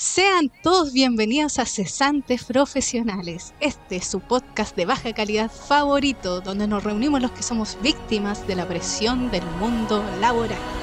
Sean todos bienvenidos a Cesantes Profesionales. Este es su podcast de baja calidad favorito, donde nos reunimos los que somos víctimas de la presión del mundo laboral.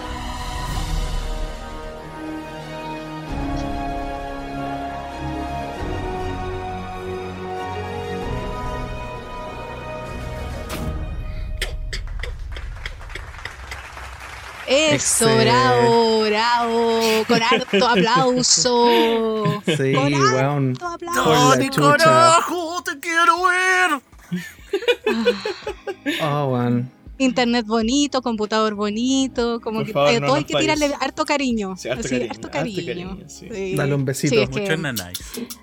Eso, Excel. bravo, bravo, con harto aplauso. Sí, con weón. harto aplauso. Chucha. carajo! ¡Te quiero ver! Oh, weón. Internet bonito, computador bonito, como Por que favor, eh, no todo hay que tirarle harto cariño. Sí, harto Sí, cariño, harto harto cariño. cariño, sí. Sí. Dale un besito. Sí, es que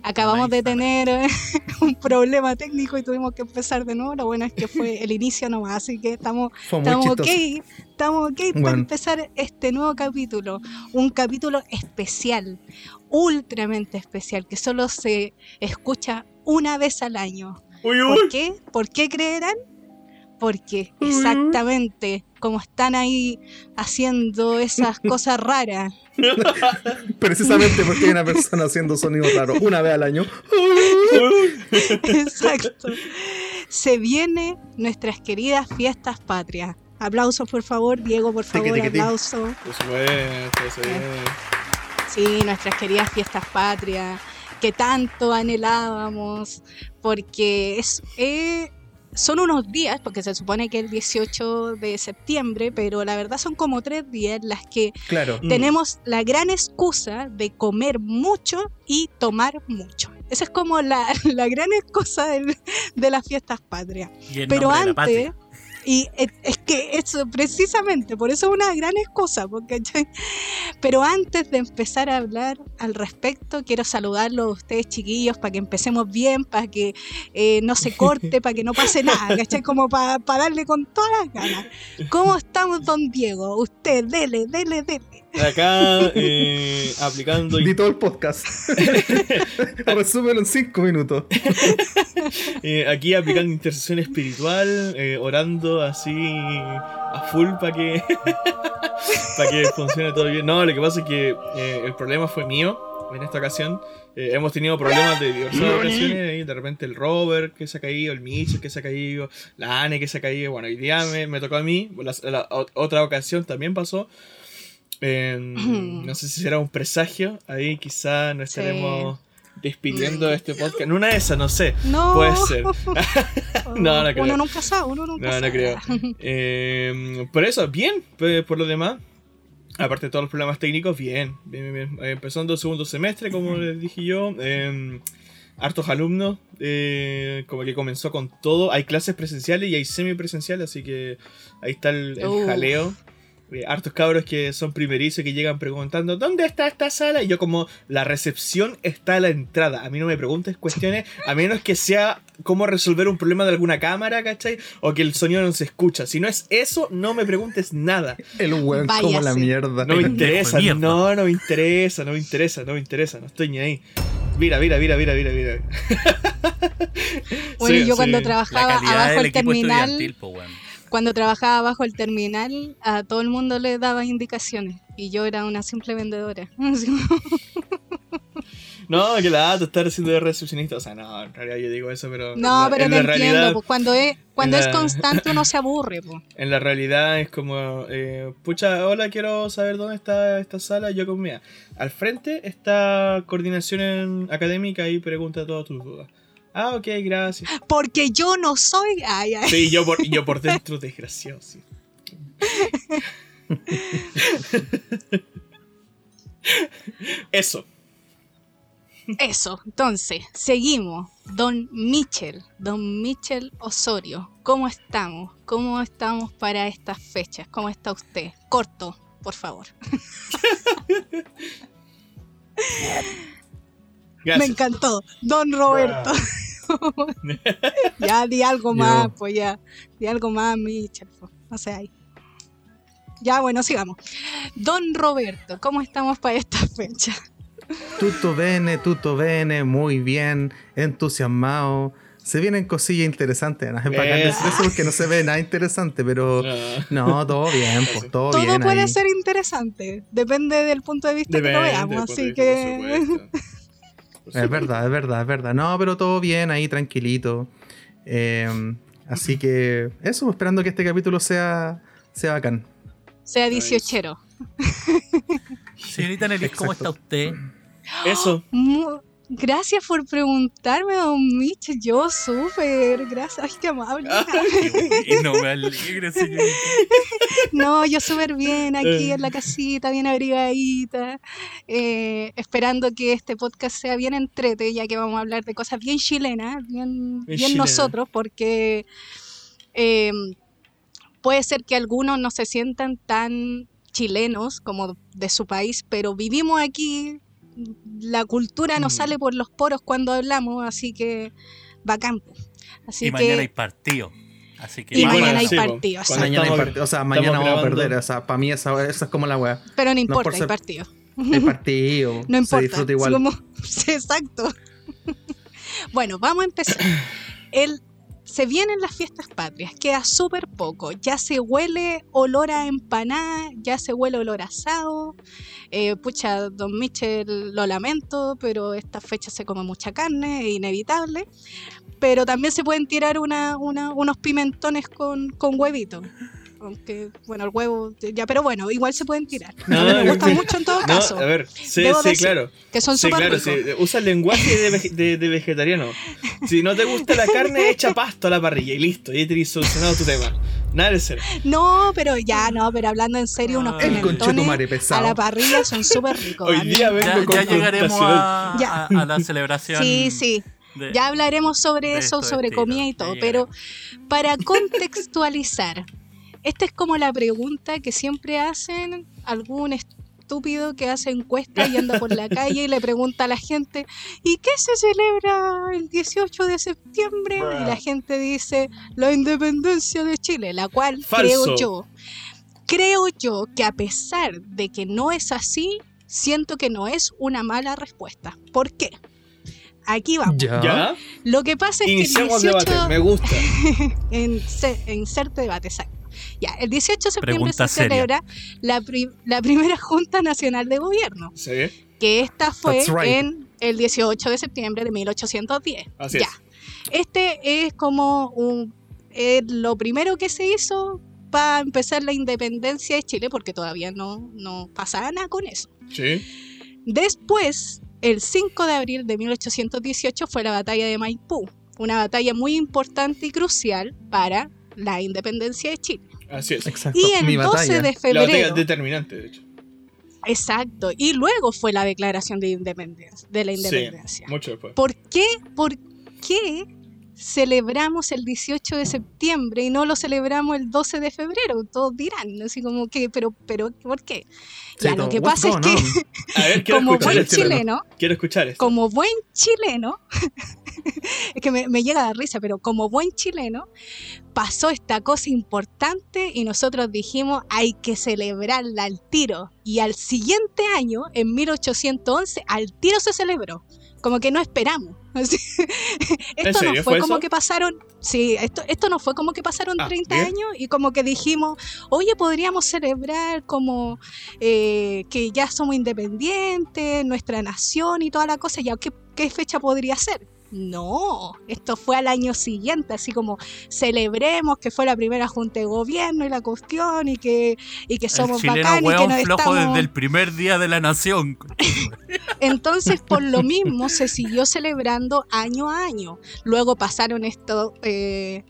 acabamos de tener eh, un problema técnico y tuvimos que empezar de nuevo. Lo bueno es que fue el inicio nomás, así que estamos, estamos ok. Estamos ok para empezar este nuevo capítulo. Un capítulo especial, ultramente especial, que solo se escucha una vez al año. ¡Uy, ¿Por uy! qué? ¿Por qué creerán? Porque exactamente como están ahí haciendo esas cosas raras, Precisamente porque hay una persona haciendo sonidos raros una vez al año. exacto, se vienen nuestras queridas fiestas patrias. Aplausos por favor, Diego, por favor, aplausos. Por supuesto, eso bien. Sí, nuestras queridas fiestas patrias, que tanto anhelábamos, porque es, eh, son unos días, porque se supone que es el 18 de septiembre, pero la verdad son como tres días en las que Claro. Mm. tenemos la gran excusa de comer mucho y tomar mucho. Esa es como la, la gran excusa de las fiestas patrias. Pero nombre de la antes, patria. Y es, que eso precisamente, por eso es una gran excusa, porque pero antes de empezar a hablar al respecto, quiero saludarlos a ustedes chiquillos para que empecemos bien, para que eh, no se corte, para que no pase nada, ¿cachai? Como para darle con todas las ganas. ¿Cómo estamos, don Diego? Usted, dele, dele, dele. Acá, eh, aplicando. Di todo el podcast. Resúmelo en cinco minutos. eh, aquí aplicando intercesión espiritual, eh, orando así a full para que. para que funcione todo bien. No, lo que pasa es que eh, el problema fue mío en esta ocasión. Eh, hemos tenido problemas de diversas ocasiones. de repente el Robert que se ha caído, el Mitchell que se ha caído, la Anne que se ha caído. Bueno, hoy día me, me tocó a mí. La, la ot- otra ocasión también pasó. Eh, no sé si será un presagio. Ahí quizá nos Sí. estaremos despidiendo de este podcast. En una de esas, no sé. No. Puede ser. No, no creo. Uno nunca sabe, uno nunca No, sabe. no creo. Eh, por eso, bien. Por, lo demás, aparte de todos los problemas técnicos, bien. bien, bien, bien. Eh, empezando el segundo semestre, como les dije yo. eh, hartos alumnos. eh, como que comenzó con todo. Hay clases presenciales y hay semipresenciales, así que ahí está el, jaleo. Eh, hartos cabros que son primerizos y que llegan preguntando ¿Dónde está esta sala? Y yo como la recepción está a la entrada. A mí no me preguntes cuestiones, a menos que sea cómo resolver un problema de alguna cámara, ¿cachai? O que el sonido no se escucha. Si no es eso, no me preguntes nada. El weón como la mierda. No me interesa, mierda. no, no me interesa, no me interesa, no me interesa, no estoy ni ahí. Mira, mira, mira, mira, mira, mira. Bueno, Sí, yo cuando sí. Trabajaba abajo del terminal, estudiantil, po, weón. Cuando trabajaba abajo el terminal, a todo el mundo le daba indicaciones y yo era una simple vendedora. No, que la dato estar haciendo de recepcionista. O sea, no, en realidad yo digo eso, pero. No, en la- pero en te la entiendo, realidad, pues cuando es cuando es la- constante uno se aburre, pues. En la realidad es como, eh, pucha, hola, quiero saber dónde está esta sala. Yo como, mira, al frente está coordinación académica y pregunta todas tus dudas. Ah, ok, gracias. Porque yo no soy. Ay, ay. Sí, yo por, yo por dentro, desgraciado, sí. Eso. Eso, entonces, seguimos. Don Michel, don Michel Osorio, ¿cómo estamos? ¿Cómo estamos para estas fechas? ¿Cómo está usted? Corto, por favor. Me encantó. Don Roberto. ya di algo más, Yo. pues ya. Di algo más, Michel. pues, No sé ahí. Ya, bueno, sigamos. Don Roberto, ¿cómo estamos para estas fechas? Tutto bene, tutto bene, muy bien, entusiasmado, Se vienen cosillas interesantes. ¿no? Es bacán Eh. decir eso porque no se ve nada interesante, pero Ah. no, todo bien, pues todo, Todo bien. puede ahí. ser interesante, depende del punto de vista que lo veamos, así que Es verdad, es verdad, es verdad. No, pero todo bien ahí, tranquilito. Eh, así que eso, esperando que este capítulo sea, sea bacán. sea dieciochero. Señorita Nelis, ¿cómo está usted? Eso. Gracias por preguntarme, don Mitch. Yo súper, gracias. Ay, qué amable. Y no me alegre, señorita. No, yo súper bien aquí en la casita, bien abrigadita, eh, esperando que este podcast sea bien entrete, ya que vamos a hablar de cosas bien chilenas, bien, Bien bien chilena. nosotros, porque eh, puede ser que algunos no se sientan tan chilenos como de su país, pero vivimos aquí, la cultura nos Mm. sale por los poros cuando hablamos, así que bacán. Así Y que mañana hay partido. Así que Y mañana hay partido, Mañana hay partido, o sea, mañana vamos a perder. O sea, para mí esa, esa es como la weá. pero no por importa, hay ser- partido. El partido. No Se importa. disfruta así igual. como- Sí, exacto. bueno, vamos a empezar. El, se vienen las fiestas patrias, queda súper poco. Ya se huele olor a empanada, ya se huele olor a asado. Eh, pucha, don Michel, lo lamento, pero esta fecha se come mucha carne, es inevitable. Pero también se pueden tirar una, una- unos pimentones con, con huevito. Aunque, bueno, el huevo, ya, pero bueno, igual se pueden tirar. No, me gustan no, mucho en todo No, caso. a ver, sí, Debo sí, decir claro. que son Sí, súper claro, ricos. sí. Usa el lenguaje de, vege- de- de vegetariano. Si no te gusta la carne, echa pasto a la parrilla y listo. Y tienes solucionado tu tema. Nada de ser. No, pero ya no, pero hablando en serio, unos Ah. El pimentones a la parrilla son súper ricos. Hoy día vengo Ya, con ya llegaremos a, Ya. a- a la celebración. Sí, sí, de- ya hablaremos sobre eso, sobre comida y ya todo, pero para contextualizar, esta es como la pregunta que siempre hacen algún estúpido que hace encuesta y anda por la calle y le pregunta a la gente, ¿y qué se celebra el 18 de septiembre? Y la gente dice, la independencia de Chile, la cual creo yo, creo yo que a pesar de que no es así, siento que no es una mala respuesta. ¿Por qué? Aquí vamos. Ya. Lo que pasa es que el Iniciamos 18 debate. Me gusta. en, se- inserte debate, exacto. Ya, el 18 de septiembre Pregunta se seria. celebra la, pri- la primera Junta Nacional de Gobierno, Sí. que esta fue right. en el 18 de septiembre de 1810. Así ya. es. Este es como un, eh, lo primero que se hizo para empezar la independencia de Chile, porque todavía no, no pasaba nada con eso. Sí. Después, el 5 de abril de 1818 fue la batalla de Maipú, una batalla muy importante y crucial para la independencia de Chile. Así es. Exacto. Y el Mi 12 batalla. de La batalla febrero, determinante, de hecho. exacto, y luego fue la declaración de, independencia, de la independencia. Sí, mucho después. ¿Por qué? ¿Por qué celebramos el 18 de septiembre y no lo celebramos el 12 de febrero? Todos dirán, así como que, pero, pero, ¿por qué? Sí, ya, lo que pasa es que ver, como buen chileno, Quiero escuchar esto. como buen chileno, es que me, me llega a dar risa, pero como buen chileno, pasó esta cosa importante y nosotros dijimos hay que celebrarla al tiro. Y al siguiente año, en 1811, al tiro se celebró. Como que no esperamos. Esto no fue fue como eso? que pasaron, sí, esto, esto no fue como que pasaron Ah, 30 bien. años y como que dijimos, oye, podríamos celebrar como eh, que ya somos independientes, nuestra nación y toda la cosa, ya, ¿qué, qué fecha podría ser? No, esto fue al año siguiente, así como celebremos que fue la primera junta de gobierno y la cuestión y que, y que somos bacanes y que nos flojo estamos... desde el primer día de la nación. Entonces, por lo mismo, se siguió celebrando año a año. Luego pasaron estos eh,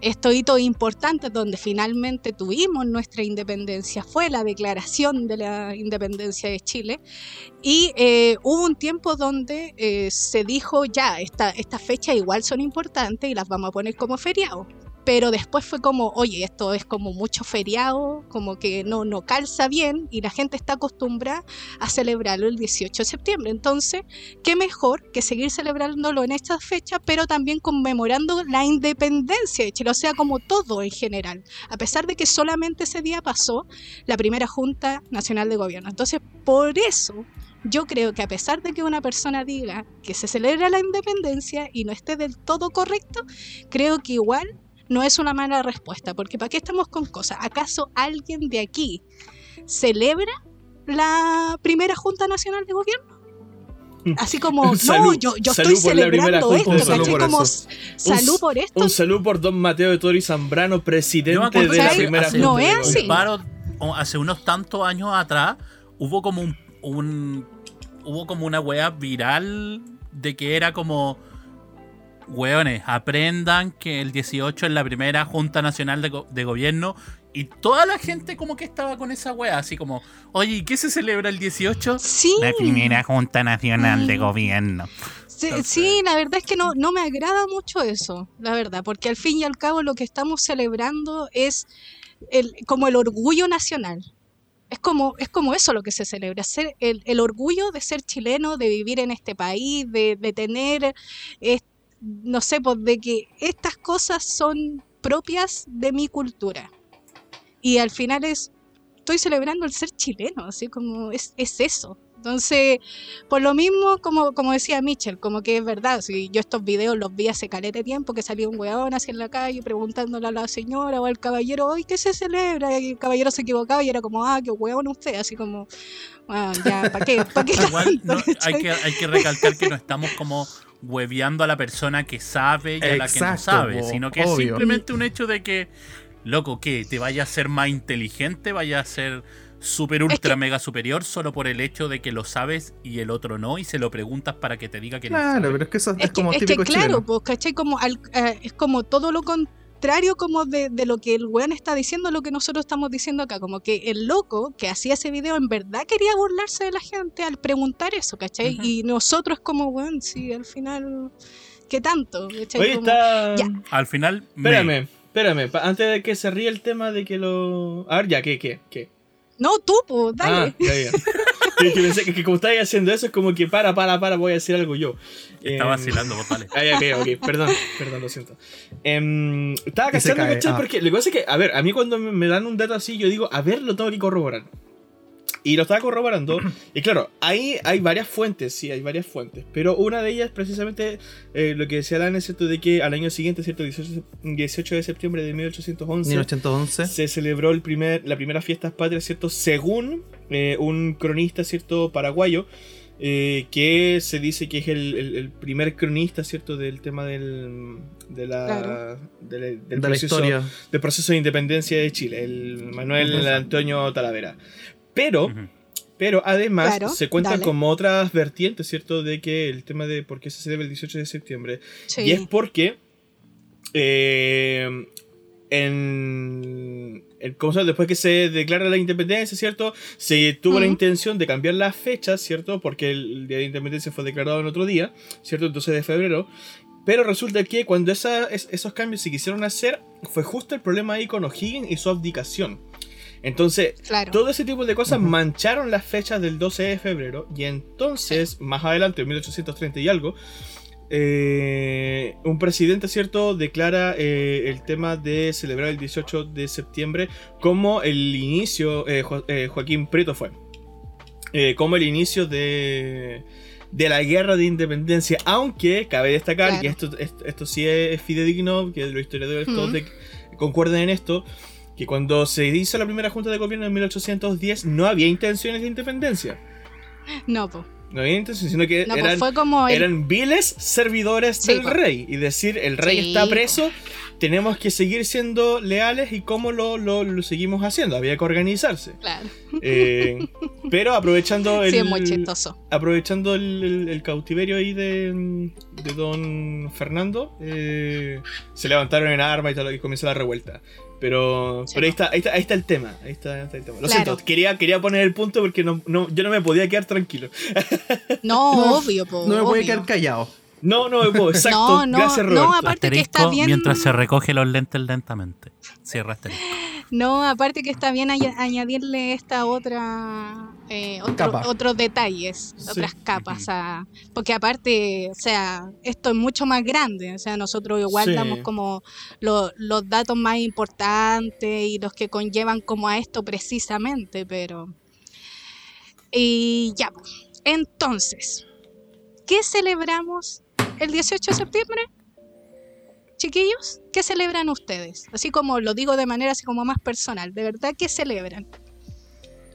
estos hitos importantes donde finalmente tuvimos nuestra independencia. Fue la declaración de la independencia de Chile. Y eh, hubo un tiempo donde eh, se dijo, ya, esta- estas fechas igual son importantes y las vamos a poner como feriado. Pero después fue como, oye, esto es como mucho feriado, como que no, no calza bien y la gente está acostumbrada a celebrarlo el 18 de septiembre. Entonces, qué mejor que seguir celebrándolo en esta fecha, pero también conmemorando la independencia de Chile, o sea, como todo en general, a pesar de que solamente ese día pasó la primera Junta Nacional de Gobierno. Entonces, por eso yo creo que a pesar de que una persona diga que se celebra la independencia y no esté del todo correcto, creo que igual no es una mala respuesta, porque ¿para qué estamos con cosas? ¿Acaso alguien de aquí celebra la primera Junta Nacional de Gobierno? Así como, Salud, no, yo, yo estoy celebrando esto, Un ¿cachai? salud por Como salud Un- por esto. Un saludo por Don Mateo de Tori Zambrano, presidente de la primera hace- no es así. Paro, hace unos tantos años atrás hubo como un, un- hubo como una wea viral de que era como weones, aprendan que el 18 es la primera Junta Nacional de, Go- de Gobierno y toda la gente como que estaba con esa wea, así como, oye, ¿y qué se celebra el 18? Sí, La primera Junta Nacional de Mm. Gobierno. sí, Entonces- sí, la verdad es que no, no me agrada mucho eso, la verdad, porque al fin y al cabo lo que estamos celebrando es el, como el orgullo nacional. Es como, es como eso lo que se celebra, ser el, el orgullo de ser chileno, de vivir en este país, de, de tener, eh, no sé, pues de que estas cosas son propias de mi cultura. Y al final es, estoy celebrando el ser chileno, así como es, es eso. Entonces, por lo mismo, como, como decía Mitchell, como que es verdad, si yo estos videos los vi hace caleta de tiempo, que salió un weón así en la calle preguntándole a la señora o al caballero, hoy ¿qué se celebra? Y el caballero se equivocaba y era como, ah, qué weón usted, así como, bueno, ya, ¿para qué? ¿Para qué Igual no- hay, que, hay que recalcar que no estamos como hueveando a la persona que sabe y a la que no sabe, sino que es simplemente un hecho de que, loco, que te vaya a ser más inteligente, vaya a ser super ultra mega superior solo por el hecho de que lo sabes y el otro no y se lo preguntas para que te diga que no Claro, pero es que eso es, Es que, como es que típico claro, chileno. pues, ¿cachai? Como al- eh, es como todo lo contrario como de, de lo que el weón está diciendo, lo que nosotros estamos diciendo acá. Como que el loco que hacía ese video en verdad quería burlarse de la gente al preguntar eso, ¿cachai? Y nosotros como, weón, sí, al final, ¿qué tanto? ¿cachai? Oye, Como- está. Ya. Al final, me- Espérame, espérame. Antes de que se ríe el tema de que lo. A ver, ya, ¿qué, qué, qué? No, tú, pues, dale. Ah, ya, ya. que, que pensé que, que como estáis haciendo eso es como que para, para, para, voy a decir algo yo. está Em, vacilando, pues vale. Ah, ya, ok, ok, perdón, perdón, lo siento. Em, estaba cachando, ah. Porque lo que pasa es que, a ver, a mí cuando me dan un dato así, yo digo, a ver, lo tengo que corroborar. Y lo estaba corroborando. y claro, ahí hay varias fuentes, sí, hay varias fuentes. Pero una de ellas, precisamente, eh, lo que decía Alan es cierto de que al año siguiente, ¿cierto? 18, 18 de septiembre de 1811 1811. se celebró el primer, la primera fiesta patria, ¿cierto? Según eh, un cronista, ¿cierto? Paraguayo, eh, que se dice que es el, el- el primer cronista, ¿cierto? Del tema del, de la, Claro. del, del de la proceso, historia. del proceso de independencia de Chile, el Manuel. Antonio Talavera. Pero, pero además Claro, se cuentan dale. como otras vertientes, ¿cierto? De que el tema de por qué se celebra el 18 de septiembre Sí. y es porque eh, en, en- ¿cómo se llama? después que se declara la independencia, ¿cierto? Se tuvo la intención de cambiar la fecha, ¿cierto? Porque el día de independencia fue declarado en otro día, ¿cierto? El 12 de febrero. Pero resulta que cuando esa- es- esos cambios se quisieron hacer, fue justo el problema ahí con O'Higgins y su abdicación. Entonces, Claro. todo ese tipo de cosas mancharon las fechas del 12 de febrero y entonces, más adelante, en 1830 y algo, eh, un presidente, ¿cierto?, declara eh, el tema de celebrar el 18 de septiembre como el inicio, eh, Jo- eh, Joaquín Prieto fue, eh, como el inicio de, de la guerra de independencia, aunque cabe destacar, Claro. y esto, esto, esto sí es fidedigno, que los historiadores Ujú. todos de- concuerden en esto, que cuando se hizo la primera junta de gobierno en 1810 no había intenciones de independencia. No, pues. No había intenciones, sino que No, eran, fue como el- eran viles servidores Sí, del po. rey. Y decir, el rey Sí, está po. Tenemos que seguir siendo leales y cómo lo, lo- lo seguimos haciendo. Había que organizarse. Claro. Eh, pero aprovechando el, Sí, es muy chistoso. aprovechando el, el- el cautiverio ahí de, de don Fernando, eh, se levantaron en armas y todo, y comenzó la revuelta. Pero, Sí, pero ahí, está, ahí, está, ahí está el tema. Ahí está, ahí está el tema. Lo Claro. siento, quería, quería poner el punto porque no, no, yo no me podía quedar tranquilo. No, No, obvio, po, No me puede obvio. quedar callado. No, no exacto. No, no, Gracias, no, aparte que está bien. mientras se recoge los lentes lentamente. Cierra asterisco. No, aparte que está bien añ- añadirle esta otra eh, otro- otros detalles, Sí. otras capas, a- porque aparte, o sea, esto es mucho más grande, o sea, nosotros igual Sí. damos como lo- los datos más importantes y los que conllevan como a esto precisamente, pero y ya, po. Entonces, ¿qué celebramos el 18 de septiembre? Chiquillos, ¿qué celebran ustedes? Así como lo digo de manera así como más personal, ¿de verdad qué celebran?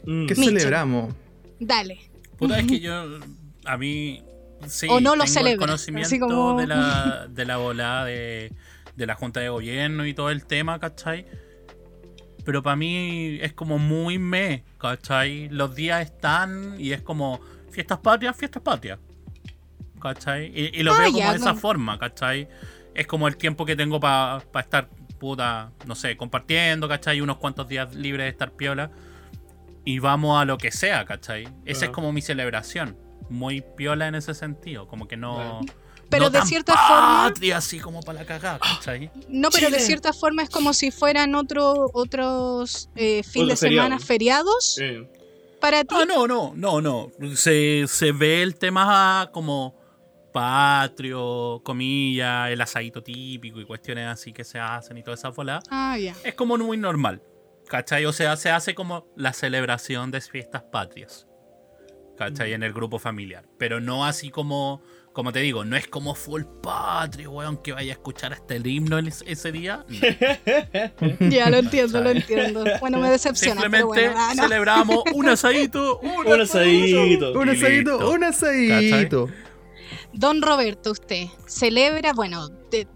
Mm. ¿Qué Micho. celebramos? Dale. Puta, es que yo, a mí, sí, O no lo tengo el conocimiento así como- de, la, de la volada de, de la Junta de Gobierno y todo el tema, ¿cachai? Pero para mí es como muy me, ¿cachai? Los días están y es como fiestas patrias, fiestas patrias, ¿cachai? Y, y lo Ah, veo como ya, de esa no. forma, ¿cachai? Es como el tiempo que tengo para estar, puta, no sé, compartiendo, ¿cachai? Unos cuantos días libres de estar piola. Y vamos a lo que sea, ¿cachai? Esa es como mi celebración. Muy piola en ese sentido. Como que no. Pero no de tan cierta forma- patria, así como para la cagada, ¿cachai? No, pero de Chile. cierta forma es como si fueran otro, otros eh, fin de feriado. semana feriados Eh, para ti. Ah, no, no, no, no. Se, se ve el tema como patrio, comillas, el asadito típico y cuestiones así que se hacen y toda esa bola. Ah, ya. Es como muy normal. ¿Cachai? O sea, se hace como la celebración de fiestas patrias. ¿Cachai? En el grupo familiar. Pero no así como, como te digo, no es como full patrio, weón, que vaya a escuchar hasta el himno en ese día. No. Ya lo entiendo, lo entiendo. Bueno, me decepciona, pero Simplemente bueno. ah, no. celebramos un asadito, un, Un asadito. Un asadito, un asadito. Don Roberto, usted celebra, bueno, de-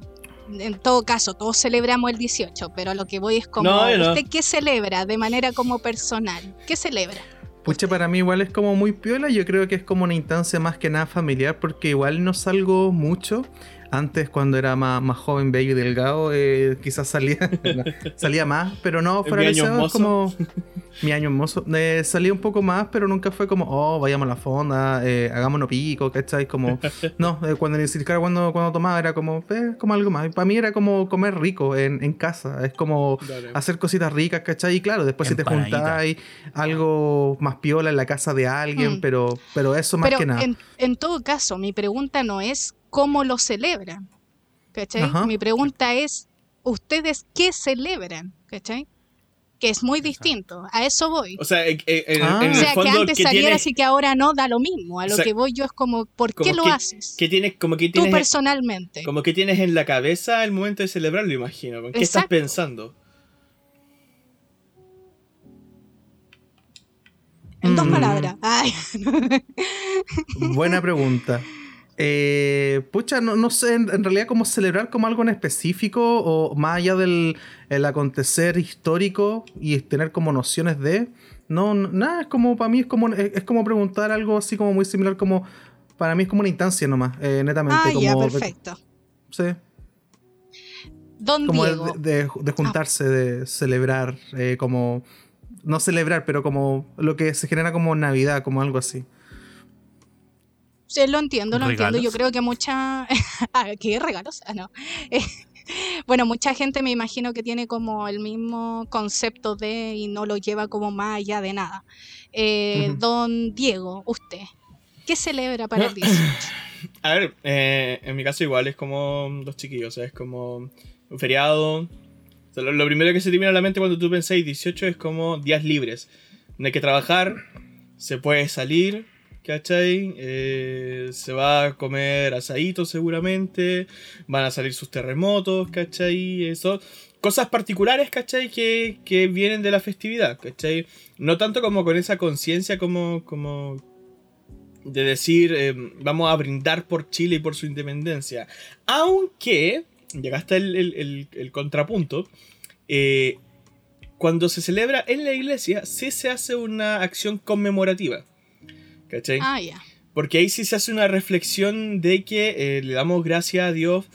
en todo caso, todos celebramos el 18, pero a lo que voy es como, No, yo no. ¿usted qué celebra de manera como personal? ¿Qué celebra? Pucha, para mí igual es como muy piola. Yo creo que es como una instancia más que nada familiar porque igual no salgo mucho. Antes, cuando era más, más joven, bello y delgado, eh, quizás salía, salía más, pero no, fuera de eso, es como mi año hermoso. Eh, salía un poco más, pero nunca fue como, oh, vayamos a la fonda, eh, hagámonos pico, ¿cachai? Como, no, eh, cuando ni siquiera cuando, cuando tomaba era como, eh, como algo más. Para mí era como comer rico en, en casa, es como Dale. hacer cositas ricas, ¿cachai? Y claro, después si te juntáis algo más piola en la casa de alguien, Mm. pero, pero eso más Pero que nada. en, en todo caso, mi pregunta no es cómo lo celebran, ¿cachai? Ajá. Mi pregunta es, ¿ustedes qué celebran? ¿cachai? Que es muy Exacto. distinto, a eso voy. O sea, en, en- en- Ah. en O que antes ¿qué saliera tienes, así que ahora no, da lo mismo. A lo O sea, que voy yo es como, ¿por qué como lo que- haces? qué tienes, como que Tú tienes, personalmente. como que tienes en la cabeza el momento de celebrarlo, imagino. ¿Qué estás pensando? En dos Mm. palabras. Ay, Buena pregunta. Eh, pucha, no, no sé en, en realidad cómo celebrar como algo en específico o más allá del el acontecer histórico y tener como nociones de... No, no, nada, es como para mí es como, es, es como preguntar algo así como muy similar como... Para mí es como una instancia nomás, eh, netamente. ah, como, ya, perfecto. Sí, Don como de, Diego. de- de- de juntarse, de celebrar, eh, como... No celebrar, pero como lo que se genera como Navidad, como algo así. Sí, lo entiendo, lo entiendo. Yo creo que mucha... ah, ¿Qué regalos? Ah, no. Bueno, mucha gente me imagino que tiene como el mismo concepto de y no lo lleva como más allá de nada. Eh. Don Diego, usted, ¿qué celebra para el 18? A ver, eh, en mi caso igual es como los chiquillos, es como un feriado. O sea, lo, lo primero que se te viene a la mente cuando tú pensáis 18 es como días libres. No hay que trabajar, se puede salir, ¿cachai? Eh, se va a comer asadito seguramente, van a salir sus terremotos, ¿cachai? Eso. Cosas particulares, ¿cachai? Que, que vienen de la festividad, ¿cachai? No tanto como con esa conciencia como, como, de decir eh, vamos a brindar por Chile y por su independencia. Aunque, llegaste el, el- el- el contrapunto, eh, cuando se celebra en la iglesia, sí se hace una acción conmemorativa. ¿Cachai? Ah, ya. Porque ahí sí se hace una reflexión de que eh, le damos gracias a Dios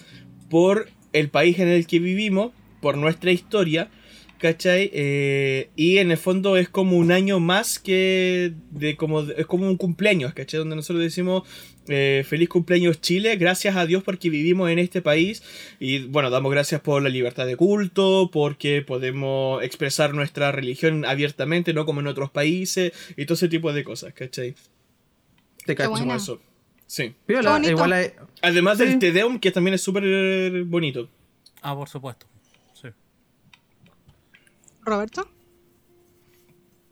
por el país en el que vivimos, por nuestra historia, ¿cachai? Eh, y en el fondo es como un año más que de como es como un cumpleaños, ¿cachai? Donde nosotros decimos eh, feliz cumpleaños Chile, gracias a Dios porque vivimos en este país y bueno, damos gracias por la libertad de culto, porque podemos expresar nuestra religión abiertamente, no como en otros países y todo ese tipo de cosas, ¿cachai? Te cacho. bueno. Eso. Sí. Igual hay- Además Sí. del Te Deum, que también es súper bonito. Ah, por supuesto. Sí. ¿Roberto?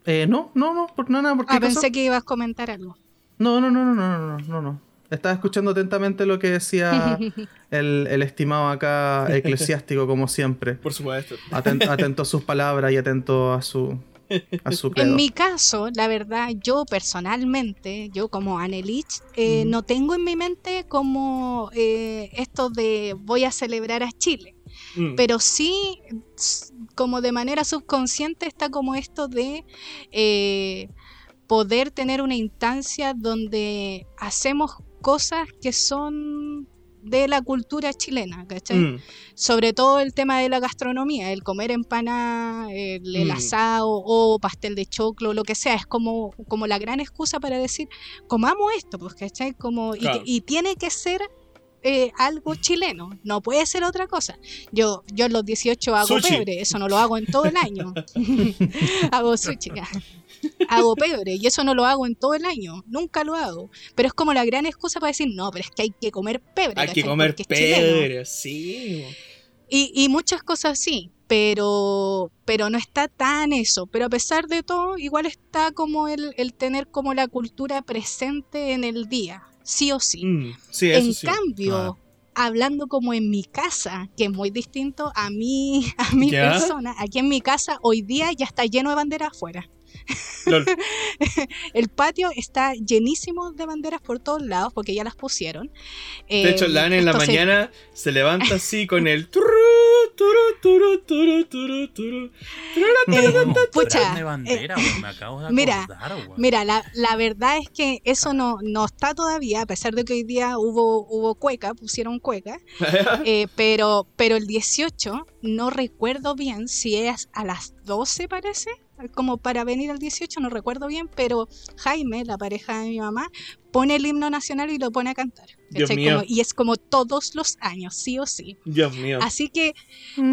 eh, no, no, no, por nada, porque Ah, pensé que ibas a comentar algo. No, no, no, no, no, no, no, no. Estaba escuchando atentamente lo que decía el, el estimado acá eclesiástico, como siempre. Por supuesto. Atento, atento a sus palabras y atento a su, a su credo. En mi caso, la verdad, yo personalmente, yo como Anelich, eh, no tengo en mi mente como eh, esto de voy a celebrar a Chile. Mm. pero sí como de manera subconsciente está como esto de eh, poder tener una instancia donde hacemos cosas que son de la cultura chilena, ¿cachai? Mm. Sobre todo el tema de la gastronomía, el comer empanada, el, el Mm. asado o pastel de choclo, lo que sea, es como, como la gran excusa para decir, comamos esto, pues, ¿cachai? Como, y, que- Claro. y tiene que ser eh, algo chileno, no puede ser otra cosa. Yo, yo en los 18 hago Sushi. pebre, eso no lo hago en todo el año. hago sushi. Hago pebre y eso no lo hago en todo el año, nunca lo hago. Pero es como la gran excusa para decir, no, pero es que hay que comer pebre. Hay que comer Porque es chileno". pebre, sí. Y, y muchas cosas sí, pero, pero no está tan eso. Pero a pesar de todo, igual está como el, el tener como la cultura presente en el día, sí o sí. Mm, sí, eso en sí. cambio, hablando como en mi casa, que es muy distinto a mí, a mi ¿Ya? persona, aquí en mi casa hoy día ya está lleno de banderas afuera. Lol. El patio está llenísimo de banderas por todos lados porque ya las pusieron. De hecho, Eh, la Ana en la se- mañana se levanta así con el mira. Mira, la, la verdad es que eso no, no está todavía, a pesar de que hoy día hubo, hubo cueca, pusieron cueca, eh, pero, pero el 18 no recuerdo bien si es a las 12 parece, como para venir al 18, no recuerdo bien, pero Jaime, la pareja de mi mamá, pone el himno nacional y lo pone a cantar. Dios mío. Como- y es como todos los años, sí o sí. Dios mío. Así que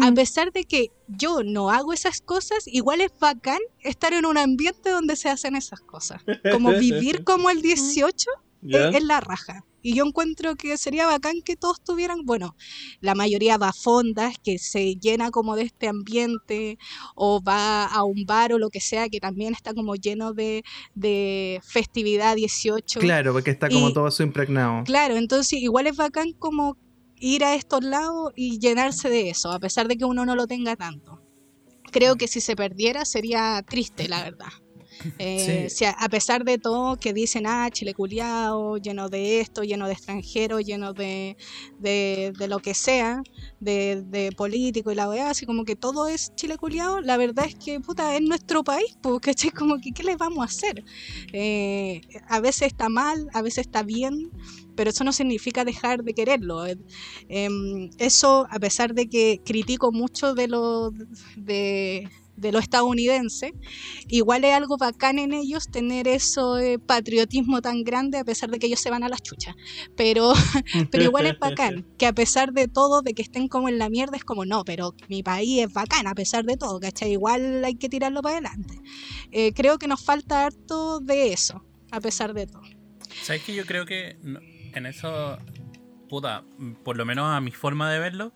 a pesar de que yo no hago esas cosas, igual es bacán estar en un ambiente donde se hacen esas cosas. Como vivir como el 18 ¿Ya? es, es la raja. Y yo encuentro que sería bacán que todos tuvieran, bueno, la mayoría va a fondas, que se llena como de este ambiente, o va a un bar o lo que sea, que también está como lleno de, de festividad 18. Claro, porque está como Y- todo eso impregnado. Claro, entonces igual es bacán como ir a estos lados y llenarse de eso, a pesar de que uno no lo tenga tanto. Creo que si se perdiera sería triste, la verdad. Eh, a, pesar de todo que dicen, ah, Chile culiao, lleno de esto, lleno de extranjeros, lleno de, de, lo que sea, de, de político y la weá, así como que todo es Chile culiao, la verdad es que, puta, es nuestro país, pues, ¿cachai? Como que, ¿qué le vamos a hacer? Eh, a veces está mal, a veces está bien, pero eso no significa dejar de quererlo. Eh, em, eso, a pesar de que critico mucho de lo de, de lo estadounidense, igual es algo bacán en ellos tener eso patriotismo tan grande a pesar de que ellos se van a las chuchas. Pero, pero igual es bacán, que a pesar de todo, de que estén como en la mierda, es como no, pero mi país es bacán a pesar de todo, ¿cachai? Igual hay que tirarlo para adelante. Eh, creo que nos falta harto de eso, a pesar de todo. ¿Sabes que yo creo que en eso, puta, por lo menos a mi forma de verlo,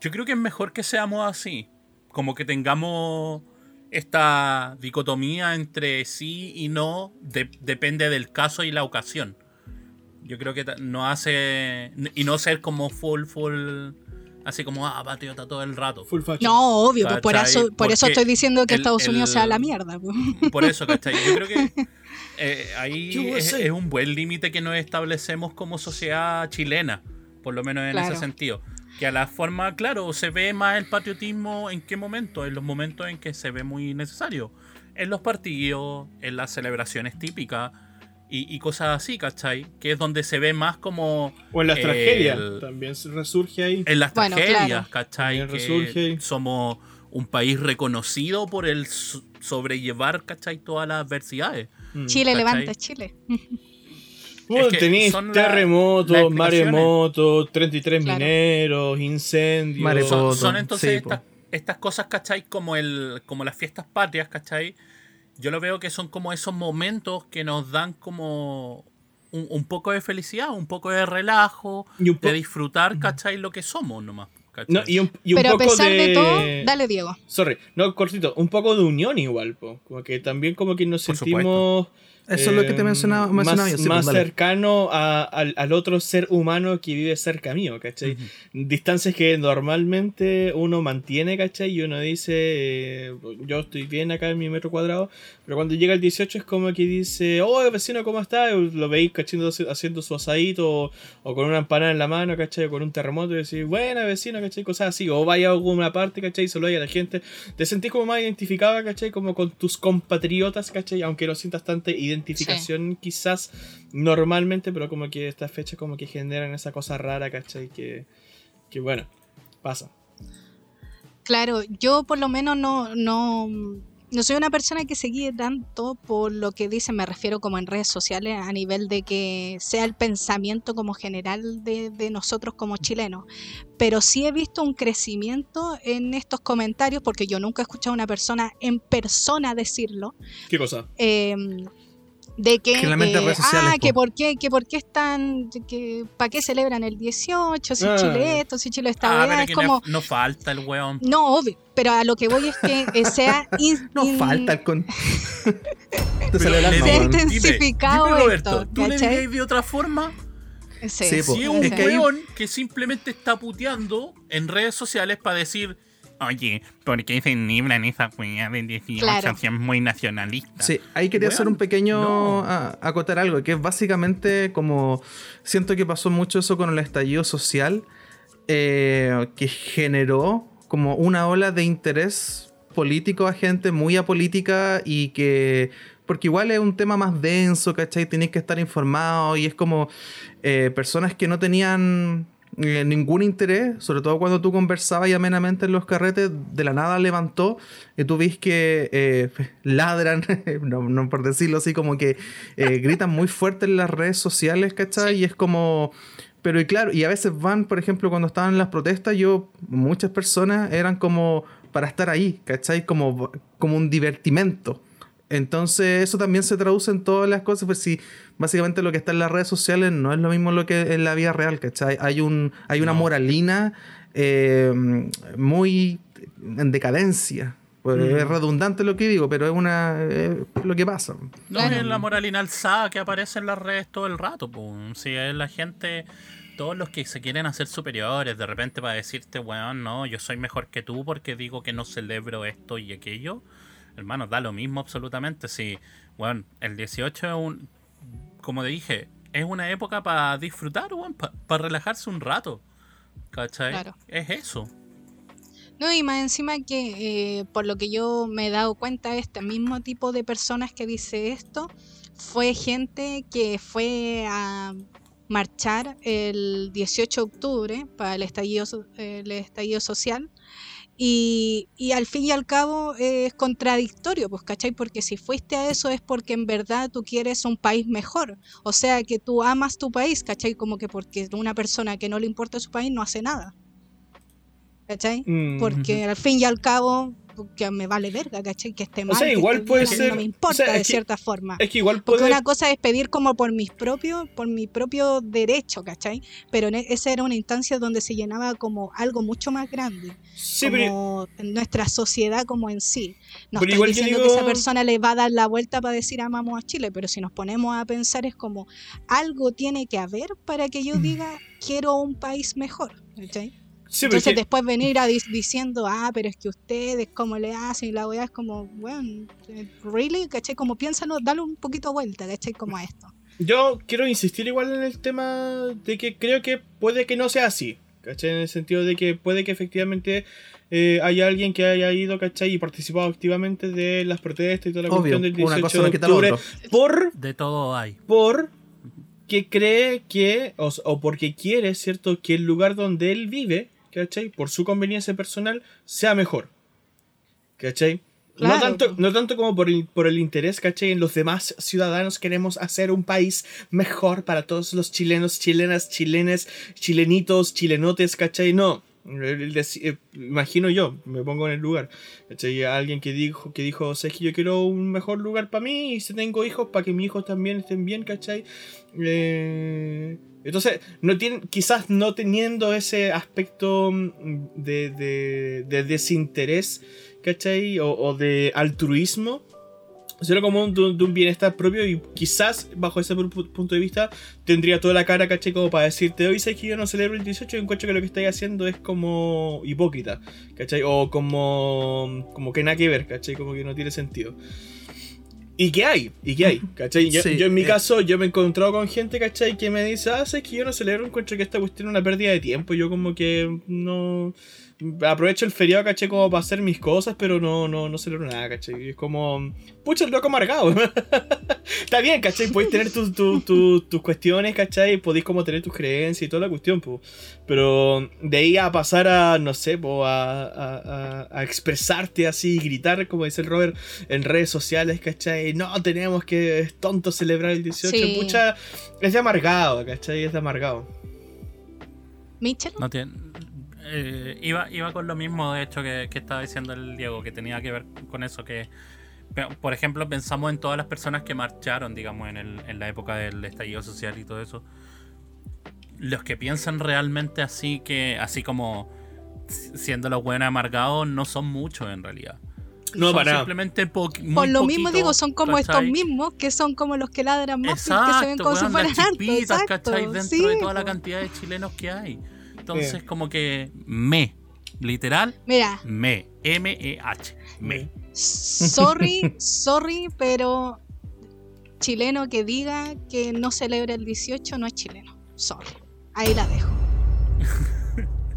yo creo que es mejor que seamos así. Como que tengamos esta dicotomía entre sí y no, de- depende del caso y la ocasión. Yo creo que no hace. Y no ser como full, full. Así como, ah, patriota todo el rato. Full. No, obvio, pues por eso, por eso estoy diciendo que el- Estados Unidos el- sea la mierda. pues. Por eso, ¿cachai? Yo creo que eh, ahí es, un buen límite que nos establecemos como sociedad chilena, por lo menos en Claro. ese sentido. Que a la forma, claro, se ve más el patriotismo en qué momento, en los momentos en que se ve muy necesario. En los partidos, en las celebraciones típicas y, y cosas así, ¿cachai? Que es donde se ve más como O en las el- tragedias. También resurge ahí. en las Bueno, tragedias, claro. ¿cachai? También Que resurge. somos un país reconocido por el so- sobrellevar, ¿cachai? Todas las adversidades. Mm. Chile, ¿cachai? levanta Chile. Bueno, Es que tenéis terremotos, maremotos, 33 Claro. mineros, incendios. Son, entonces sí, estas, estas cosas, ¿cachai? Como, el, como las fiestas patrias, ¿cachai? Yo lo veo que son como esos momentos que nos dan como un, un poco de felicidad, un poco de relajo, po- de disfrutar, ¿cachai? Lo que somos nomás. ¿cachai? No, y un, y un Pero a poco pesar de... de todo, dale Diego. Sorry, no, cortito, un poco de unión igual, po. Como que también como que nos Por sentimos Eso es lo que te eh, mencionaba, más, mencionaba yo, sí, más pues, cercano a- al, al otro ser humano que vive cerca mío, ¿cachai? Distancias que normalmente uno mantiene, ¿cachai? Y uno dice, eh, yo estoy bien acá en mi metro cuadrado, pero cuando llega el 18 es como que dice, oh, vecino, ¿cómo está? Y Lo veis, ¿cachai? Haciendo su asadito o, o con una empanada en la mano, ¿cachai? O con un terremoto y decís, buena, vecino, ¿cachai? Cosas así. O vaya a alguna parte, ¿cachai? Y se lo a la gente. Te sentís como más identificada, ¿cachai? Como con tus compatriotas, ¿cachai? Aunque no sientas tanta identificación quizás normalmente, pero como que estas fechas como que generan esa cosa rara, ¿cachai? Que, que bueno, pasa. Claro, yo por lo menos no, no, no soy una persona que se guíe tanto por lo que dicen, me refiero como en redes sociales, a nivel de que sea el pensamiento como general de, de nosotros como chilenos. Pero sí he visto un crecimiento en estos comentarios, porque yo nunca he escuchado a una persona en persona decirlo. ¿Qué cosa? eh, de que, eh, sociales, ah, que po. por qué, que por qué están, que para qué celebran el 18, si Ah. Chile esto, si Chile esta Ah, pero es que como, no, no falta el weón. no, obvio, pero a lo que voy es que eh, sea in- No in- falta el con. Se ha weón. Dime, intensificado dime, Roberto, esto, ¿tú le dirías de otra forma? Sí, Sí, po. Si es un weón que simplemente está puteando en redes sociales para decir, oye, ¿por qué se libran esa weá del 18? Claro. Si es muy nacionalista. Sí, ahí quería hacer un pequeño. no. a- acotar algo, que es básicamente como. Siento que pasó mucho eso con el estallido social, eh, que generó como una ola de interés político a gente muy apolítica y que. Porque igual es un tema más denso, ¿cachai? Tenéis que estar informado y es como eh, personas que no tenían eh, ningún interés, sobre todo cuando tú conversabas y amenamente en los carretes, de la nada levantó y tú ves que eh, ladran, no, no por decirlo así, como que eh, gritan muy fuerte en las redes sociales, ¿cachai? Y es como... Pero y claro, y a veces van, por ejemplo, cuando estaban en las protestas, yo, muchas personas eran como para estar ahí, ¿cachai? Como, como un divertimento. Entonces eso también se traduce en todas las cosas, pues si básicamente lo que está en las redes sociales no es lo mismo lo que en la vida real, ¿cachai? Hay, un, hay una No. moralina eh, muy en decadencia. Pues Mm. Es redundante lo que digo, pero es una es lo que pasa. No es la moralina alzada que aparece en las redes todo el rato. pues. Si es la gente, todos los que se quieren hacer superiores, de repente para decirte, weón, no, yo soy mejor que tú porque digo que no celebro esto y aquello. Hermano, da lo mismo absolutamente. Si, weón, el 18 es un, como te dije, es una época para disfrutar, weón, para relajarse un rato. ¿Cachai? Claro. Es eso. No, y más encima que eh, por lo que yo me he dado cuenta, este mismo tipo de personas que dice esto fue gente que fue a marchar el 18 de octubre para el estallido, so- el estallido social. Y, y al fin y al cabo es contradictorio, pues, ¿cachai? Porque si fuiste a eso es porque en verdad tú quieres un país mejor. O sea, que tú amas tu país, ¿cachai? Como que porque una persona que no le importa su país no hace nada. ¿Cachai? Mm. Porque al fin y al cabo, que me vale verga, ¿cachai? Que esté mal. sea, que igual puede bien, ser- No me o importa sea, es de que- cierta forma. Es que igual Porque puede... una cosa es pedir como por mis propios, por mi propio derecho, ¿cachai? Pero en e- esa era una instancia donde se llenaba como algo mucho más grande, Sí, pero- como en nuestra sociedad como en sí. No Pero estoy igual diciendo que digo- esa persona le va a dar la vuelta para decir amamos a Chile, pero si nos ponemos a pensar es como algo tiene que haber para que yo diga quiero un país mejor, ¿cachai? Sí, Entonces después venir a dis- diciendo, ah, pero es que ustedes, ¿cómo le hacen? Y la weá es como, bueno, ¿really? ¿Cachai? Como piénsalo, dale un poquito vuelta, ¿cachai? Como a esto. Yo quiero insistir igual en el tema de que creo que puede que no sea así. ¿Cachai? En el sentido de que puede que efectivamente eh, haya alguien que haya ido, ¿cachai? Y participado activamente de las protestas y toda la Obvio, cuestión del 18 una cosa no de octubre. Por, De todo hay. por que cree que, o, o porque quiere, ¿cierto? Que el lugar donde él vive, ¿cachai? Por su conveniencia personal, sea mejor. ¿Cachai? No, Claro, tanto, pues. no tanto como por el, por el interés, ¿cachai? En los demás ciudadanos queremos hacer un país mejor para todos los chilenos, chilenas, chilenes, chilenitos, chilenotes, ¿cachai? No. Eh, imagino yo, me pongo en el lugar. ¿cachai? Alguien que dijo, que dijo, sé que yo quiero un mejor lugar para mí y si tengo hijos, para que mis hijos también estén bien, ¿cachai? Eh, entonces, no tienen, quizás no teniendo ese aspecto mm, de, de- de desinterés, ¿cachai? O, o de altruismo, sino como un, de, un- bienestar propio y quizás bajo ese pu- pu- punto de vista tendría toda la cara, caché, como para decirte, hoy sabes que yo no celebro el 18 y encuentro que lo que estáis haciendo es como hipócrita, ¿cachai? O como, como que nada que ver, ¿cachai? Como que no tiene sentido. Y que hay, y que hay, ¿cachai? Yo, Sí, yo en mi eh. caso, yo me he encontrado con gente, ¿cachai? Que me dice, ah, sabes que yo no celebro, encuentro que esta cuestión es una pérdida de tiempo. Yo como que no... Aprovecho el feriado, ¿cachai? Como para hacer mis cosas, pero no, no, no celebro nada, ¿cachai? Y es como... Pucha, el loco amargado. Está bien, ¿cachai? Podéis tener tus, tus, tus, tus cuestiones, ¿cachai? Podéis como tener tus creencias y toda la cuestión, pues. Pero de ahí a pasar a, no sé, po, a, a, a- a expresarte así, gritar, como dice el Robert, en redes sociales, ¿cachai? No, tenemos que, es tonto celebrar el 18. Sí. Pucha, es de amargado, ¿cachai? Es de amargado. Mitchell. No tiene. Eh, iba, iba con lo mismo, de hecho, que, que estaba diciendo el Diego, que tenía que ver con eso, que, por ejemplo, pensamos en todas las personas que marcharon, digamos, en, el- en la época del estallido social y todo eso. Los que piensan realmente así, que así como si- siendo los buenos amargados, no son muchos en realidad. No, Son para simplemente po- muy Por lo mismo digo, son como estos ¿cachai? mismos que son como los que ladran más y que se Exacto, ven como si weón, fueran las chispitas, Exacto, ¿cachai? Dentro sí, de toda la cantidad de chilenos que hay. Entonces, como que me, literal, Mira, me, M-E-H, me. sorry, sorry, pero chileno que diga que no celebra el 18 no es chileno. Sorry. Ahí la dejo.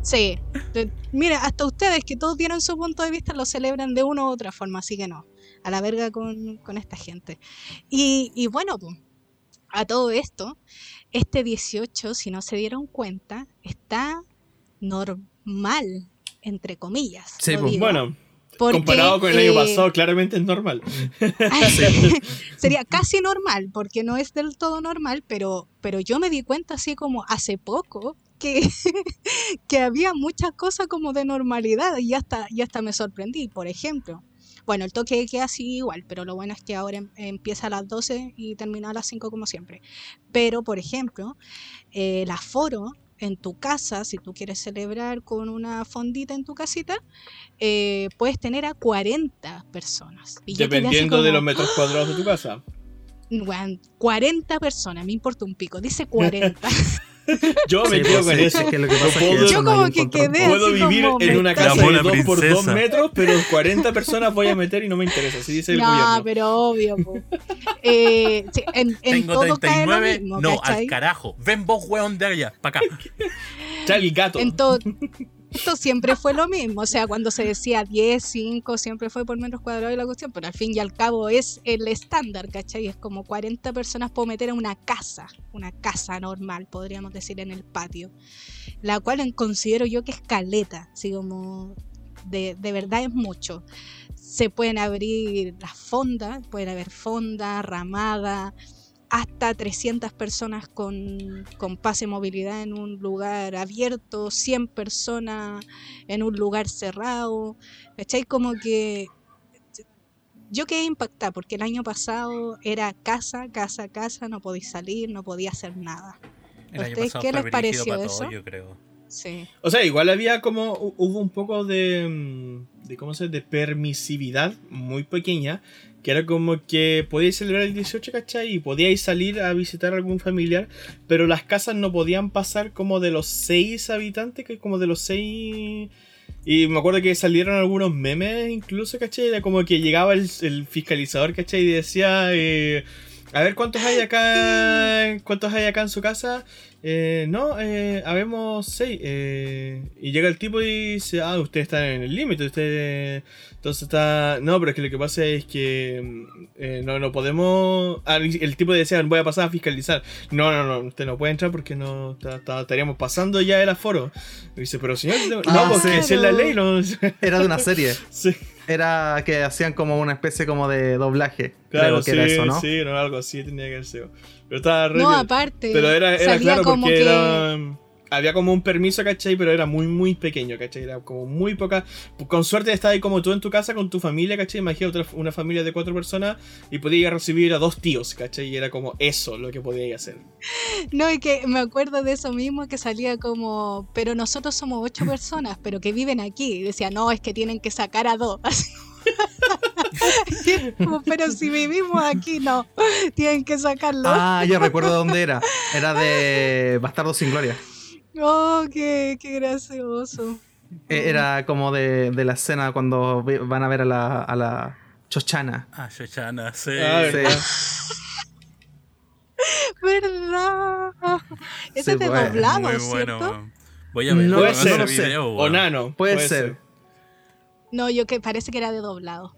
Sí. De- mira, hasta ustedes que todos dieron su punto de vista lo celebran de una u otra forma, así que no. A la verga con, con esta gente. Y, y bueno, pues, a todo esto, este 18, si no se dieron cuenta, está normal, entre comillas. Sí, pues, digo. Bueno, Porque, comparado con el año eh, pasado, claramente es normal. sería casi normal, porque no es del todo normal, pero, pero yo me di cuenta así como hace poco que, que había muchas cosas como de normalidad y hasta, y hasta me sorprendí. Por ejemplo, bueno, el toque queda así igual, pero lo bueno es que ahora em- empieza a las 12 y termina a las 5 como siempre. Pero, por ejemplo, eh, el aforo en tu casa, si tú quieres celebrar con una fondita en tu casita, eh, puedes tener a 40 personas. Y Dependiendo de los metros cuadrados de tu casa. Weón, 40 personas, me importa un pico, dice 40. Yo me Sí, quedo pues, con sí, eso. es que lo que No pasa es que puedo- Yo no como que quedé Puedo así vivir como, en una casa de haciendo- 2 por 2 princesa. metros, pero 40 personas voy a meter y no me interesa. Así dice el No, gobierno. pero obvio. Eh, sí, en en Tengo todo cae lo 39, mismo, no, ¿cachai? al carajo. Ven vos, weón, de allá, para acá. El gato. En todo, esto siempre fue lo mismo. O sea, cuando se decía 10, 5, siempre fue por metros cuadrados y la cuestión, pero al fin y al cabo es el estándar, ¿cachai? Es como 40 personas puedo meter en una casa, una casa normal, podríamos decir, en el patio, la cual considero yo que es caleta, así como de, de verdad es mucho. Se pueden abrir las fondas, pueden haber fonda, ramada, hasta 300 personas con, con pase movilidad en un lugar abierto, 100 personas en un lugar cerrado. ¿Cachai? Como que yo quedé impactada porque el año pasado era casa, casa, casa, no podía salir, no podía hacer nada. El año ¿Ustedes qué les pareció para eso? todo, yo creo. Sí. O sea, igual había como. hu- Hubo un poco de. mm, de ¿Cómo se De permisividad muy pequeña. Que era como que podíais celebrar el 18, ¿cachai? Y podíais salir a visitar a algún familiar. Pero las casas no podían pasar como de los 6 habitantes, que como de los 6. Y me acuerdo que salieron algunos memes incluso, ¿cachai? Era como que llegaba el, el fiscalizador, ¿cachai? Y decía. eh, a ver, ¿cuántos hay acá? ¿Cuántos hay acá en su casa? Eh, no, eh, habemos seis. eh, y llega el tipo y dice, ah, ustedes están en el límite, ustedes... Entonces está... No, pero es que lo que pasa es que mm, eh, no, no podemos... ah, el tipo decía, voy a pasar a fiscalizar. No, no, no, usted no puede entrar porque no ta- ta- estaríamos pasando ya el aforo. Y dice, pero señor, no, Ah, porque sí. es la ley, no... Era de una serie. sí, Era que hacían como una especie como de doblaje. claro, Creo que sí, era eso, ¿no? sí, no, algo así tenía que ser. Pero estaba re No, bien. aparte. Pero era, era salía claro como porque que- era. Había como un permiso, ¿cachai? Pero era muy, muy pequeño, ¿cachai? Era como muy poca. Con suerte estaba ahí como tú en tu casa con tu familia, ¿cachai? Imagina otra, una familia de cuatro personas y podías recibir a dos tíos, ¿cachai? Y era como eso lo que podíais hacer. No, y que me acuerdo de eso mismo que salía como, pero nosotros somos ocho personas, pero que viven aquí. Y decía, no, es que tienen que sacar a dos. Así. Pero si vivimos aquí, no. Tienen que sacarlo. Ah, ya recuerdo dónde era. Era de Bastardo sin Gloria. Oh, qué, qué gracioso. E- Era como de, de la escena cuando van a ver a la, a la Chochana. Ah, Shoshana, sí. Ah, Sí. ¿verdad? Ese Sí, es de bueno, doblado, Muy ¿cierto? bueno. Voy a ver No, Puede ser, video. O nano. Puede ser. No, yo que parece que era de doblado.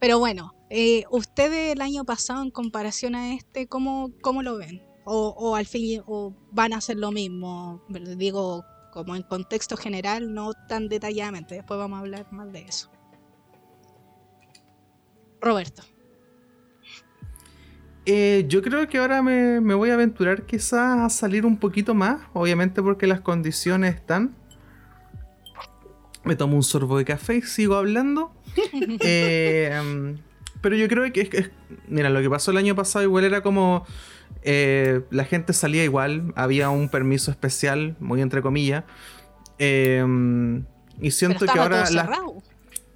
Pero bueno, eh, ustedes el año pasado en comparación a este, ¿cómo, cómo lo ven? O, o al fin, o van a hacer lo mismo, digo, como en contexto general, no tan detalladamente. Después vamos a hablar más de eso. Roberto. Eh, yo creo que ahora me, me voy a aventurar quizás a salir un poquito más, obviamente porque las condiciones están. Me tomo un sorbo de café y sigo hablando. Eh, pero yo creo que es, es- Mira, lo que pasó el año pasado igual era como... eh, la gente salía igual, había un permiso especial, muy entre comillas. em, y Pero siento que ahora... todo la-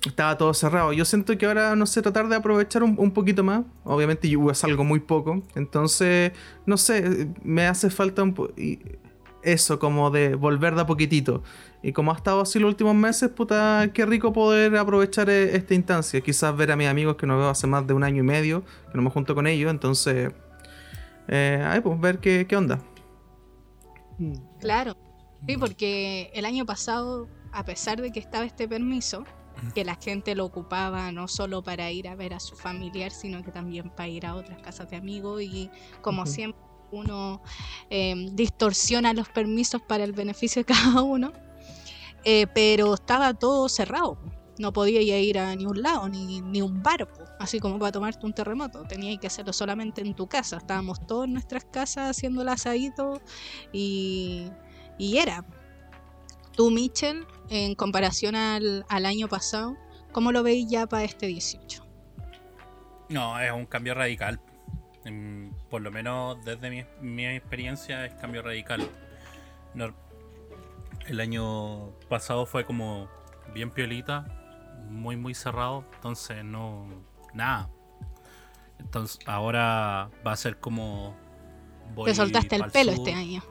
estaba todo cerrado. Yo siento que ahora, no sé, tratar de aprovechar un, un poquito más. Obviamente yo salgo muy poco. Entonces, no sé, me hace falta un po- y eso, como de volver de a poquitito. Y como ha estado así los últimos meses, puta, qué rico poder aprovechar eh, esta instancia. Quizás ver a mis amigos que no veo hace más de un año y medio, que no me junto con ellos. Entonces, eh, ahí pues, ver qué, qué onda. Claro, sí, porque el año pasado, a pesar de que estaba este permiso, que la gente lo ocupaba no solo para ir a ver a su familiar, sino que también para ir a otras casas de amigos y como siempre uno eh, distorsiona los permisos para el beneficio de cada uno, eh, pero estaba todo cerrado. No podía ir a ni un lado, ni, ni un bar, po, así como para tomarte un terremoto. Tenías que hacerlo solamente en tu casa. Estábamos todos en nuestras casas haciendo el asadito y, y era. Tú, Mitchell, en comparación al, al año pasado, ¿cómo lo veis ya para este 18? No, es un cambio radical. Mm, Por lo menos desde mi, mi experiencia es cambio radical. No- el año pasado fue como bien piolita, muy muy cerrado, entonces no nada. Entonces ahora va a ser como voy Te soltaste el pelo sur. este año.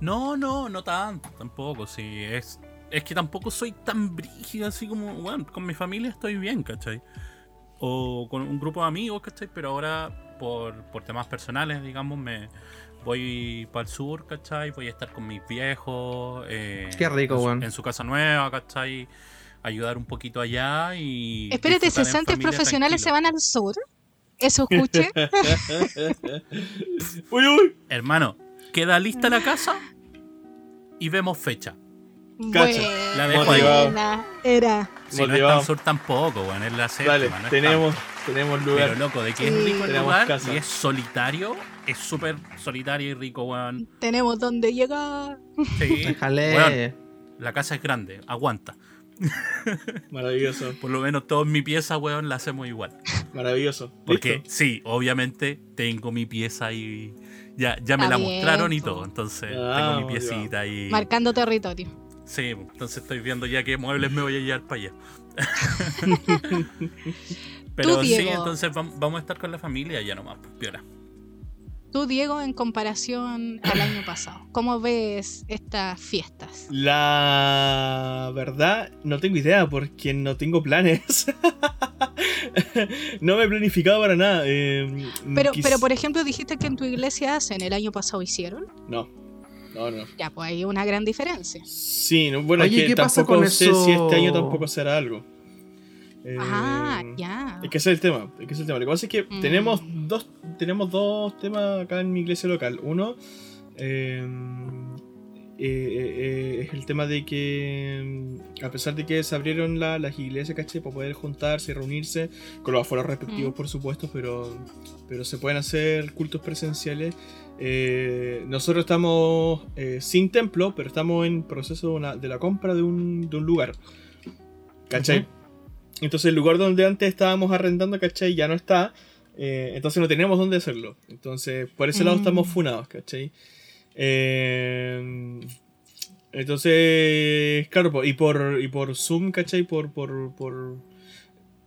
No, no, no tanto, tampoco, sí, es, es que tampoco soy tan brígido así como, bueno, con mi familia estoy bien, ¿cachai? O con un grupo de amigos, ¿cachai? Pero ahora, por, por temas personales, digamos, me voy para el sur, ¿cachai? Voy a estar con mis viejos. eh, Qué rico, en su, en su casa nueva, ¿cachai? Ayudar un poquito allá y... Espérate, cesantes profesionales se van al sur. Eso escuché. uy, uy. Hermano, queda lista la casa y vemos fecha. Cacha. La dejo ahí. Era. Si no es tan sur tampoco, weón, es la séptima, Dale, no tenemos, tenemos lugar. Pero loco, de que Sí. es rico el Tenemos lugar casa. y es solitario, es súper solitario y rico, weón. Tenemos donde llegar. Sí, Déjale. la casa es grande, aguanta. Maravilloso, Por lo menos toda mi pieza, weón, la hacemos igual. maravilloso. Porque ¿Listo? sí, obviamente tengo mi pieza y ya, ya me Está la bien, mostraron y po. todo. Entonces Ah, tengo mi piecita y... Marcando territorio. Sí, entonces estoy viendo ya qué muebles me voy a llevar para allá. Pero Tú, sí, entonces vam- vamos a estar con la familia ya nomás, pues, piola. Tú, Diego, en comparación al año pasado, ¿cómo ves estas fiestas? La verdad, no tengo idea porque no tengo planes. no me he planificado para nada. eh, Pero, quis- pero por ejemplo, dijiste que en tu iglesia hacen, el año pasado hicieron. No, no, no. Ya, pues hay una gran diferencia. Sí, no, bueno, Oye, es que ¿qué pasa tampoco con sé eso? si este año tampoco será algo. Eh, Ah, ya. Es que ese es el tema, es que es el tema. Lo que pasa es que Mm. tenemos dos tenemos dos temas acá en mi iglesia local. Uno eh, eh, eh, es el tema de que mm, a pesar de que se abrieron la- las iglesias, ¿cachai? Para poder juntarse y reunirse con los aforos respectivos, Mm. por supuesto, pero, pero se pueden hacer cultos presenciales. Eh, nosotros estamos eh, sin templo, pero estamos en proceso de, una- de la compra de un, de un lugar. ¿Cachai? Entonces el lugar donde antes estábamos arrendando, ¿cachai? Ya no está. eh, entonces no tenemos dónde hacerlo. Entonces por ese lado Mm. estamos funados, ¿cachai? Eh, entonces, claro, y por, y por Zoom, ¿cachai? Por, por, por,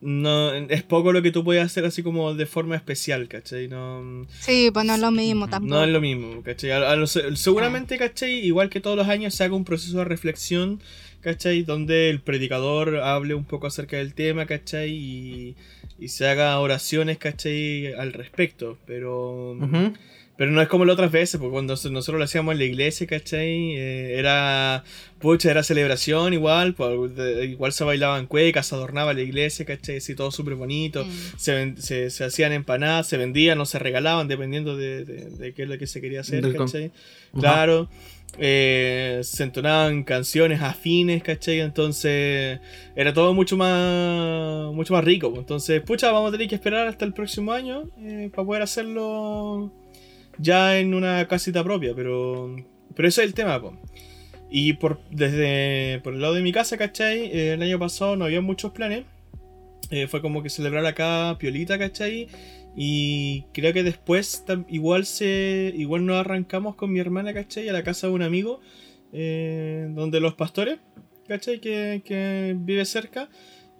no, es poco lo que tú puedes hacer así como de forma especial, ¿cachai? No, Sí, pues no es lo mismo tampoco. no es lo mismo, ¿cachai? A- a lo- seguramente, ¿cachai? Igual que todos los años se haga un proceso de reflexión, ¿cachai? Donde el predicador hable un poco acerca del tema, ¿cachai? Y, y se haga oraciones, ¿cachai? Al respecto, pero... Ujú. Pero no es como las otras veces, porque cuando nosotros lo hacíamos en la iglesia, ¿cachai? Eh, era, pucha, era celebración igual, pues, de- igual se bailaban cuecas, se adornaba la iglesia, ¿cachai? Así todo súper bonito. Mm. Se, se, se hacían empanadas, se vendían o se regalaban, dependiendo de, de- de qué es lo que se quería hacer, Del ¿cachai? Claro. Eh, se entonaban canciones afines, ¿cachai? Entonces era todo mucho más mucho más rico. pues. Entonces, pucha, vamos a tener que esperar hasta el próximo año eh, para poder hacerlo ya en una casita propia, pero pero ese es el tema, po. Y por desde por el lado de mi casa, ¿cachai? Eh, el año pasado no había muchos planes. Eh, fue como que celebrar acá piolita, ¿cachai? Y creo que después igual se igual nos arrancamos con mi hermana, ¿cachai? A la casa de un amigo, eh, donde los pastores, ¿cachai? Que, que vive cerca.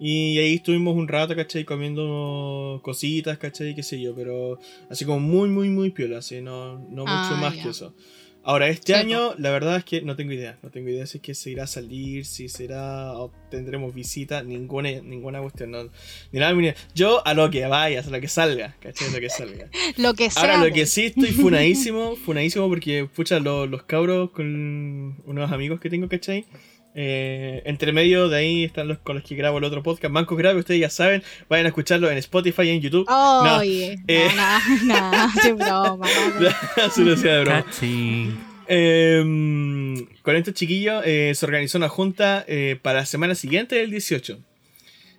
Y ahí estuvimos un rato, ¿cachai? Comiendo cositas, ¿cachai? Qué sé yo, pero así como muy, muy, muy piola, así, no, no mucho Ah, más ya. que eso. Ahora, este Sí, año, la verdad es que no tengo idea. No tengo idea si es que se irá a salir, si será, o tendremos visita, ninguna, ninguna cuestión. No, ni nada, ni- yo a lo que vayas, a lo que salga, ¿cachai? Lo que salga. Lo que sea. Ahora, lo pues. que sí estoy funadísimo, funadísimo porque, pucha, lo- los cabros con unos amigos que tengo, ¿cachai? Eh, entre medio de ahí están los con los que grabo el otro podcast, Manco Grave, ustedes ya saben, vayan a escucharlo en Spotify y en YouTube. Oye, no, eh. no, no, broma. no. Decía de broma. Eh, con estos chiquillos eh, se organizó una junta eh, para la semana siguiente del 18.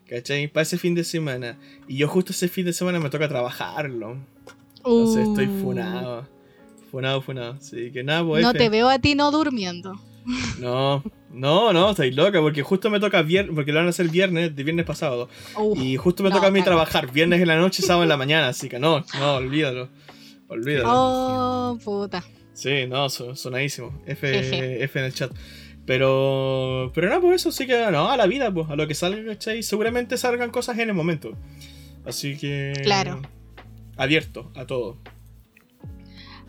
¿Cachai? Para ese fin de semana. Y yo justo ese fin de semana me toca trabajarlo. Entonces estoy Uh, funado. Funado, funado. Así que nada, pues. No F. te veo a ti no durmiendo. No, no, no, estoy loca porque justo me toca viernes, porque lo van a hacer viernes, de viernes pasado. Y justo me no, toca a mí claro. trabajar viernes en la noche y sábado en la mañana. Así que no, no, olvídalo. Olvídalo. Oh, puta. Sí, no, son, sonadísimo. F, en el chat. Pero, pero nada, pues eso sí que, no, a la vida, pues, a lo que salga, ¿cachai? Seguramente salgan cosas en el momento. Así que. Claro. Abierto a todo.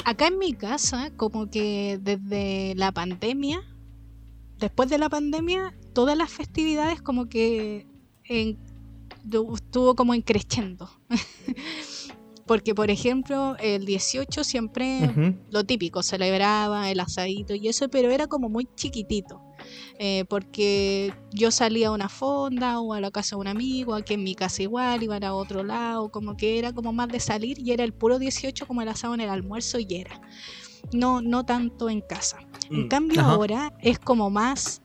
Acá en mi casa, como que desde la pandemia, después de la pandemia, todas las festividades como que en- estuvo como increciendo. Porque, por ejemplo, el 18 siempre lo típico, celebraba el asadito y eso, pero era como muy chiquitito. Eh, porque yo salía a una fonda o a la casa de un amigo, aquí en mi casa igual, iban a otro lado, como que era como más de salir y era el puro 18 como el asado en el almuerzo y era. No, no tanto en casa. En Mm. cambio Ajá. ahora es como más,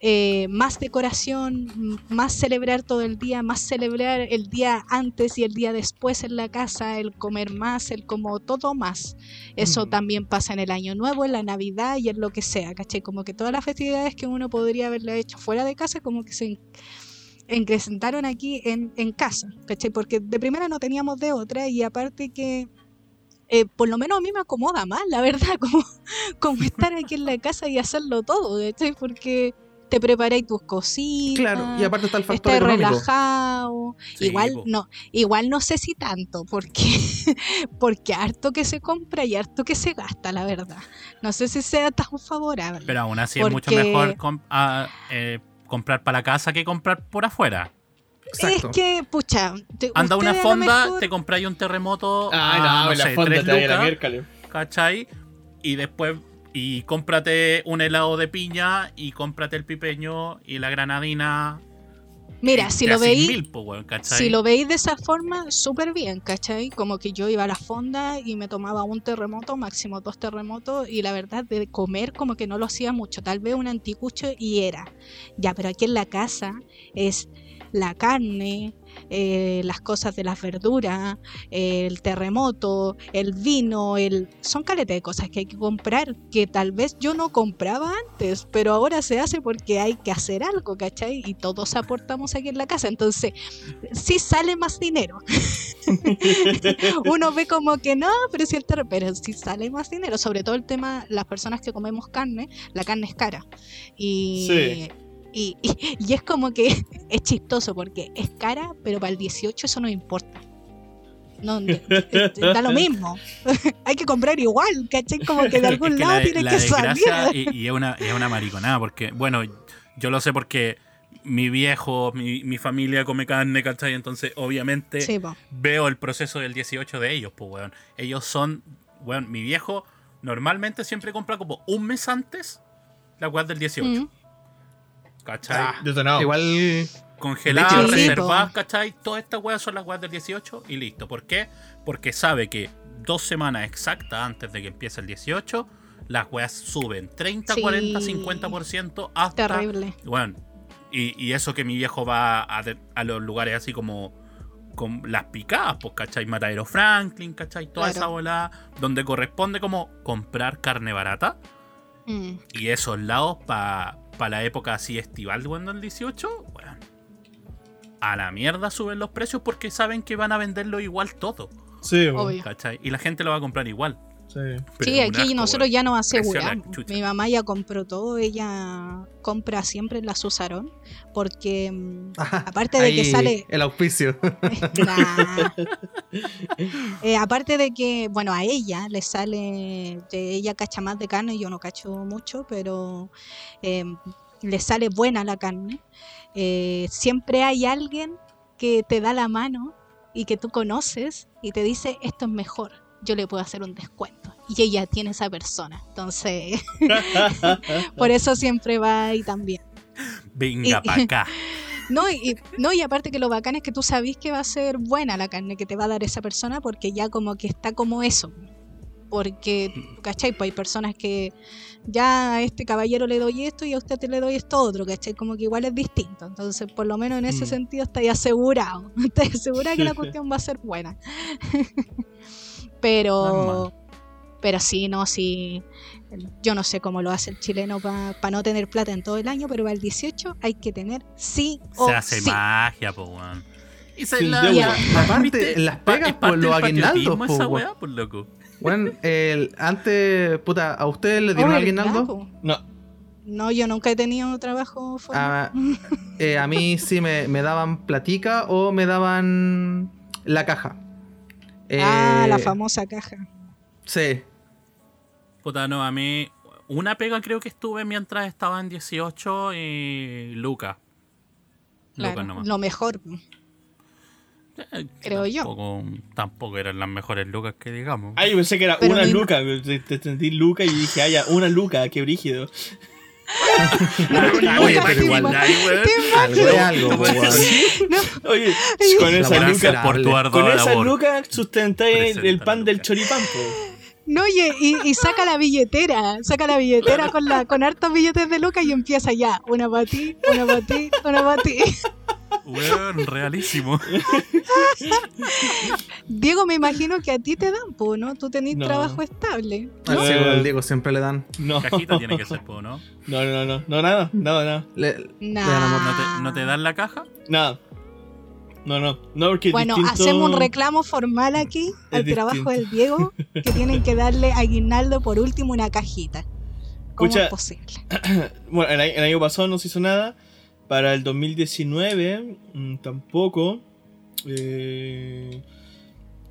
eh, más decoración, más celebrar todo el día, más celebrar el día antes y el día después en la casa, el comer más, el como todo más. Eso Mm. también pasa en el Año Nuevo, en la Navidad y en lo que sea, ¿cachai? Como que todas las festividades que uno podría haberle hecho fuera de casa, como que se en- incrementaron aquí en, en casa, ¿cachai? Porque de primera no teníamos de otra y aparte que eh, por lo menos a mí me acomoda más, la verdad, como, como estar aquí en la casa y hacerlo todo, ¿cachai? Porque te preparáis tus cositas. Claro, y aparte está el factor Estás económico. relajado. Sí, igual po. no, igual no sé si tanto, porque, porque harto que se compra y harto que se gasta, la verdad. No sé si sea tan favorable. Pero aún así es mucho mejor com- a- eh, comprar para la casa que comprar por afuera. Exacto. Es que, pucha, te- Anda a una fonda, mejor- te compráis un terremoto Ay, a, no, no en la sé, fonda tres lucas, miércoles. ¿cachai? Y después, y cómprate un helado de piña y cómprate el pipeño y la granadina. Mira, y si lo veis, mil, po, weón, ¿cachai? Si lo veis de esa forma, súper bien, ¿cachai? Como que yo iba a la fonda y me tomaba un terremoto, máximo dos terremotos, y la verdad de comer como que no lo hacía mucho, tal vez un anticucho y era. Ya, pero aquí en la casa es la carne, eh, las cosas de las verduras, el terremoto, el vino, el son caletas de cosas que hay que comprar, que tal vez yo no compraba antes, pero ahora se hace porque hay que hacer algo, ¿cachai? Y todos aportamos aquí en la casa, entonces sí sale más dinero. Uno ve como que no, pero sí, pero sí sale más dinero, sobre todo el tema, las personas que comemos carne, la carne es cara. Y Sí. Y, y- y es como que es chistoso porque es cara, pero para el 18 eso no importa. No, de- da lo mismo. Hay que comprar igual, ¿cachai? Como que de Es algún que lado la, tiene la que salir. y, y es, una, es una mariconada, porque, bueno, yo lo sé porque mi viejo, mi, mi familia come carne, ¿cachai? Entonces, obviamente, Sí, veo el proceso del 18 de ellos, pues, weón. Ellos son, weón, mi viejo normalmente siempre compra como un mes antes la weá del 18, Mm. ¿Cachai? Ah, Detonado. Igual. Congeladas, Sí, reservadas. ¿cachai? Todas estas weas son las weas del 18 y listo. ¿Por qué? Porque sabe que dos semanas exactas antes de que empiece el 18, las weas suben 30, Sí. 40, 50% hasta. Terrible. Bueno, y, y eso que mi viejo va a, los lugares así como con las picadas, pues, ¿cachai? Matadero Franklin, ¿cachai? Toda Claro. esa bola donde corresponde como comprar carne barata. Mm. Y esos lados para la época así estival, bueno, el 18, bueno, a la mierda suben los precios porque saben que van a venderlo igual todo, Sí. ¿cachai? Y la gente lo va a comprar igual. Sí. Aquí asco, nosotros ya nos aseguramos. Mi mamá ya compró todo, ella compra siempre en la Susarón, porque mm, aparte de que sale... El auspicio. Nah. Eh, aparte de que, bueno, a ella le sale, de ella cacha más de carne, yo no cacho mucho, pero eh, le sale buena la carne. Eh, siempre hay alguien que te da la mano y que tú conoces y te dice, esto es mejor, yo le puedo hacer un descuento. Y ella tiene esa persona. Entonces, por eso siempre va ahí también. Venga para acá. No y, no, y aparte que lo bacán es que tú sabes que va a ser buena la carne que te va a dar esa persona porque ya como que está como eso. Porque, ¿cachai? Pues hay personas que ya a este caballero le doy esto y a usted le doy esto otro, ¿cachai? Como que igual es distinto. Entonces, por lo menos en ese Mm. sentido estáis asegurado. Estáis asegurado que la cuestión va a ser buena. Pero, pero sí, no, sí. Yo no sé cómo lo hace el chileno para no tener plata en todo el año, pero para el 18 hay que tener sí o Se hace sí. magia, po, weón. Y se Sin la-. Aparte, ¿viste? las Pa- pegas es por parte los aguinaldos, esa weón. weá, por loco. Bueno, el, antes, puta, ¿a ustedes le Oh, dieron ¿verdad, aguinaldo? No. No, yo nunca he tenido trabajo fuera. Ah, eh, a mí sí me, me daban platica o me daban la caja. Ah, Eh, la famosa caja. Sí. Puta, no, a mí. Una pega creo que estuve mientras estaba en 18 y Luca. Luca Claro, nomás. lo mejor. Eh, creo yo. tampoco, Tampoco eran las mejores lucas que digamos. Ah, yo pensé que era Pero una no- luca. Te, te entendí luca y dije, ah, ya, una luca, qué brígido. Oye, pero igual. Ay, weón. Algo algo, weón. Oye, con esa por tu ardua con esa luca sustentáis el, pan del luca. No, oye, y, y saca la billetera, saca la billetera con la con hartos billetes de lucas y empieza ya, una para ti, una para ti, una para ti. Weón, realísimo. Diego, me imagino que a ti te dan, po, ¿no? Tú tenés No. trabajo estable. Al ¿No? Diego, al Diego siempre le dan. No. Cajita tiene que ser, po, ¿no? No, no, no, no, nada, nada, nada. Le, le Nah. dan amor. ¿No te, no te dan la caja? Nada. No, no, no, porque Bueno, distinto- hacemos un reclamo formal aquí al Es trabajo distinto. del Diego, que tienen que darle a Aguinaldo por último una cajita. ¿Cómo Escucha, es posible? Bueno, el, año- el año pasado no se hizo nada. Para el 2019 mm, tampoco. Eh,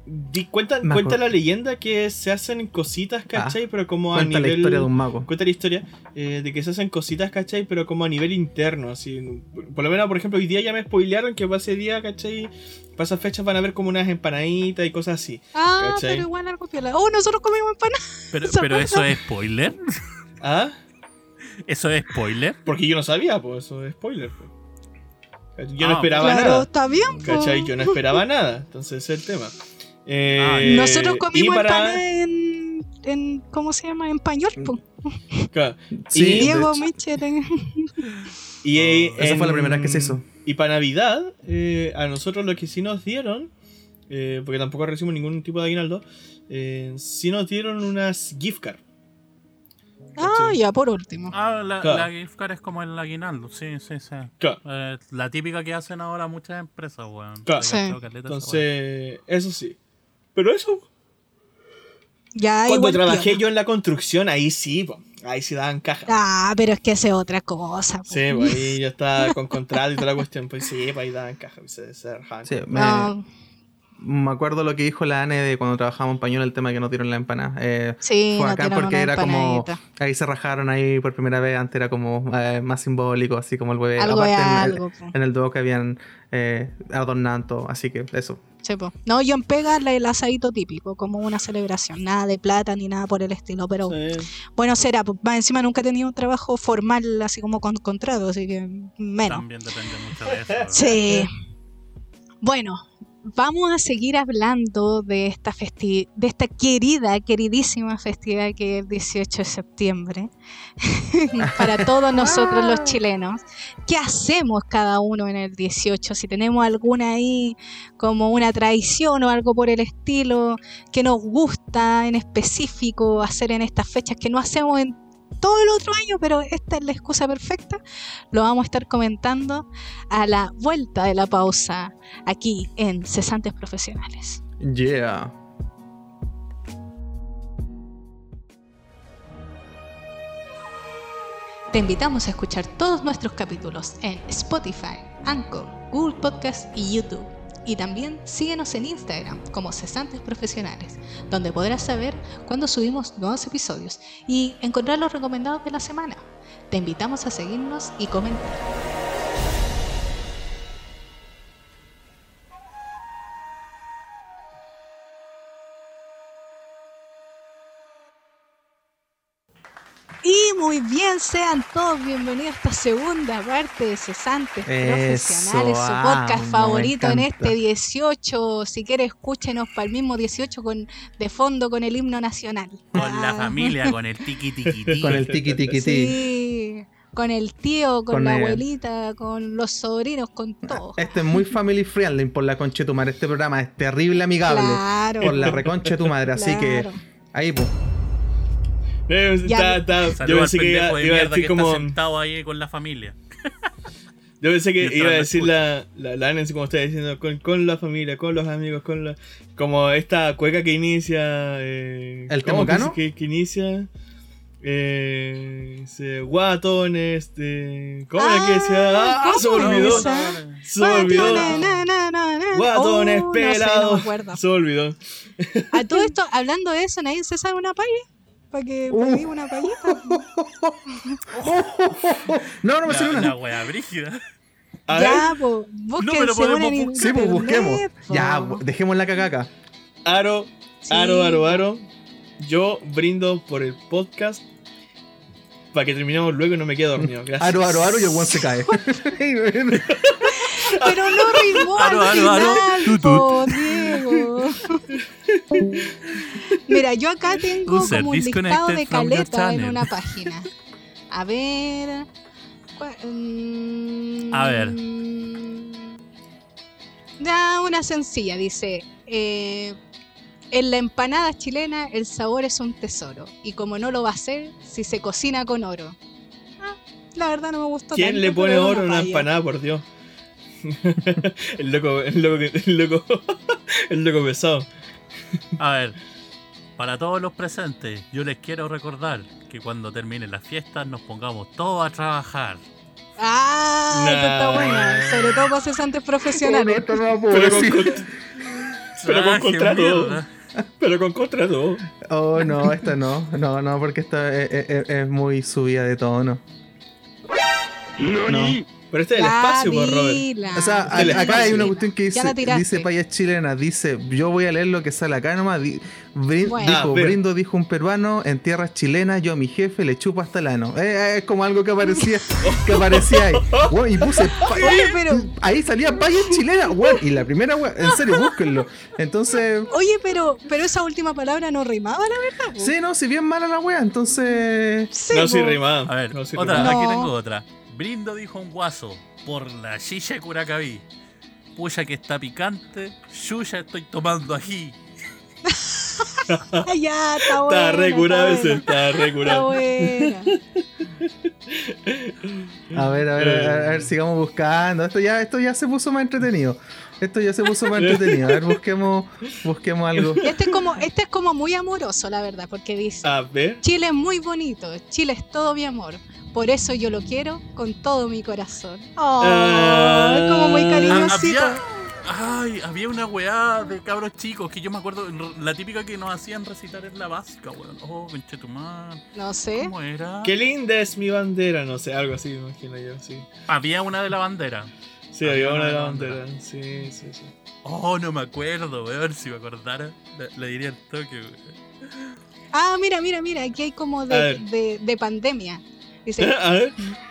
di- cuenta cuenta la leyenda que se hacen cositas, ¿cachai? Pero como a Cuenta nivel... la historia de un mago. Cuenta la historia eh, de que se hacen cositas, ¿cachai? Pero como a nivel interno, así. Por lo menos, por ejemplo, hoy día ya me spoilearon que para ese día, ¿cachai? Para esas fechas van a haber como unas empanaditas y cosas así. Ah, ¿cachai? pero igual algo piola. Oh, nosotros comimos empanadas. Pero, Eso pero eso es spoiler. ¿Ah? Eso es spoiler. Porque yo no sabía, pues eso es spoiler. pues. Yo no Ah, esperaba Claro, nada. está bien. po. ¿Cachai? Yo no esperaba nada. Entonces ese es el tema. Eh, Nosotros comimos para- empanadas en, en. ¿Cómo se llama? En pañol. Sí, Diego. Michel. Y, eh, Esa fue la primera vez que se hizo. Y para Navidad, eh, a nosotros lo que sí nos dieron, eh, porque tampoco recibimos ningún tipo de aguinaldo, eh, sí nos dieron unas gift cards. Ah, ya, por último. Ah, la, Claro. la gift card es como el aguinaldo. Sí, sí, sí. Claro. Eh, la típica que hacen ahora muchas empresas, weón. Claro. Sí. Entonces, eso sí. Pero eso, Ya, cuando trabajé piola. yo en la construcción, ahí sí, po. Ahí sí daban caja. Ah, pero es que esa es otra cosa. po. Sí, pues ahí yo estaba con contrato y toda la cuestión. Pues sí, pues ahí daban caja. pues, Se, se. Sí, me, No, me acuerdo lo que dijo la ANE de cuando trabajábamos en pañuelo, el tema que nos dieron la empanada. Eh, sí, fue no acá porque una era como. Ahí se rajaron ahí por primera vez, antes era como eh, más simbólico, así como el bebé. Algo es Aparte, en, el- algo. po. en el dúo que habían eh, adornado, así que eso. Sí, po. No, yo en pega la- el asadito típico, como una celebración. Nada de plata ni nada por el estilo, pero Sí. bueno, será. pues, Más encima nunca he tenido un trabajo formal así como con contrato, así que menos. También depende mucho de eso. Sí. Bueno, vamos a seguir hablando de esta festi de esta querida, queridísima festividad que es el 18 de septiembre. Para todos nosotros los chilenos. ¿Qué hacemos cada uno en el 18? Si tenemos alguna ahí como una tradición o algo por el estilo que nos gusta en específico hacer en estas fechas que no hacemos en todo el otro año, pero esta es la excusa perfecta, lo vamos a estar comentando a la vuelta de la pausa aquí en Cesantes Profesionales. Yeah. Te invitamos a escuchar todos nuestros capítulos en Spotify, Anchor, Google Podcast y YouTube. Y también síguenos en Instagram como Cesantes Profesionales, donde podrás saber cuándo subimos nuevos episodios y encontrar los recomendados de la semana. Te invitamos a seguirnos y comentar. Muy bien, sean todos bienvenidos a esta segunda parte de Cesantes Eso, Profesionales, su podcast favorito en este 18. Si quiere, escúchenos para el mismo 18 con, de fondo con el himno nacional. Con la familia, con el tiki tiki tiki. Con el tiki tiki ti. Sí, con el tío, con, Con la el- abuelita, con los sobrinos, con todo. Este es muy family friendly por la concha de tu madre. Este programa es terrible amigable. Claro. Por la reconcha de tu madre. Así que ahí, pues. Eh, Ya. está- está- Saludos yo pensé que iba, de iba a decir está como. sentado ahí con la familia. Yo pensé que iba a decir la, la, la Nancy, como estaba diciendo, con, con la familia, con los amigos, con la. Como esta cueca que inicia. Eh, ¿El ¿cómo que Temucano? Que, que inicia. Eh, dice, guatones, de. ¿Cómo era que decía? ¡Ah! ¿cómo Se olvidó. Se olvidó. Guatones, Oh, no sé, no me pelados. Se olvidó. A todo esto, hablando de eso, nadie se sabe una paya. Para que Uh. pedí una payita. No, no me La, sirve la una. wea brígida. A ya, pues, busquen No, pero según podemos en. Sí, pues busquemos. po. Ya, dejemos la cacaca. Aro, Sí. Aro, Aro, Aro. Yo brindo por el podcast. Para que terminemos luego y no me quede dormido. Gracias. Aro, aro, aro y el weón se cae. Pero no rimó Aro, al aro, aro, final, tut, po, Diego. Mira, yo acá tengo User como un listado de caleta en una página. A ver. mm, A ver. Ya, una sencilla, dice. eh, en la empanada chilena el sabor es un tesoro. Y como no lo va a ser, si se cocina con oro. Ah, la verdad no me gustó ¿Quién tanto, le pone oro a una empanada, por Dios? el loco, el loco, el loco, el loco pesado. A ver, para todos los presentes, yo les quiero recordar que cuando terminen las fiestas nos pongamos todos a trabajar. Ah, esta está Nah. buena. Sobre todo para cesantes profesionales. No puedo Pero con, con- Pero con contrato. pero con contrato. Oh, no, esta no. No, no, porque esta es, es- es muy subida de tono. No. Pero este es el Ya, espacio, por Robert. dila. O sea, a- acá hay una cuestión que dice, dice payas chilena, dice, yo voy a leer lo que sale acá nomás. di- brin- Bueno. Dijo, Ah, pero- brindo, dijo un peruano, en tierras chilenas, yo a mi jefe le chupo hasta el ano. Eh, eh, es como algo que aparecía, que aparecía ahí. Bueno, y puse, pa- Oye, pero, ahí salía payas chilena, bueno, y la primera, weón, en serio, búsquenlo. Entonces, oye, pero, pero esa última palabra no rimaba, la verdad. sí, no, si bien mala la wea, entonces... Sí, No, sí, po. rimaba. A ver, no, sí otra, rimaba. Aquí tengo otra. Brindo dijo un guaso por la silla de Curacaví. Puya que está picante, Yuya estoy tomando ají. Ya, está buena. Está re curado está ese, está re Está curado. buena. A ver, a ver, a ver, a ver, sigamos buscando. Esto ya, esto ya se puso más entretenido. Esto ya se puso más entretenido. A ver, busquemos, busquemos algo. Este es como, este es como muy amoroso, la verdad, porque dice, A ver. Chile es muy bonito, Chile es todo mi amor. Por eso yo lo quiero con todo mi corazón. Oh, Ah. como muy Ah, cariñosito. Ay, había una weá de cabros chicos que yo me acuerdo, la típica que nos hacían recitar en la básica, weón. Oh, conchetumar. No sé. ¿Cómo era? Qué linda es mi bandera, no sé, algo así, me imagino yo, sí. Había una de la bandera. Sí, había una de la bandera, sí, sí, sí. Oh, no me acuerdo, weón. Si me acordara, le, le diría el toque, weón. Ah, mira, mira, mira, aquí hay como de, de, de pandemia. Dice,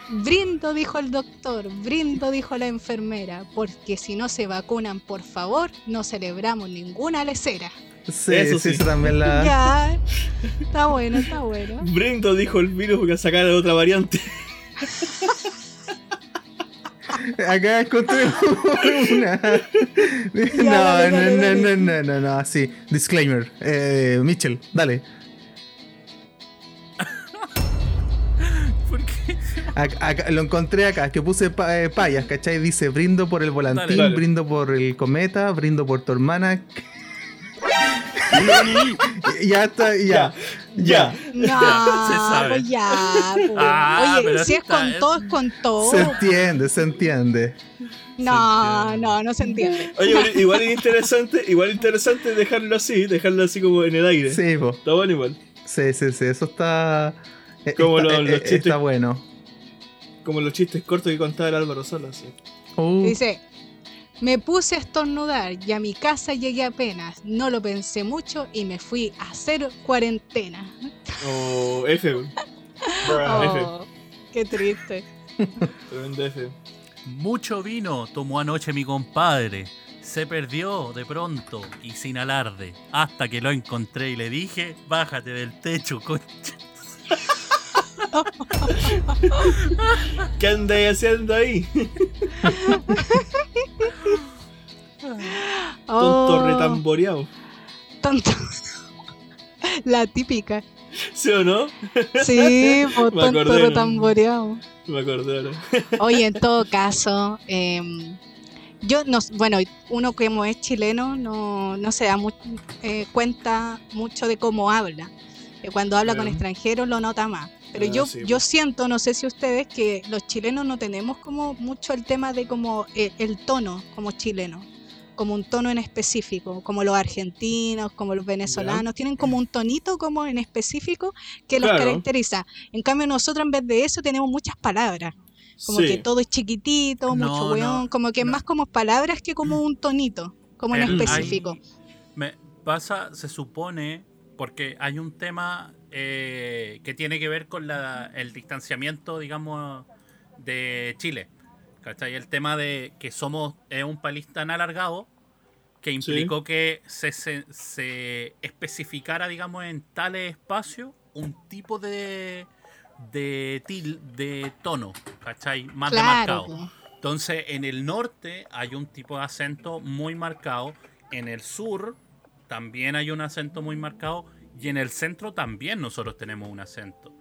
brindo, dijo el doctor, brindo, dijo la enfermera, porque si no se vacunan, por favor, no celebramos ninguna lecera. Sí, Eso sí, sí. eso también la. Ya, está bueno, está bueno. Brindo dijo el virus que sacara otra variante. Acá encontré una. No, no, no, no, no, no, no, sí. Disclaimer. Eh, Mitchell, dale. Acá- acá- lo encontré acá, que puse pa- eh, payas, ¿cachai? Dice brindo por el volantín, Dale, dale. brindo por el cometa, brindo por tu hermana. ya está, ya. Ya. No, Se sabe. pues ya. pues. Ah, Oye, si es con eh. todo, es con todo. Se entiende, se entiende. No, entiende. no, no se entiende. Oye, pero igual es interesante, igual interesante dejarlo así, dejarlo así como en el aire. Sí, po. Está bueno igual. sí, sí, sí, eso está. eh, Como está, los- los chistes. está bueno. Como los chistes cortos que contaba el Álvaro Solo, así. Uh, Dice, me puse a estornudar y a mi casa llegué apenas. No lo pensé mucho y me fui a hacer cuarentena. O F. Oh, qué triste. Tremendo F. Mucho vino tomó anoche mi compadre. Se perdió de pronto y sin alarde. Hasta que lo encontré y le dije, bájate del techo, concha. ¿Qué andáis haciendo ahí? Tonto Oh, retamboreado. tonto. La típica. ¿Sí o no? Sí, Me tonto retamboreado. Me acordé ahora. Oye, en todo caso, em, yo no, bueno, uno como es chileno no, no se da eh, cuenta mucho de cómo habla. Eh, Cuando habla con extranjeros lo nota más. Pero Ah, yo, sí, yo siento, no sé si ustedes, que los chilenos no tenemos como mucho el tema de como eh, el tono como chileno, como un tono en específico, como los argentinos, como los venezolanos, tienen como un tonito como en específico que los Claro. caracteriza. En cambio nosotros en vez de eso tenemos muchas palabras. Como Sí. que todo es chiquitito, No, mucho no, weón, como que es no. más como palabras que como un tonito, como en El- específico. hay- me pasa, se supone, porque hay un tema eh, que tiene que ver con la, el distanciamiento, digamos, de Chile. ¿Cachai? El tema de que somos es un país tan alargado que implicó que se, se, se especificara, digamos, en tales espacios un tipo de, de, til- de tono, ¿cachai? Más Claro. demarcado. Entonces, en el norte hay un tipo de acento muy marcado, en el sur también hay un acento muy marcado y en el centro también nosotros tenemos un acento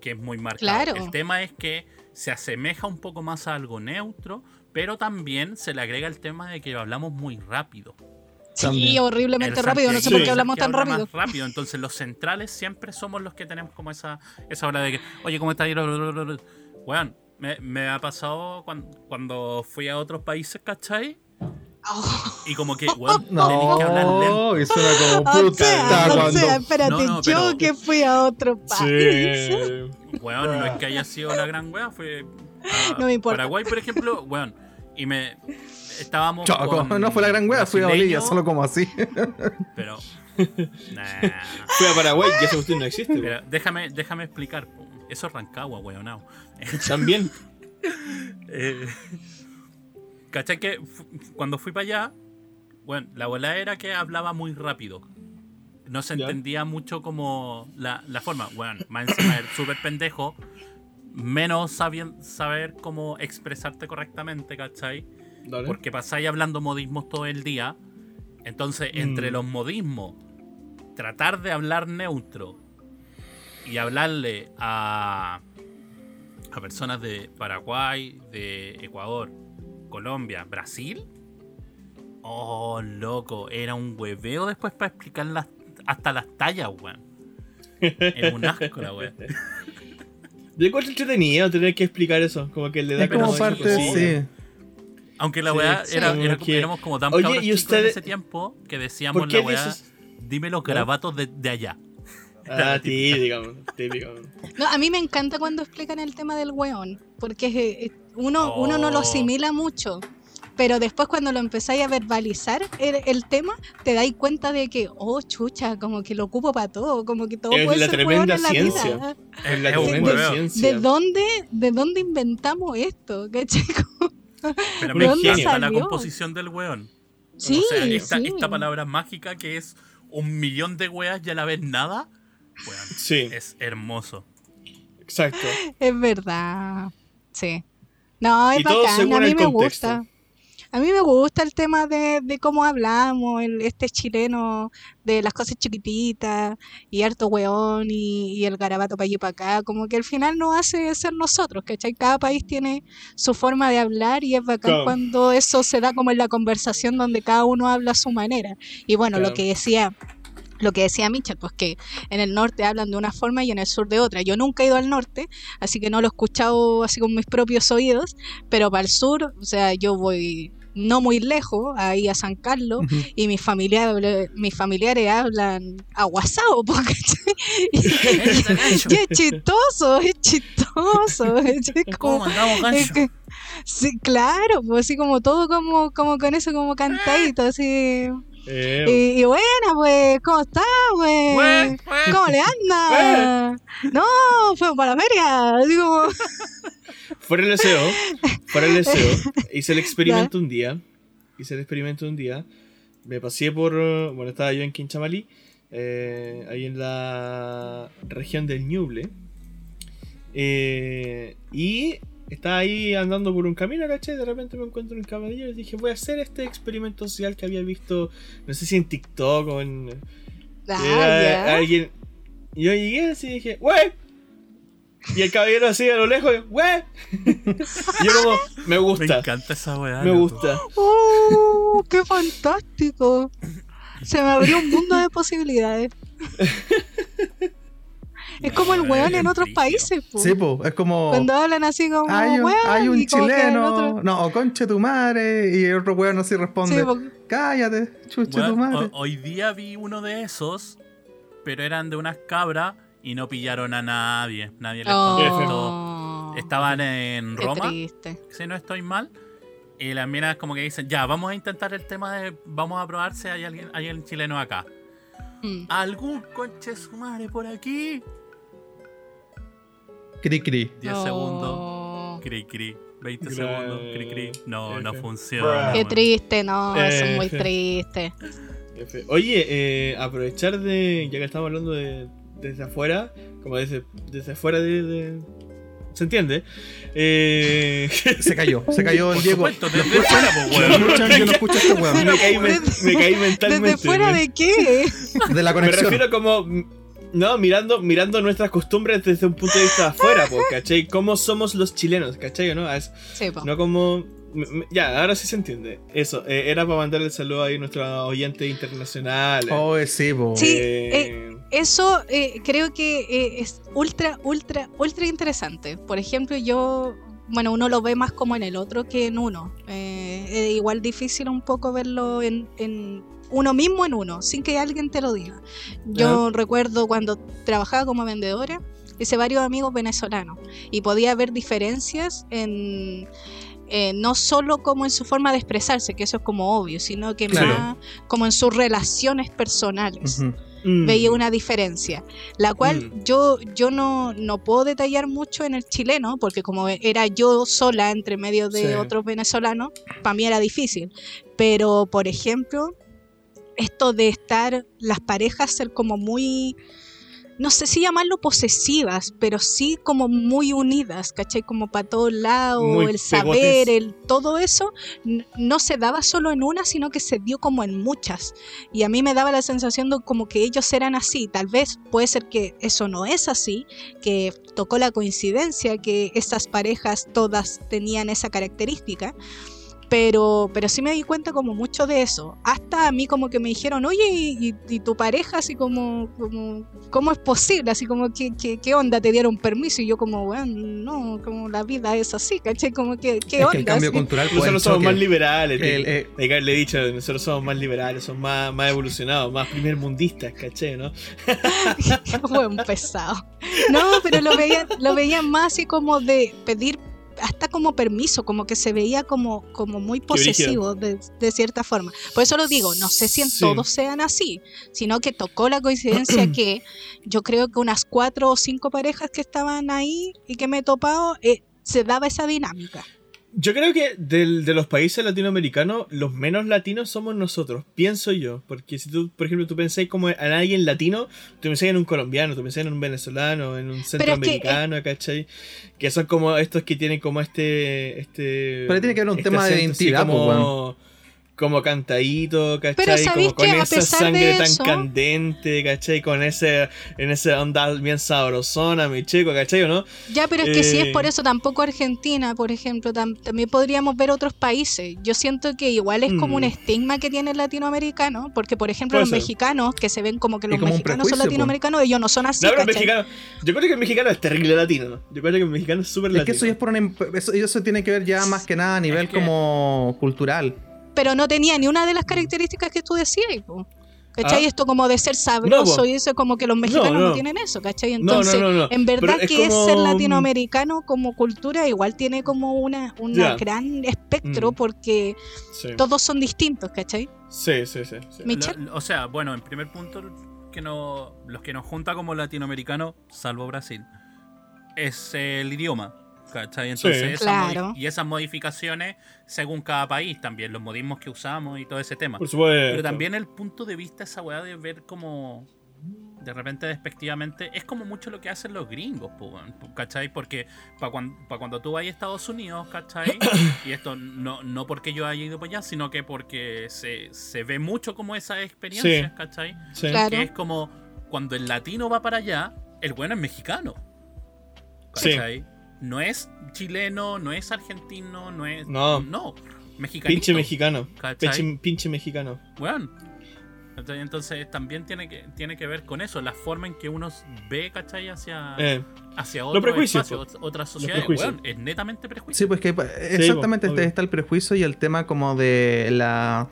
que es muy marcado. Claro. El tema es que se asemeja un poco más a algo neutro, pero también se le agrega el tema de que hablamos muy rápido. Sí, También. horriblemente El rápido, no sé por qué hablamos tan habla más rápido. rápido. Entonces los centrales siempre somos los que tenemos como esa, esa hora de que, oye, ¿cómo estás? Bueno, me, me ha pasado cuando, cuando fui a otros países, ¿cachai? Oh, Y como que, weón, tenés que hablar lento. No, y suena como o puta. sea, o sea, espérate, No, no, yo pero- que fui a otro país. Sí. Weón, no es que haya sido la gran wea, fue a No me importa. Paraguay, por ejemplo, weón. Y me estábamos. Choco, con no fue la gran wea, fui a Bolivia, solo como así. Pero. Nah. Fui a Paraguay y esa cuestión no existe. Pero déjame, déjame explicar. Eso es Rancagua, weonao. También. Eh, ¿Cachai que cuando fui para allá, bueno, la bola era que hablaba muy rápido. No se Ya. entendía mucho como la, la forma. Bueno, más encima era súper pendejo. Menos sabien- saber cómo expresarte correctamente, ¿cachai? Dale. Porque pasáis hablando modismos todo el día. Entonces, entre Mm. los modismos, tratar de hablar neutro y hablarle a, a personas de Paraguay, de Ecuador, Colombia, Brasil. Oh, loco, era un hueveo después para explicar las, hasta las tallas, weón. Era un asco la weón. Yo encuentro entretenido tener que explicar eso. Como que le da Es como parte, cosilla. sí. Aunque la weá sí. era, Como era- que- éramos como tan Oye, cabros ¿y ustedes- en ese tiempo que decíamos ¿Por qué la weá, dices- dime los garabatos de, de allá. Ah, típico, típico. No, a mí me encanta cuando explican el tema del weón, porque eh, eh, uno, uno no lo Oh. asimila mucho. Pero después cuando lo empezáis a verbalizar el, el tema, te dais cuenta de que, oh, chucha, como que lo ocupo para todo, como que todo Es puede la ser tremenda en la ciencia. vida. Es la tremenda hueveo. ciencia. ¿De dónde, ¿De dónde inventamos esto? ¿Cachai? Pero ¿De me encanta la composición del weón. Sí, o sea, esta, sí. esta palabra mágica que es un millón de weas y a la vez nada, weón, Sí, es hermoso. exacto. Es verdad. Sí. No, es Y todo bacán. según A mí el me contexto. gusta. A mí me gusta el tema de, de cómo hablamos, el, este chileno de las cosas chiquititas y harto weón y, y el garabato para allí para acá. Como que al final nos hace ser nosotros, ¿cachai? Cada país tiene su forma de hablar y es bacán Claro. cuando eso se da como en la conversación donde cada uno habla a su manera. Y bueno, lo que decía lo que decía Michel, pues que en el norte hablan de una forma y en el sur de otra. Yo nunca he ido al norte, así que no lo he escuchado así con mis propios oídos, pero para el sur, o sea, yo voy no muy lejos, ahí a San Carlos, y mis familiares, mis familiares hablan aguasado, porque y, y es chistoso, es chistoso, es ¿Cómo como, andamos, es que- sí, claro, pues así como todo como, como con eso como cantadito, así. Eh, Y, y buena, pues, ¿cómo está, pues? Güey, güey. ¿Cómo le anda? No, fuimos para la feria. Así como, Fuera el deseo, fuera el deseo, hice el experimento un día, hice el experimento un día, me pasé por, bueno, estaba yo en Quinchamalí, eh, ahí en la región del Ñuble, eh, y estaba ahí andando por un camino, ¿cachai? De repente me encuentro un caballero y dije, voy a hacer este experimento social que había visto, no sé si en TikTok o en... ah, Era ya. alguien. y Yo llegué así y dije, ¡wey! Y el caballero así a lo lejos, ¡wey! Y yo como, me Me gusta, encanta esa weá. me gusta. ¡Oh, qué fantástico! Se me abrió un mundo de posibilidades. Es como el weón en otros países, po. Sí, po, es como. Cuando hablan así como Hay un, weón, hay un y como que el chileno, otro- no, o conche tu madre, y el otro weón así responde, Sí, po. cállate, chuche tu madre. ho- hoy día vi uno de esos, pero eran de unas cabras y no pillaron a nadie. Nadie les contestó. Oh, Estaban en Roma, triste. si no estoy mal. Y las minas como que dicen, ya, vamos a intentar el tema de, vamos a probar si hay alguien, hay alguien chileno acá. Mm. ¿Algún conche su madre por aquí? Cri cri. 10 Oh. segundos, cri cri. 20 Gra- segundos, cri cri. No, no funciona. Qué triste, no, eso es muy triste. F. Oye, eh, aprovechar de, ya que estamos hablando de desde afuera, como desde, desde afuera de, de- ¿Se entiende? Eh, Se cayó, se cayó el Diego. supuesto, desde fuera, pues, Lo weón. escuchan, yo no escucho a este weón. me, caí, me caí mentalmente. ¿Desde fuera me- de qué? De la Me conexión. refiero como. No, mirando, mirando nuestras costumbres desde un punto de vista de afuera, po, ¿cachai? ¿Cómo somos los chilenos, ¿cachai? o ¿No? Es, Sí, po. no como. Ya, ahora sí se entiende. Eso, eh, era para mandarle el saludo ahí a nuestros oyentes internacionales. Oh, sí, po. Sí, Eh, Eso eh, creo que eh, es ultra, ultra, ultra interesante. Por ejemplo, yo, bueno, uno lo ve más como en el otro que en uno. Eh, es igual difícil un poco verlo en, en uno mismo en uno, sin que alguien te lo diga. Yo recuerdo cuando trabajaba como vendedora, hice varios amigos venezolanos y podía ver diferencias en... eh, no solo como en su forma de expresarse, que eso es como obvio, sino que Claro. más como en sus relaciones personales mm, veía una diferencia, la cual Mm. yo, yo no, no puedo detallar mucho en el chileno, porque como era yo sola entre medio de Sí. otros venezolanos, para mí era difícil. Pero, por ejemplo, esto de estar las parejas ser como muy no sé si llamarlo posesivas, pero sí como muy unidas, ¿cachai? Como para todos lados, el saber, pegotes. el todo eso, no se daba solo en una, sino que se dio como en muchas. Y a mí me daba la sensación de como que ellos eran así. Tal vez puede ser que eso no es así, que tocó la coincidencia que esas parejas todas tenían esa característica. Pero, pero sí me di cuenta como mucho de eso. Hasta a mí como que me dijeron, oye, ¿y, y- y tu pareja así como, como, cómo es posible? Así como, ¿qué, qué, qué onda? ¿Te dieron permiso? Y yo como, bueno, no, como la vida es así, ¿cachai? Como que, ¿qué es onda? que el cambio Así- cultural pues, Nosotros somos más liberales. El, eh, que haberle dicho, nosotros somos más liberales, somos más, más evolucionados, más primermundistas, ¿caché? ¿no? Buen pesado. No, pero lo veían, lo veían más así como de pedir hasta como permiso, como que se veía como, como muy posesivo de, de cierta forma. Por eso lo digo, no sé si en Sí. todos sean así, sino que tocó la coincidencia que yo creo que unas cuatro o cinco parejas que estaban ahí y que me he topado, eh, se daba esa dinámica. Yo creo que del- de los países latinoamericanos, los menos latinos somos nosotros, pienso yo. Porque si tú, por ejemplo, tú pensáis como en alguien latino, tú pensáis en un colombiano, tú pensáis en un venezolano, en un que, eh, centroamericano, ¿cachai? Que son como estos que tienen como este. este Pero tiene que haber un este tema de acento identidad, pues, como, como cantadito, ¿cachai? Pero ¿sabéis como con esa sangre tan eso- candente, ¿cachai? Con ese, en ese onda bien sabrosona, mi chico, ¿cachai o no? Ya, pero es que si es Eh. por eso, tampoco Argentina, por ejemplo, tam- también podríamos ver otros países. Yo siento que igual es como un Mm. estigma que tiene el latinoamericano, porque por ejemplo Puede los ser. mexicanos, que se ven como que los como mexicanos son po. latinoamericanos, ellos no son así. Mexicano. Yo creo que el mexicano es terrible latino, ¿no? Yo creo que el mexicano es súper Es latino. que eso ya es por una eso, eso tiene que ver ya más que nada a nivel que- como cultural. Pero no tenía ni una de las características que tú decías. po. ¿Cachai? Ah. Esto como de ser sabroso po. y eso como que los mexicanos no, no. tienen eso, ¿cachai? No, Entonces, no, no, no. en verdad es que es ser latinoamericano como cultura igual tiene como una, Ya. gran espectro Mm. porque Sí. todos son distintos, ¿cachai? Sí, sí, sí. sí. Lo- o sea, bueno, en primer punto, que no, los que nos junta como latinoamericanos, salvo Brasil, es el idioma. ¿Cachai? Entonces, Sí. Claro. y esas modificaciones según cada país también, los modismos que usamos y todo ese tema. Por supuesto. Pero también el punto de vista, esa weá de ver como de repente despectivamente, es como mucho lo que hacen los gringos, ¿cachai? Porque para cuando, cuando tú vas a Estados Unidos, ¿cachai? y esto no, no porque yo haya ido para allá, sino que porque se, se ve mucho como esas experiencias, Sí. ¿cachai? Sí. Claro. Que es como cuando el latino va para allá, el bueno es mexicano. Sí. No es chileno, no es argentino, no es. No. No. Mexicano. Pinche mexicano. ¿Cachai? Pinche, pinche mexicano. Weón. ¿Cachai? Entonces también tiene que, tiene que ver con eso, la forma en que uno ve, ¿cachai? Hacia, Eh, hacia otro espacio, otras sociedades. Weón, es netamente prejuicio. Sí, pues que exactamente po, este está el prejuicio y el tema como de la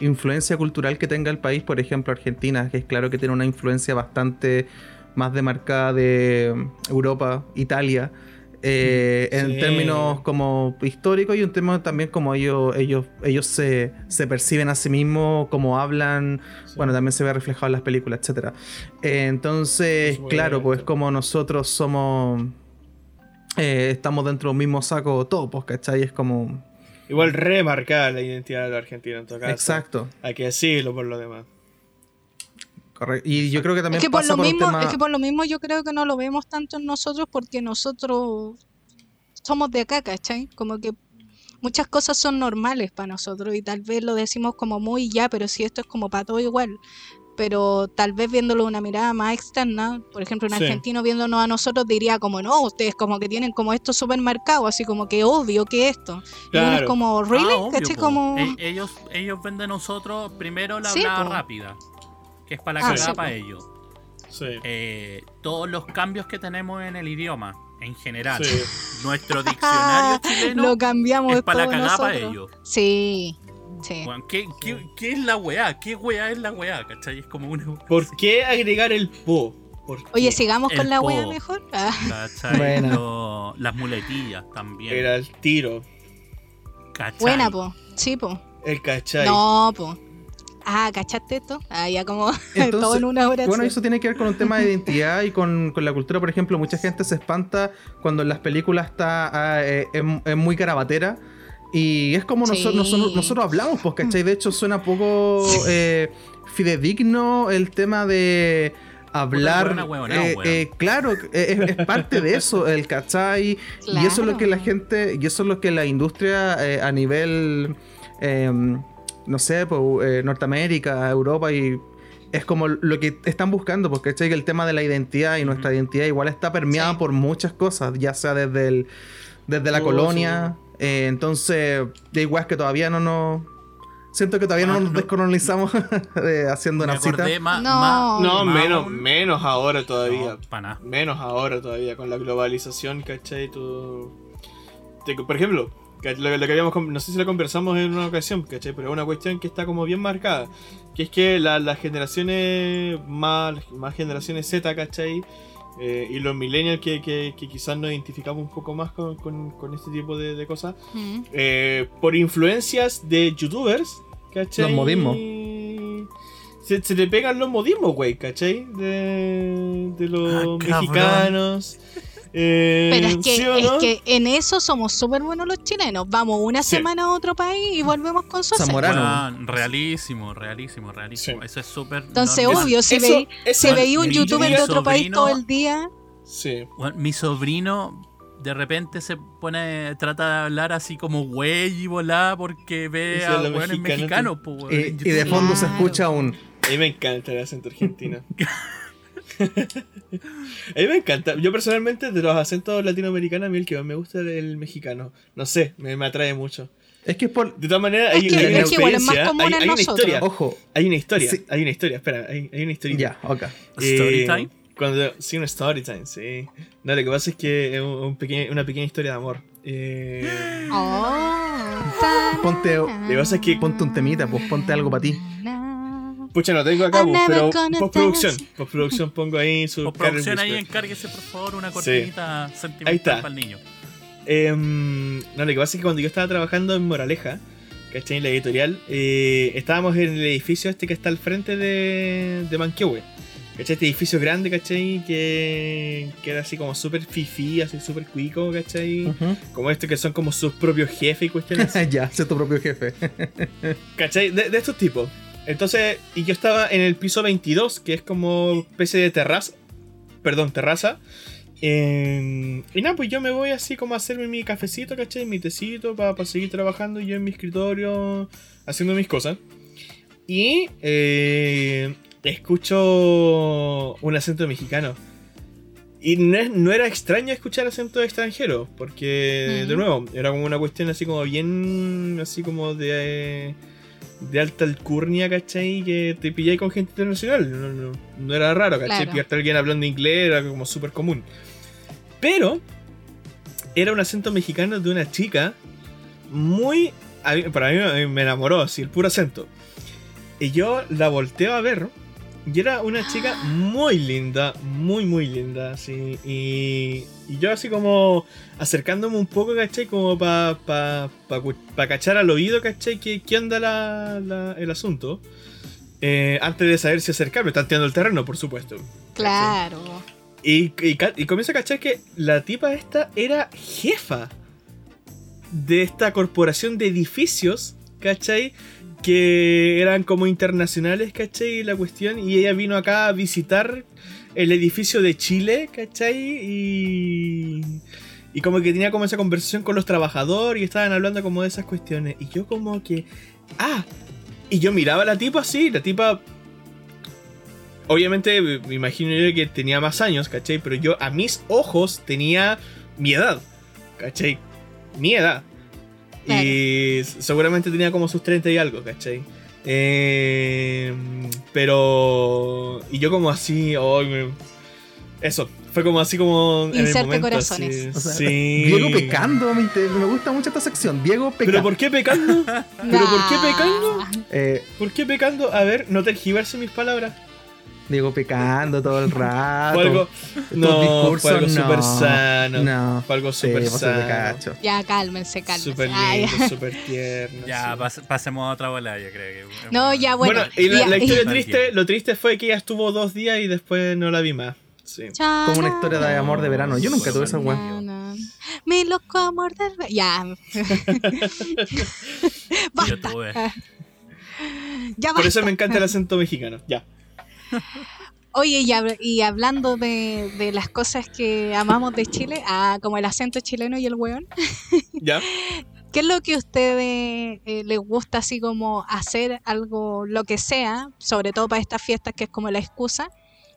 influencia cultural que tenga el país, por ejemplo Argentina, que es claro que tiene una influencia bastante más demarcada de Europa, Italia, eh, en términos como históricos y un tema también como ellos ellos ellos se, se perciben a sí mismos, como hablan, sí. bueno, también se ve reflejado en las películas, etcétera. Eh, entonces, claro, pues como nosotros somos eh, estamos dentro de un mismo saco todos, pues, ¿cachai? Es como... Igual remarcar la identidad de la Argentina en todo caso. Exacto. Hay que decirlo por lo demás. Correcto. Y yo creo que también Es que, por pasa lo por mismo, tema... es que por lo mismo yo creo que no lo vemos tanto en nosotros porque nosotros somos de acá, ¿cachai? Como que muchas cosas son normales para nosotros y tal vez lo decimos como muy ya, pero si esto es como para todo igual. Pero tal vez viéndolo de una mirada más externa, por ejemplo, un Sí. argentino viéndonos a nosotros diría como, no, ustedes como que tienen como esto súper marcado, así como que obvio que esto. Y uno es como, ¿really? Ah, obvio. Como... E- ellos, ellos venden a nosotros primero la Sí, hablada po. rápida, que es para la Ah, cagada sí, para ellos. Sí. Eh, todos los cambios que tenemos en el idioma, en general. Sí. Nuestro diccionario chileno lo cambiamos es para la cagada para ellos. Sí, sí. ¿qué, qué, qué es la weá? ¿Qué weá es la weá? ¿Cachai? Es como una. ¿Por qué agregar el po? ¿Por Oye, sigamos El con la po. wea mejor. Ah. ¿Cachai? Buena. Lo- las muletillas también. Era el tiro. ¿cachai? Buena, po. Sí, po. El cachai. No, po. Ah, ¿cachaste esto? Ah, ya como Entonces, todo en una hora. Bueno, eso tiene que ver con un tema de identidad y con, con la cultura. Por ejemplo, mucha gente se espanta cuando en las películas está ah, eh, es, es muy carabatera. Y es como Sí. nosotros, nosotros, nosotros hablamos, pues, ¿cachai? De hecho, suena poco eh, fidedigno el tema de hablar. Eh, eh, claro, es, es parte de eso, el cachai. Y eso es lo que la gente, y eso es lo que la industria eh, a nivel, eh, no sé, pues, eh, Norteamérica, Europa y es como lo que están buscando, porque ¿cachai? que el tema de la identidad y nuestra identidad igual está permeada Sí. por muchas cosas, ya sea desde el, desde la Oh, colonia, eh, entonces, de igual que todavía no nos... Siento que todavía no Ah, nos no. descolonizamos eh, haciendo Me una cita. No. No, menos, menos ahora todavía. No, pa' nada. Menos ahora todavía, con la globalización, ¿cachai? Tú... te- por ejemplo, lo, lo que habíamos, no sé si lo conversamos en una ocasión, ¿cachai? Pero es una cuestión que está como bien marcada. Que es que la- las generaciones, más, más generaciones Z, ¿cachai? Eh, y los millennials que, que- que quizás nos identificamos un poco más con, con- con este tipo de, de cosas. Mm. eh, por influencias de youtubers, ¿cachai? Los modismos. Se, se te pegan los modismos, güey, ¿cachai? De, de los Ah, cabrón. Eh, Pero es que, ¿sí o es que en eso somos súper buenos los chilenos. Vamos una Sí. semana a otro país y volvemos con su. Zamorano. Realísimo, realísimo, realísimo. Sí. Eso es súper. Entonces, no, obvio, si, Eso- veí- eso- si veía un mi- youtuber mi de otro país todo el día, Sí. Bueno, mi sobrino de repente se pone, trata de hablar así como güey y volá porque ve a es lo weones mexicano, mexicanos. Y, y de fondo se escucha un... A mí me encanta el acento argentino. a mí me encanta. Yo personalmente, de los acentos latinoamericanos, a mí el que más me gusta es el mexicano. No sé, me, me atrae mucho. Es que es por... De todas maneras, hay, hay una experiencia, hay, una historia. Ojo. Hay una historia, Sí. hay una historia, espera, hay, hay una historia. Ya, ok. Story time. Cuando, sí, una story time, sí. No, lo que pasa es que es un, un pequeño- una pequeña historia de amor. Eh, oh, Ponte- Lo que pasa es que- Ponte un temita, pues ponte algo para ti. Pucha, no tengo acá, pues, pero postproducción. Postproducción pongo ahí su Postproducción ahí, encárguese por favor una Sí. cortinita sentimental Ahí está. para el niño. Em, no, lo que pasa es que cuando yo estaba trabajando en Moraleja, ¿cachai? En la editorial, eh, estábamos en el edificio este que está al frente de, de Manquehue. ¿Cachai? Este edificio grande, ¿cachai? Que, que era así como súper fifi, así súper cuico, ¿cachai? Como este que son como sus propios jefes y cuestiones ya, sé tu propio jefe. ¿Cachai? De, de estos tipos. Entonces, y yo estaba en el piso 22, que es como especie de terraza. Perdón, terraza. Eh, y nada, pues yo me voy así como a hacerme mi cafecito, ¿cachai? Mi tecito para seguir trabajando yo en mi escritorio haciendo mis cosas. Y eh, escucho un acento mexicano. Y no, es- no era extraño escuchar acento extranjero, porque, de nuevo, era como una cuestión así como bien, así como de, de alta alcurnia, ¿cachai? Que te pilláis con gente internacional. No, no- no era raro, ¿cachai? Claro. Pillarte a alguien hablando inglés era como súper común. Pero era un acento mexicano de una chica muy... para mí me- me enamoró, así, el puro acento. Y yo la volteo a ver. Y era una chica muy linda, muy, muy linda, así. Y, y yo así como acercándome un poco, ¿cachai? Como para pa, pa, pa cachar al oído, ¿cachai? ¿Qué, qué onda la, la- el asunto? Eh, antes de saber si acercarme, tanteando el terreno, por supuesto. Claro. Y, y comienzo a cachar que la tipa esta era jefa de esta corporación de edificios, ¿cachai? Que eran como internacionales, ¿cachai? La cuestión, y ella vino acá a visitar el edificio de Chile, ¿cachai? Y, y como que tenía como esa conversación con los trabajadores y estaban hablando como de esas cuestiones. Y yo como que, ah, y yo miraba a la tipa así, la tipa obviamente me imagino yo que tenía más años, ¿cachai? Pero yo a mis ojos tenía mi edad, ¿cachai? Mi edad. Y seguramente tenía como sus 30 y algo, ¿cachai? Eh, pero... Y yo como así... me- eso, fue como así como... En el Inserte momento, corazones. así, O sea, sí. Diego pecando, me, gusta mucho esta sección. Diego ¿Pero pecando. por qué pecando? ¿Pero por qué pecando? Eh, ¿Por qué pecando? A ver, no tergiverse mis palabras. Diego pecando todo el rato. Fue algo... No, fue algo no, súper sano. No. Fue algo Sí, súper de sano. cacho. Ya, cálmense, cálmense. Súper lindo, súper tierno. Ya, sí. pas- pasemos a otra bola, yo creo que. No, ya, bueno. Bueno, y la, ya, la historia ya. triste, lo triste fue que ella estuvo dos días y después no la vi más. Sí. Como una historia de amor de verano. Yo nunca tuve esa weá. Mi loco amor del ve- Ya. Yo tuve. Ya Por eso me encanta el acento mexicano. Ya. Oye, y, hab- y hablando de, de las cosas que amamos de Chile, ah, como el acento chileno y el ¿Ya? ¿qué es lo que a ustedes eh, les gusta así como hacer algo, lo que sea, sobre todo para estas fiestas que es como la excusa?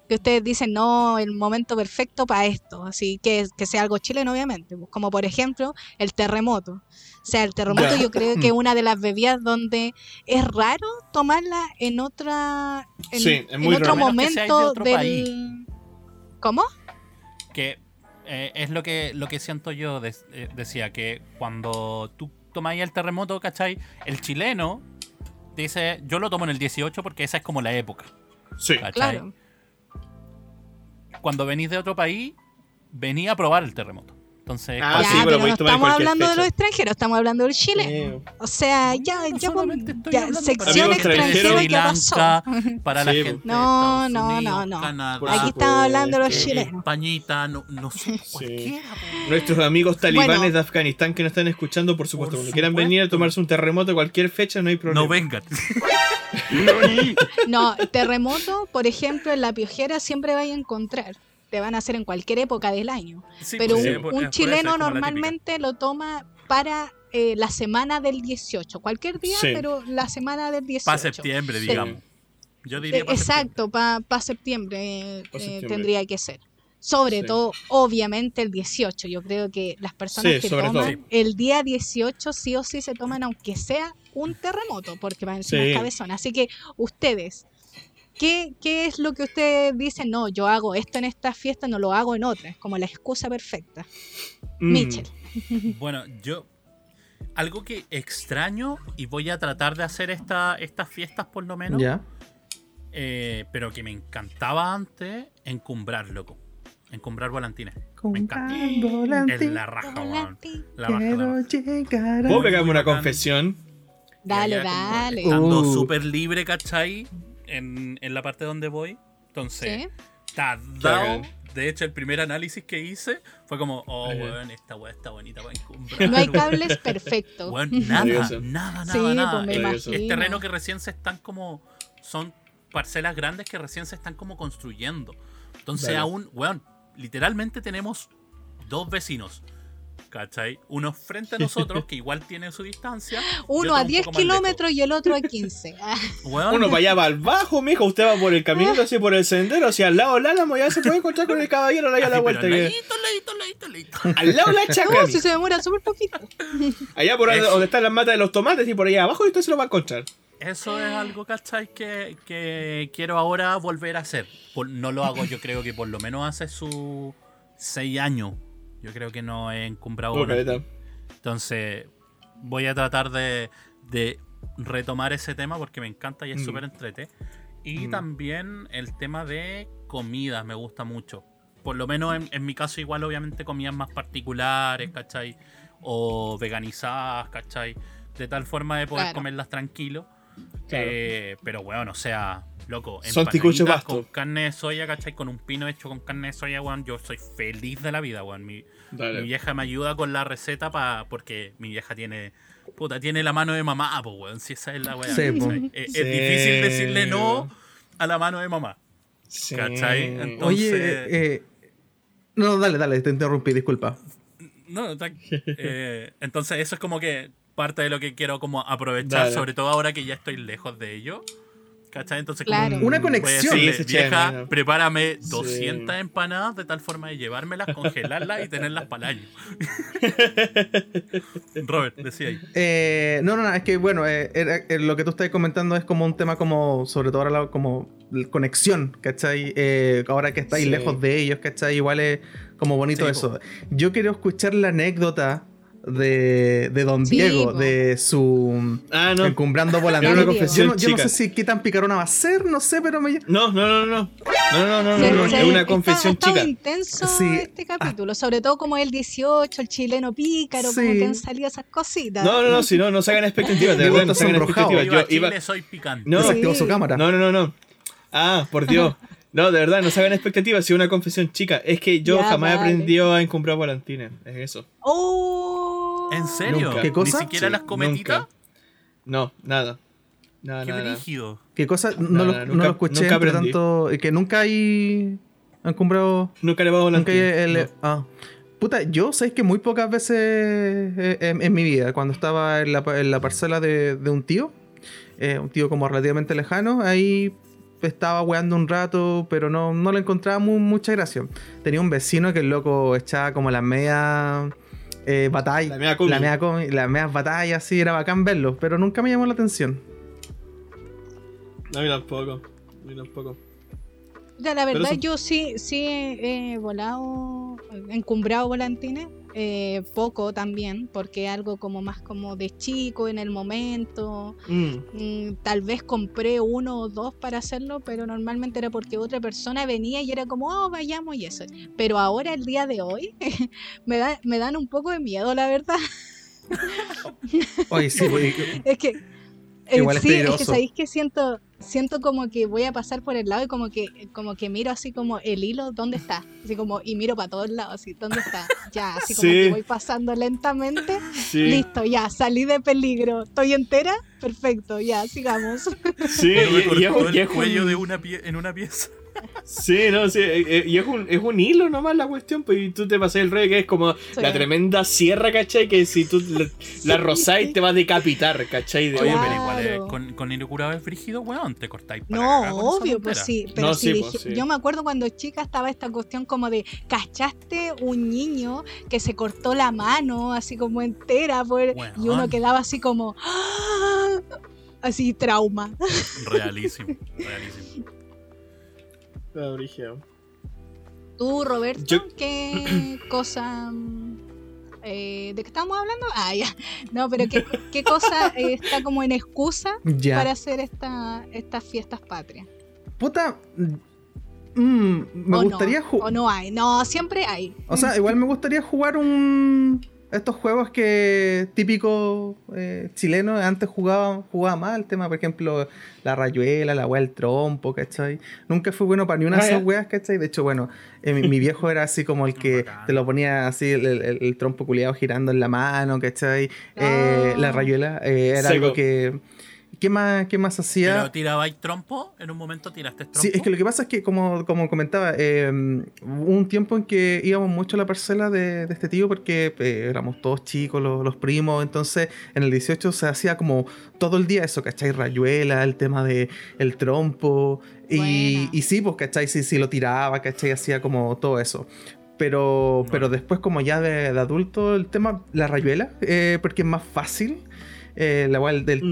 Que ustedes dicen, no, el momento perfecto para esto, así que, que sea algo chileno, obviamente, pues, como por ejemplo el terremoto. O sea, el terremoto yo creo que es una de las bebidas donde es raro tomarla en otra en, Sí, es en muy otro de momento otro del país. ¿Cómo? Que eh, es lo que, lo que siento yo, de- eh, decía, que cuando tú tomáis el terremoto, ¿cachai? El chileno dice, yo lo tomo en el 18 porque esa es como la época, Sí. ¿cachai? Claro. Cuando venís de otro país, venía a probar el terremoto. Entonces, Ah, ya, sí, pero pero no estamos hablando de los extranjeros, estamos hablando del chileno. Eh, O sea, ya, ya, ya sección extranjera. ¿qué pasó? Lanka, para la gente. No, no, Unidos, no, no. Canadá, Aquí estamos hablando de los Eh, chilenos. Españita, no, no sé. Nuestros amigos talibanes Bueno. de Afganistán que nos están escuchando, por supuesto, Por cuando quieran venir a tomarse un terremoto cualquier fecha, no hay problema. No vengan. No, terremoto, por ejemplo, en la piojera siempre vais a encontrar. Te van a hacer en cualquier época del año. Sí, Pero pues, un, sí, por- un es por eso, es chileno normalmente lo toma para eh, la semana del 18. Cualquier día, Sí. pero la semana del 18. Para septiembre, digamos. Yo diría Eh, pa' Exacto, para septiembre, eh, Pa' eh, septiembre. tendría que ser. Sobre Sí. todo, obviamente, el 18. Yo creo que las personas Sí, que todo. toman el día 18 sí o sí se toman, aunque sea un terremoto, porque van encima cabezón. Así que ustedes, ¿qué, ¿qué es lo que ustedes dicen? No, yo hago esto en esta fiesta, no lo hago en otra. Es como la excusa perfecta. Mm. Mitchell. Bueno, yo. Algo que extraño y voy a tratar de hacer esta, estas fiestas por lo menos. Ya. eh, pero que me encantaba antes, encumbrar, loco. Encumbrar volantines. Me encanta. Es la raja, weón. La raja, ¿Puedo pegarme una confesión? Dale, dale. Estando Uh. súper libre, ¿cachai? En, en la parte donde voy. Entonces, ¿Sí? está dado. De hecho, el primer análisis que hice fue como, oh, weón, esta weá está bonita para encumbrar. No hay weón". cables perfectos. Weón, nada, nada, nada, Sí, nada. pues Es- terreno que recién se están como. Son parcelas grandes que recién se están como construyendo. Entonces, Dale. aún, weón, literalmente tenemos dos vecinos. ¿Cachai? Uno frente a nosotros, que igual tienen su distancia. Uno a un 10 poco más lejos. kilómetros y el otro a 15. Ah, Weón, Uno para allá, para el bajo, mijo. Usted va por el caminito, así por el sendero, hacia al lado del álamo, ya se puede encontrar con el caballero allá a la así, vuelta. que- ladito, ladito, ladito, ladito. Al lado de la chaca. no, si se demora súper poquito. Allá por Eso. donde están las matas de los tomates y por allá abajo, y usted se lo va a encontrar. Eso es algo, ¿cachai? Que, que quiero ahora volver a hacer. Por- no lo hago, yo creo que por lo menos hace sus seis años. Yo creo que no he encumbrado. Caleta. Entonces, voy a tratar de, de retomar ese tema porque me encanta y es Mm. súper entrete. Y Mm. también el tema de comidas me gusta mucho. Por lo menos en, en mi caso, igual, obviamente, comidas más particulares, ¿cachai? O veganizadas, ¿cachai? De tal forma de poder Claro. comerlas tranquilo. Claro. Eh, pero bueno, o sea, loco, empanaditas con carne de soya, ¿cachai? Con un pino hecho con carne de soya, weón. Yo soy feliz de la vida, weón. Mi, mi vieja me ayuda con la receta pa, porque mi vieja tiene. Puta, tiene la mano de mamá, pues, weón. Si esa es la weá. Sí, po. ¿cachai? Es, difícil decirle no a la mano de mamá. Sí. ¿Cachai? Entonces- Oye, eh, no, dale, dale, te interrumpí, disculpa. No, eh, entonces eso es como que parte de lo que quiero como aprovechar, Dale. sobre todo ahora que ya estoy lejos de ello. ¿Cachai? Entonces como. Una conexión. decirle, vieja, chévere. prepárame Sí. 200 empanadas de tal forma de llevármelas, congelarlas y tenerlas para el año. Robert, decía ahí. Eh, no, no, no, es que bueno, eh, era- eh, lo que tú estás comentando es como un tema como, sobre todo ahora, la- como conexión, ¿cachai? Eh, ahora que estáis Sí. lejos de ellos, ¿cachai? Igual es como bonito Sí, eso. Yo quiero escuchar la anécdota de, de Don Sí, Diego, po. de su Ah, no. encumbrando volando. confesión Yo, no, yo no sé si qué tan picarona va a ser, no sé, pero me... No, no, no, no. No, no, no, no, Se- no, se- Es una confesión chica. intenso Sí. este capítulo, sobre todo como el 18, el chileno pícaro, como Sí. que han salido esas cositas. No, no, no, si no, no se hagan expectativas. De verdad, no está se hagan sonrojado. expectativas. Yo iba. Soy picante. No, Desactivó Sí. su cámara. No, no, no, no. Ah, por Dios. No, de verdad, no se hagan expectativas. Si una confesión chica. Es que yo Ya, jamás he vale. aprendido a encumbrar volantines. Es eso. Oh. ¿En serio? Nunca. ¿Qué cosa? ¿Ni siquiera Sí, las cometitas? nunca. No, nada. No, Qué no. brígido. ¿Qué cosa? No, No, lo, no, lo escuché nunca entre tanto. eh, Que nunca hay. Han comprado. Nunca le vamos a Nunca hay el- No. ah. Puta, yo sé que muy pocas veces eh, en, en mi vida, cuando estaba en la, en la parcela de, de un tío, eh, un tío como relativamente lejano, ahí estaba weando un rato, pero no, no le encontraba mu- mucha gracia. Tenía un vecino que el loco echaba como las medias eh, batallas. La media comi. La comi- las medias batallas, sí, era bacán verlo, pero nunca me llamó la atención. A mí tampoco. A mí tampoco. Ya, la verdad, eso- yo sí, sí he he volado, encumbrado volantines, eh, poco también, porque algo como más como de chico en el momento. Mm. Mm, tal vez compré uno o dos para hacerlo, pero normalmente era porque otra persona venía y era como, oh, vayamos y eso. Pero ahora, el día de hoy, me, da, me dan un poco de miedo, la verdad. Oye, sí, pues, Es que. eh, Igual es sí, es que sabéis que siento, siento como que voy a pasar por el lado y como que, como que miro así como el hilo, ¿dónde está? Así como, y miro para todos lados, así, ¿dónde está? Ya, así como Sí. que voy pasando lentamente. Sí, Listo, ya, salí de peligro. ¿Estoy entera? Perfecto, ya, sigamos. sí, y, y y el cuello de una pie- en una pieza. Sí, no, sí, eh, eh, y es un, es un hilo nomás la cuestión, pues y tú te pasas el rollo que es como Sí. la tremenda sierra, ¿cachai? Que si tú la, la rozáis te va a decapitar, ¿cachai? De Oye, una. pero igual Claro. es- con, con hilo curado es frígido, weón. Te cortáis para No, obvio, pues sí. Pero No, sí sí, dije- pues, sí. yo me acuerdo cuando chica estaba esta cuestión como de, ¿cachaste un niño que se cortó la mano así como entera? por- Y uno quedaba así como, ¡ah! así trauma. Realísimo, realísimo. Tú, Roberto, Yo- ¿qué cosa... mm, eh, ¿De qué estamos hablando? Ah, ya. No, pero ¿qué, qué cosa eh, está como en excusa ya. para hacer esta, estas fiestas patrias? Puta. mm, me ¿O gustaría no? jugar. ¿O no hay? No, siempre hay. O sea, igual me gustaría jugar un. Estos juegos que típico eh, chileno antes jugaba, jugaba más el tema, por ejemplo, la rayuela, la weá del trompo, ¿cachai? Nunca fui bueno para ni una de esas ya. weas, ¿cachai? De hecho, bueno, eh, mi, mi viejo era así como el que te lo ponía así, el, el- el trompo culiado girando en la mano, ¿cachai? Eh, Ah. La rayuela eh, era Seco. algo que. ¿Qué más, qué más hacía? Pero tirabais trompo, en un momento tiraste trompo. Sí, es que lo que pasa es que, como, como comentaba, eh, hubo un tiempo en que íbamos mucho a la parcela de, de este tío porque eh, éramos todos chicos, los, los primos, entonces en el 18 se hacía como todo el día eso, ¿cachai? Rayuela, el tema de el trompo, y, y sí, pues, ¿cachai? Sí, sí, lo tiraba, ¿cachai? Hacía como todo eso. Pero, pero después, como ya de, de adulto, el tema, la rayuela, eh, porque es más fácil, eh, la weá del Mm.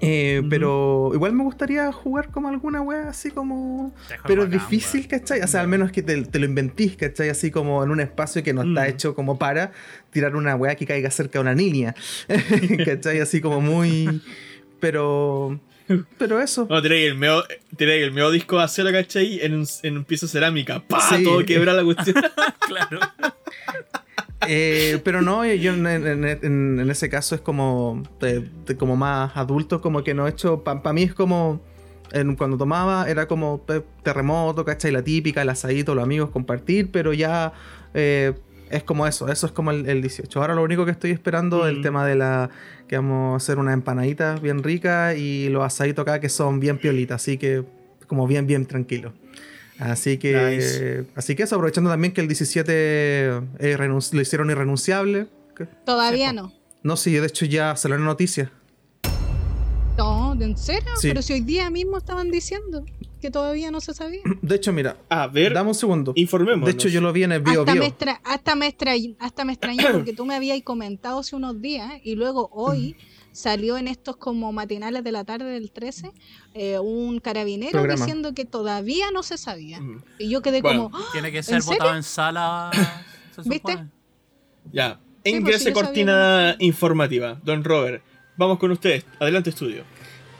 Eh. Pero igual me gustaría jugar como alguna wea así como. Pero es bacán, difícil, weón. ¿cachai? O sea, al menos que te, te lo inventís, ¿cachai? Así como en un espacio que no está Mm. hecho como para tirar una wea que caiga cerca de una niña. ¿cachai? Así como muy. Pero. Pero eso. No, tiráis el medio, el medio disco de acero, ¿cachai? En un, en un piso de cerámica. ¡Pah! Sí. Todo quebra la cuestión. Claro. Eh, pero no, yo en, en- en- en ese caso es como, de- de como más adulto, como que no he hecho, para mí es como, cuando tomaba era como eh, terremoto, ¿cachai? La típica, el asadito, los amigos, compartir, pero ya eh, es como eso, eso es como el, el 18. Ahora lo único que estoy esperando es el Mm. tema de la, que vamos a hacer unas empanaditas bien ricas y los asaditos acá que son bien piolitas, así que como bien, bien tranquilo. Así que, Nice. así que eso, aprovechando también que el 17 eh, lo hicieron irrenunciable. Todavía Sí, no. No, sí, de hecho ya salió la noticia. No, ¿en serio? Sí. Pero si hoy día mismo estaban diciendo que todavía no se sabía. De hecho, mira, A ver, dame un segundo. informémonos. De hecho, yo lo vi en el Bio Hasta Bio. me, extra- hasta, me extra- hasta me extrañó porque tú me habías comentado hace unos días y luego hoy salió en estos como matinales de la tarde del 13 eh, un carabinero Programa. diciendo que todavía no se sabía. Mm. Y yo quedé Bueno. como, ¡Ah! Tiene que ser serio? votado en sala. se ¿Viste? Ya. Sí, Ingrese pues cortina informativa. Don Robert, vamos con ustedes. Adelante, estudio.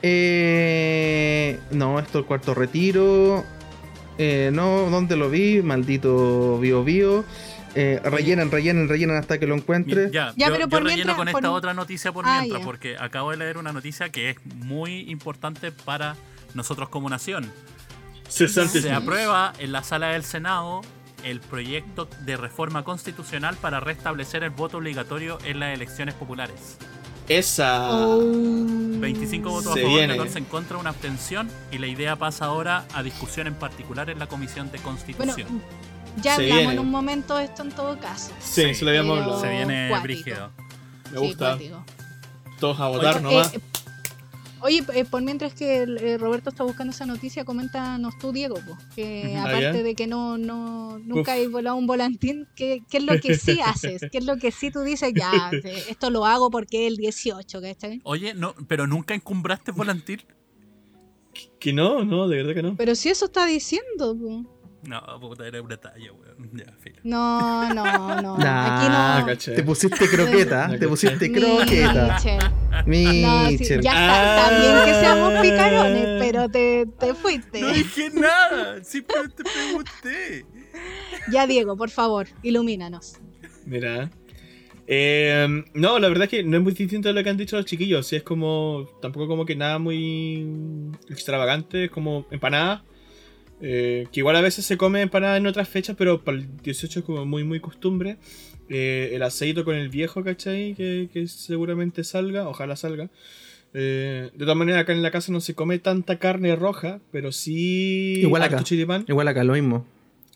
Eh, no, esto el cuarto retiro. Eh, no, ¿dónde lo vi? Maldito Bio Bio. Eh, rellenen, rellenen, rellenen hasta que lo encuentre. Ya, Ya, yo, pero yo por relleno mientras- con por- esta otra noticia por Ah, mientras, ya. porque acabo de leer una noticia que es muy importante para nosotros como nación. Se aprueba en la sala del Senado el proyecto de reforma constitucional para restablecer el voto obligatorio en las elecciones populares. Esa. Oh. 25 votos Se a favor, viene. 14 en contra, una abstención. Y la idea pasa ahora a discusión en particular en la Comisión de Bueno, Constitución. Ya Se hablamos viene. en un momento de esto en todo caso. Sí, Sí. se lo habíamos hablado. Se viene cuático. brígido. Me Sí, gusta. cuático. Todos a votar Eh, nomás. eh, Oye, eh, por mientras que el, eh, Roberto está buscando esa noticia, coméntanos tú, Diego, po, que aparte de que no, no nunca Uf. hay volado un volantín, ¿qué, qué es lo que sí haces? ¿Qué es lo que sí tú dices? Ya, esto lo hago porque es el 18, ¿cachai? Oye, no, pero nunca encumbraste volantín. Que no, no, de verdad que no. Pero si eso está diciendo, po. No, puta, era una talla, weón. Ya, filo. No, no, no. Nah. Aquí Ah, no. caché. Te pusiste croqueta, te pusiste caché. croqueta. Michel. No, sí, ya Ah. está, también que seamos picarones, pero te, te fuiste. No dije nada, simplemente pregunté. Ya, Diego, por favor, ilumínanos. Mira. Eh, no, la verdad es que no es muy distinto de lo que han dicho los chiquillos. Sí, es como. Tampoco como que nada muy extravagante. Es como empanada. Eh, que igual a veces se come empanada en otras fechas, pero para el 18 es como muy, muy costumbre. Eh, el aceito con el viejo, ¿cachai? Que, que seguramente salga, ojalá salga. Eh, de todas maneras, acá en la casa no se come tanta carne roja, pero sí. Igual acá. harto choripán. Igual acá, lo mismo.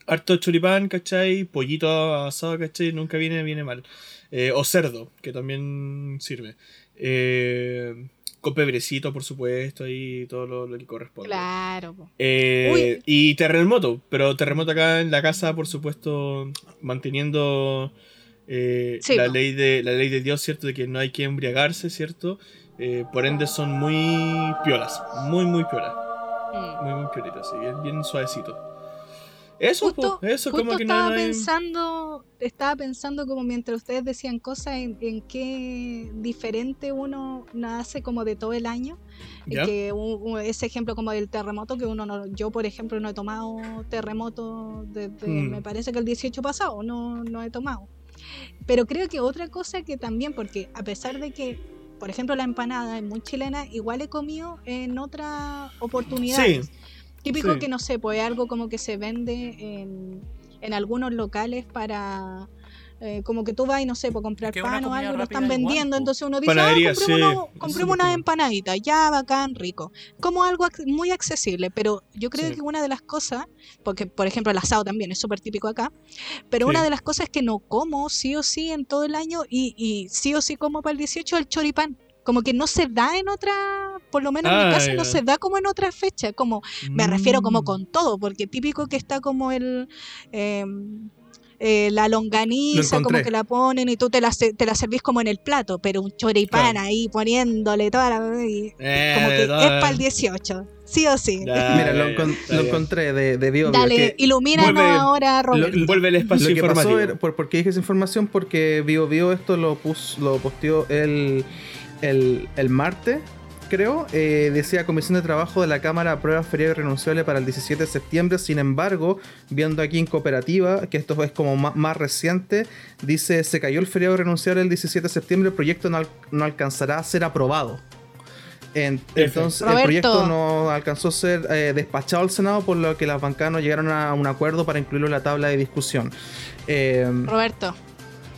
Harto choripán, ¿cachai? Pollito asado, ¿cachai? Nunca viene, viene mal. O cerdo, que también sirve. Eh, con pebrecito, por supuesto, y todo lo, lo que corresponde. Claro. Eh, y terremoto, pero terremoto acá en la casa, por supuesto, manteniendo eh, Sí, la, ley de, la ley de Dios, ¿cierto? De que no hay que embriagarse, ¿cierto? Eh, por ende son muy piolas, muy, muy piolas. Mm. Muy, muy piolitas, sí, bien, bien suavecito. Eso, Justo, po, eso justo como que estaba no hay- pensando, estaba pensando como mientras ustedes decían cosas en, en qué diferente uno nace como de todo el año. Y ¿Ya? Que un- ese ejemplo como del terremoto que uno no, yo por ejemplo no he tomado terremoto desde Mm. me parece que el 18 pasado, no, no he tomado. Pero creo que otra cosa que también, porque a pesar de que, por ejemplo, la empanada es muy chilena, igual he comido en otras oportunidades. Sí, Típico Sí. que no sé, pues es algo como que se vende en, en algunos locales para eh, como que tú vas y no sé, por comprar que pan o algo, lo están vendiendo, entonces uno dice, Panadería, ah, sí, compremos, es compremos unas empanaditas, ya bacán, rico. Como algo ac- muy accesible, pero yo creo Sí. que una de las cosas, porque por ejemplo el asado también es súper típico acá, pero Sí. una de las cosas que no como sí o sí en todo el año y, y sí o sí como para el 18 el choripán. Como que no se da en otra, por lo menos en Ah, mi casa ya. no se da como en otra fecha, como me refiero como Mm. con todo, porque típico que está como el eh, eh, la longaniza, Lo como que la ponen y tú te la, se- te la servís como en el plato, pero un choripán Claro. ahí poniéndole toda la... y Eh, como que es para el 18, sí o sí. Ya, Mira, lo, lo encontré de, de Bio Bio, Dale, ilumínanos vuelve- ahora, Roberto. lo- Vuelve el espacio Lo que informativo. pasó, era- por, ¿por qué dije esa información? Porque Bio Bio esto lo, pus, lo posteó el, el, el martes, creo. Eh, decía Comisión de Trabajo de la Cámara aprueba feriado irrenunciable para el 17 de septiembre. Sin embargo, viendo aquí en Cooperativa, que esto es como más, reciente, dice se cayó el feriado irrenunciable el 17 de septiembre, el proyecto no, al- no alcanzará a ser aprobado. En- entonces Roberto. el proyecto no alcanzó a ser eh, despachado al Senado por lo que las bancadas no llegaron a un acuerdo para incluirlo en la tabla de discusión. Eh, Roberto,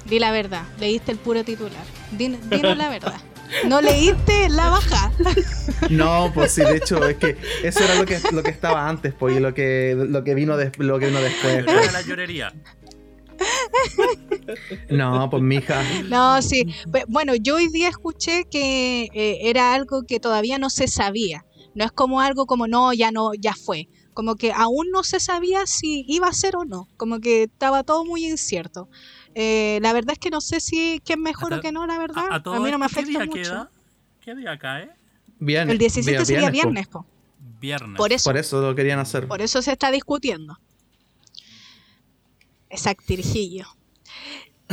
di la verdad, leíste el puro titular. Din- dinos la verdad. No leíste la baja. no, pues sí, de hecho es que eso era lo que, lo que estaba antes, pues, y lo que, lo que vino des- lo que vino después. Llorar la llorería. No, pues mija. No, sí. Bueno, yo hoy día escuché que eh, era algo que todavía no se sabía. No es como algo como no, ya no, ya fue. Como que aún no se sabía si iba a ser o no. Como que estaba todo muy incierto. Eh, la verdad es que no sé si que es mejor o que no, la verdad. A, A, mí no me esto, ¿qué afecta día mucho. queda? ¿Qué día cae? Viernes. El 17 día sería viernes, po. Viernes. Por eso, Por eso lo querían hacer. por eso se está discutiendo. Exactirgillo.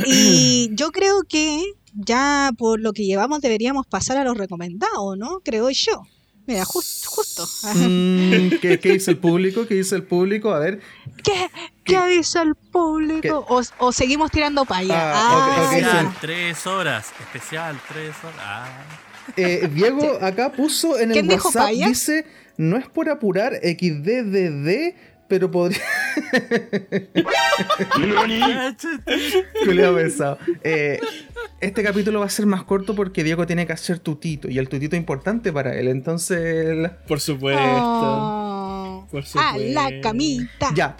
Y yo creo que ya por lo que llevamos deberíamos pasar a los recomendados, ¿no? Creo yo. Mira, jus- justo. Mm, ¿qué, ¿Qué dice el público? ¿Qué dice el público? A ver. ¿Qué, ¿Qué dice el público? O, o seguimos tirando paya. Ah, Ah. Especial, sí. tres horas. Especial, tres horas. Ah. Eh, Diego acá puso en el ¿Quién dijo WhatsApp, dice, no es por apurar XDDD, pero podría... Eh, este capítulo va a ser más corto porque Diego tiene que hacer tutito y el tutito es importante para él. Entonces, Por supuesto. Oh, Por a la supuesto. camita. ya.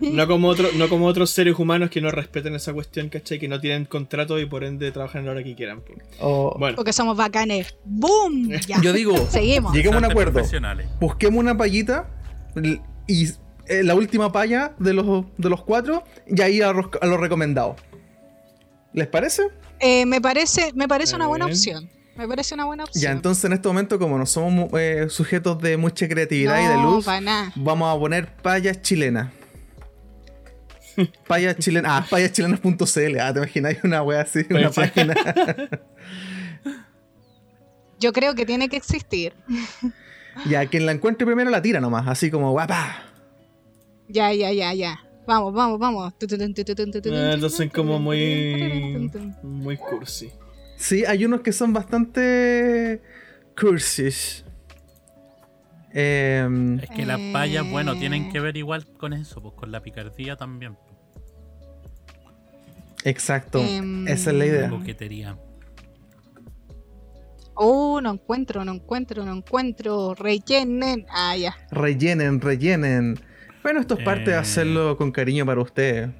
No como, otro, no como otros seres humanos que no respeten esa cuestión, ¿cachai? Que no tienen contrato y por ende trabajan a la hora que quieran. po. O- Bueno, Porque somos bacanes. ¡Boom! Ya. Yo digo, Seguimos. lleguemos a un acuerdo. Busquemos una payita y eh, la última paya de los, de los cuatro y ahí a, los- a lo recomendado. ¿Les parece? Eh, me parece, me parece una buena opción. Me parece una buena opción. Ya, entonces en este momento, como no somos eh, sujetos de mucha creatividad y de luz, vamos a poner payas chilenas. Payas chilenas. Ah, payaschilenas.cl. Ah, te imaginas una wea así, una página. Yo creo que tiene que existir. ya, quien la encuentre primero la tira nomás, así como guapa. Ya, ya, ya, ya. Vamos, vamos, vamos. Ah, tu, tu, como muy. Muy cursi. Sí, hay unos que son bastante cursis. Em, Es que las Eh. payas, bueno, tienen que ver igual con eso, pues con la picardía también. exacto. Em, Esa es la La idea. coquetería. Oh, no encuentro, no encuentro, no encuentro. Rellenen. Ah, ya. Rellenen, rellenen. Bueno, esto es parte de Eh. hacerlo con cariño para ustedes.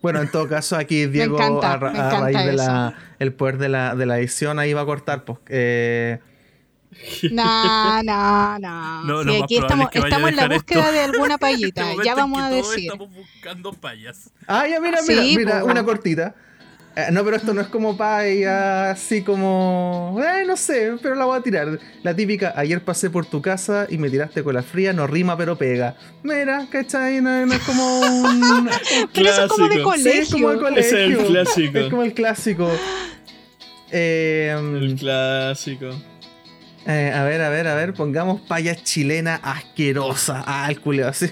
Bueno, en todo caso, aquí Diego, encanta, a, ra- a raíz de eso. la, el poder de la, de la edición, ahí va a cortar. Pues, eh, No, no, no. Lo- Sí, lo más aquí estamos, es que estamos en la búsqueda esto. de alguna payita. Este ya vamos a decir. Estamos buscando payas. Ah, ya, mira, mira, Sí, mira, po. una cortita. Eh, no, pero esto no es como paya, así como. Eh, no sé, pero la voy a tirar. La típica, ayer pasé por tu casa y me tiraste con la fría, no rima pero pega. Mira, ¿cachai? No, no es como un. Pero eso es como de Clásico. Sí, es como el colegio. colegio. Es el clásico. Es como el clásico. Eh, El clásico. Eh, a ver, a ver, a ver, pongamos paya chilena asquerosa. Ah, el culeo así.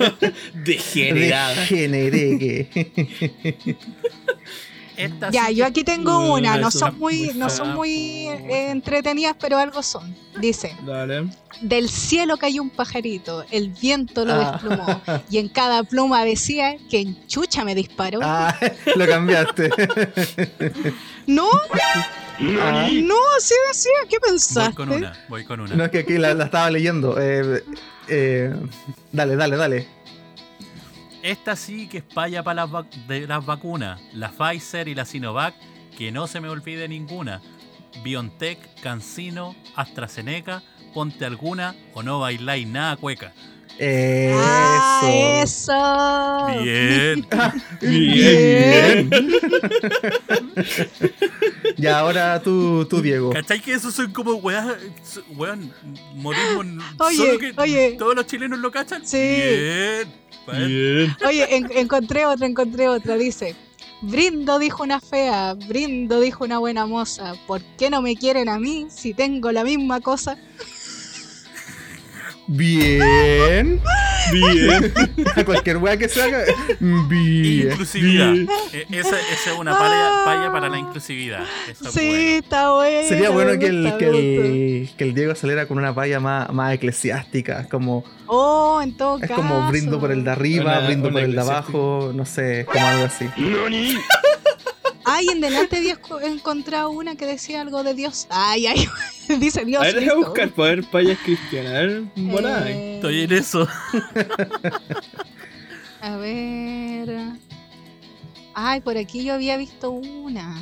Degenerada. Degenereque. Ya, yo que- aquí tengo Uh, una, no son muy, muy no son muy eh, entretenidas, pero algo son. Dice, Dale. del cielo cayó un pajarito, el viento lo Ah. desplumó, y en cada pluma decía que en chucha me disparó. Ah, lo cambiaste. No, Ah. no, así decía, ¿qué Voy pensaste? con una, voy con una. No, es que aquí la, la estaba leyendo. Eh, eh, dale, dale, dale. Esta sí que es paya para las, vac- de las vacunas. La Pfizer y la Sinovac, que no se me olvide ninguna. BioNTech, CanSino, AstraZeneca, ponte alguna o no bailáis nada cueca. Eso. Ah, eso. Bien. Bien. Y ahora tú, tú Diego. ¿Cachai que esos son como weas, weón, morimos Oye, solo que oye. todos los chilenos lo cachan? Sí. Bien. Bien. Bien. Oye, en- encontré otra, encontré otra. Dice, brindo dijo una fea, brindo dijo una buena moza. ¿Por qué no me quieren a mí si tengo la misma cosa? Bien. Bien. A cualquier wea que se haga. Bien. Inclusividad. Bien. Eh, Esa, esa es una palla, palla para la inclusividad. Eso Sí, bueno. está bueno. Sería bueno que el, que, el, que el Diego saliera con una palla más, más eclesiástica. Como, Oh, en todo es caso. como brindo por el de arriba, Una- brindo una por el de abajo, no sé, como algo así. Ay, en delante he encontrado una que decía algo de Dios. Ay, ay, dice Dios. A ver, deja buscar para ver payas cristianas. A ver. Eh, Estoy en eso. A ver. Ay, por aquí yo había visto una.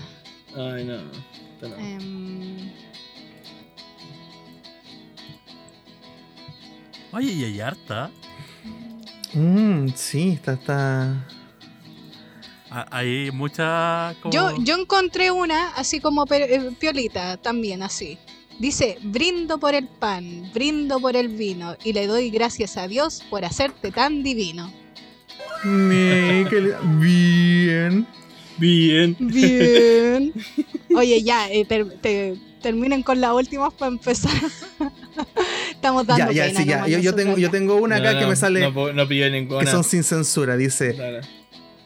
Ay, no. no. Em, Oye, y hay harta. Mm, sí, está, está. Hay mucha. como- yo, yo encontré una así como eh, piolita, también así. Dice, brindo por el pan, brindo por el vino y le doy gracias a Dios por hacerte tan divino. Bien. Bien. Bien. Oye, ya, eh, ter- te- terminen con las últimas para empezar. Estamos dando Ya, ya, pena sí, ya. Yo, tengo, yo tengo una acá No, que me sale No, no pillé que ninguna. son sin censura. Dice: Dale.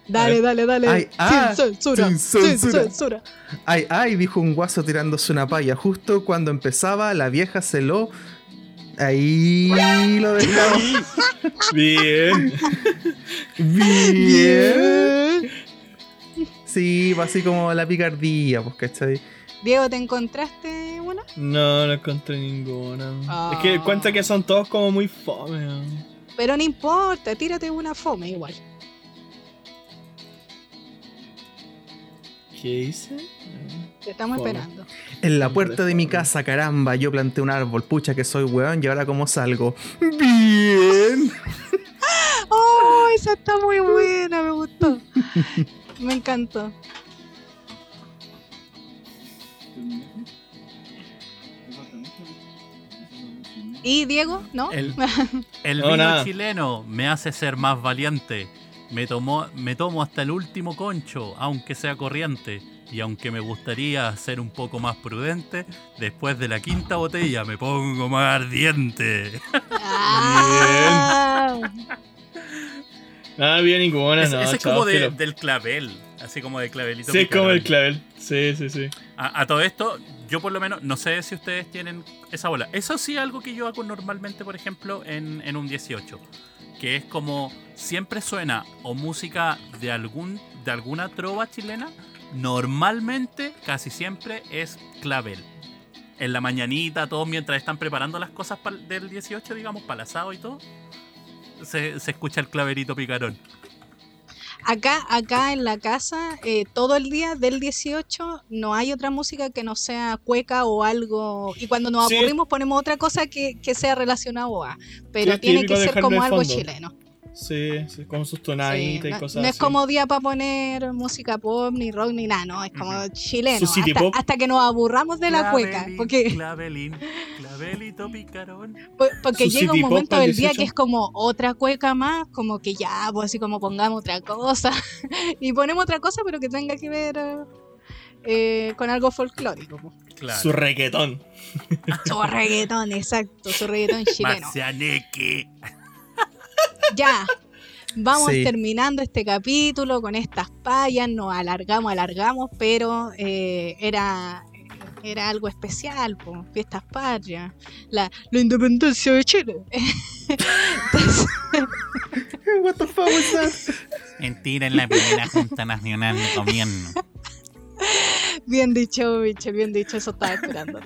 Dale, dale, dale. Ay, ah, sin censura. sin Sin censura. censura. Ay, ay, dijo un guaso tirándose una palla. Justo cuando empezaba, la vieja se lo. Ahí lo dejamos. Bien. Bien. Sí, va así como la picardía, pues, ¿cachai? Diego, ¿te encontraste una? No, no encontré ninguna. Ah. Es que cuenta que son todos como muy fome. ¿no? Pero no importa, tírate una fome igual. ¿Qué hice? Te estamos esperando. En la puerta de mi casa, caramba, yo planté un árbol, pucha que soy weón, y ahora cómo salgo. Bien. ¡Oh, esa está muy buena! Me gustó. Me encantó. ¿Y Diego? ¿No? El, el No, vino chileno me hace ser más valiente. Me, tomó, me tomo hasta el último concho, aunque sea corriente. Y aunque me gustaría ser un poco más prudente, después de la quinta botella me pongo más ardiente. Ah, Nada, bien ninguna, Ese- no. ese es como de- del clavel, así como de clavelito. Sí, es como el clavel. Sí, sí, sí. A, a todo esto, yo por lo menos, no sé si ustedes tienen esa bola. Eso sí es algo que yo hago normalmente, por ejemplo, en, en un 18. Que es como siempre suena o música de algún de alguna trova chilena, normalmente, casi siempre, es clavel. En la mañanita, todos mientras están preparando las cosas del 18, digamos, para el asado y todo, se, se escucha el claverito picarón. Acá, acá en la casa, eh, todo el día del 18 no hay otra música que no sea cueca o algo. Y cuando nos Sí. aburrimos ponemos otra cosa que, que sea relacionado a. Pero tiene que ser como algo chileno. Sí, sí, con sus Sí, tonaditas no, y cosas no es así. como día para poner música pop, ni rock, ni nada, no, es como chileno. Su city Hasta, pop. hasta que nos aburramos de la cueca. Clavelín, Porque, Clavelín, clavelito picarón. po- porque Su llega un momento del día 18. que es como otra cueca más, como que ya, pues así como pongamos otra cosa. y ponemos otra cosa, pero que tenga que ver eh, con algo folclórico. Claro. Su reggaetón. Su reggaetón, exacto, su reggaetón chileno. Marcianeque. Ya. Vamos Sí. terminando este capítulo con estas payas, nos alargamos, alargamos, pero eh, era, era algo especial, po, fiestas patrias, la, la independencia de Chile. Entonces, What the fuck was that? Mentira en la primera Junta Nacional de Gobierno. bien dicho, Michel, bien dicho, eso estaba esperando.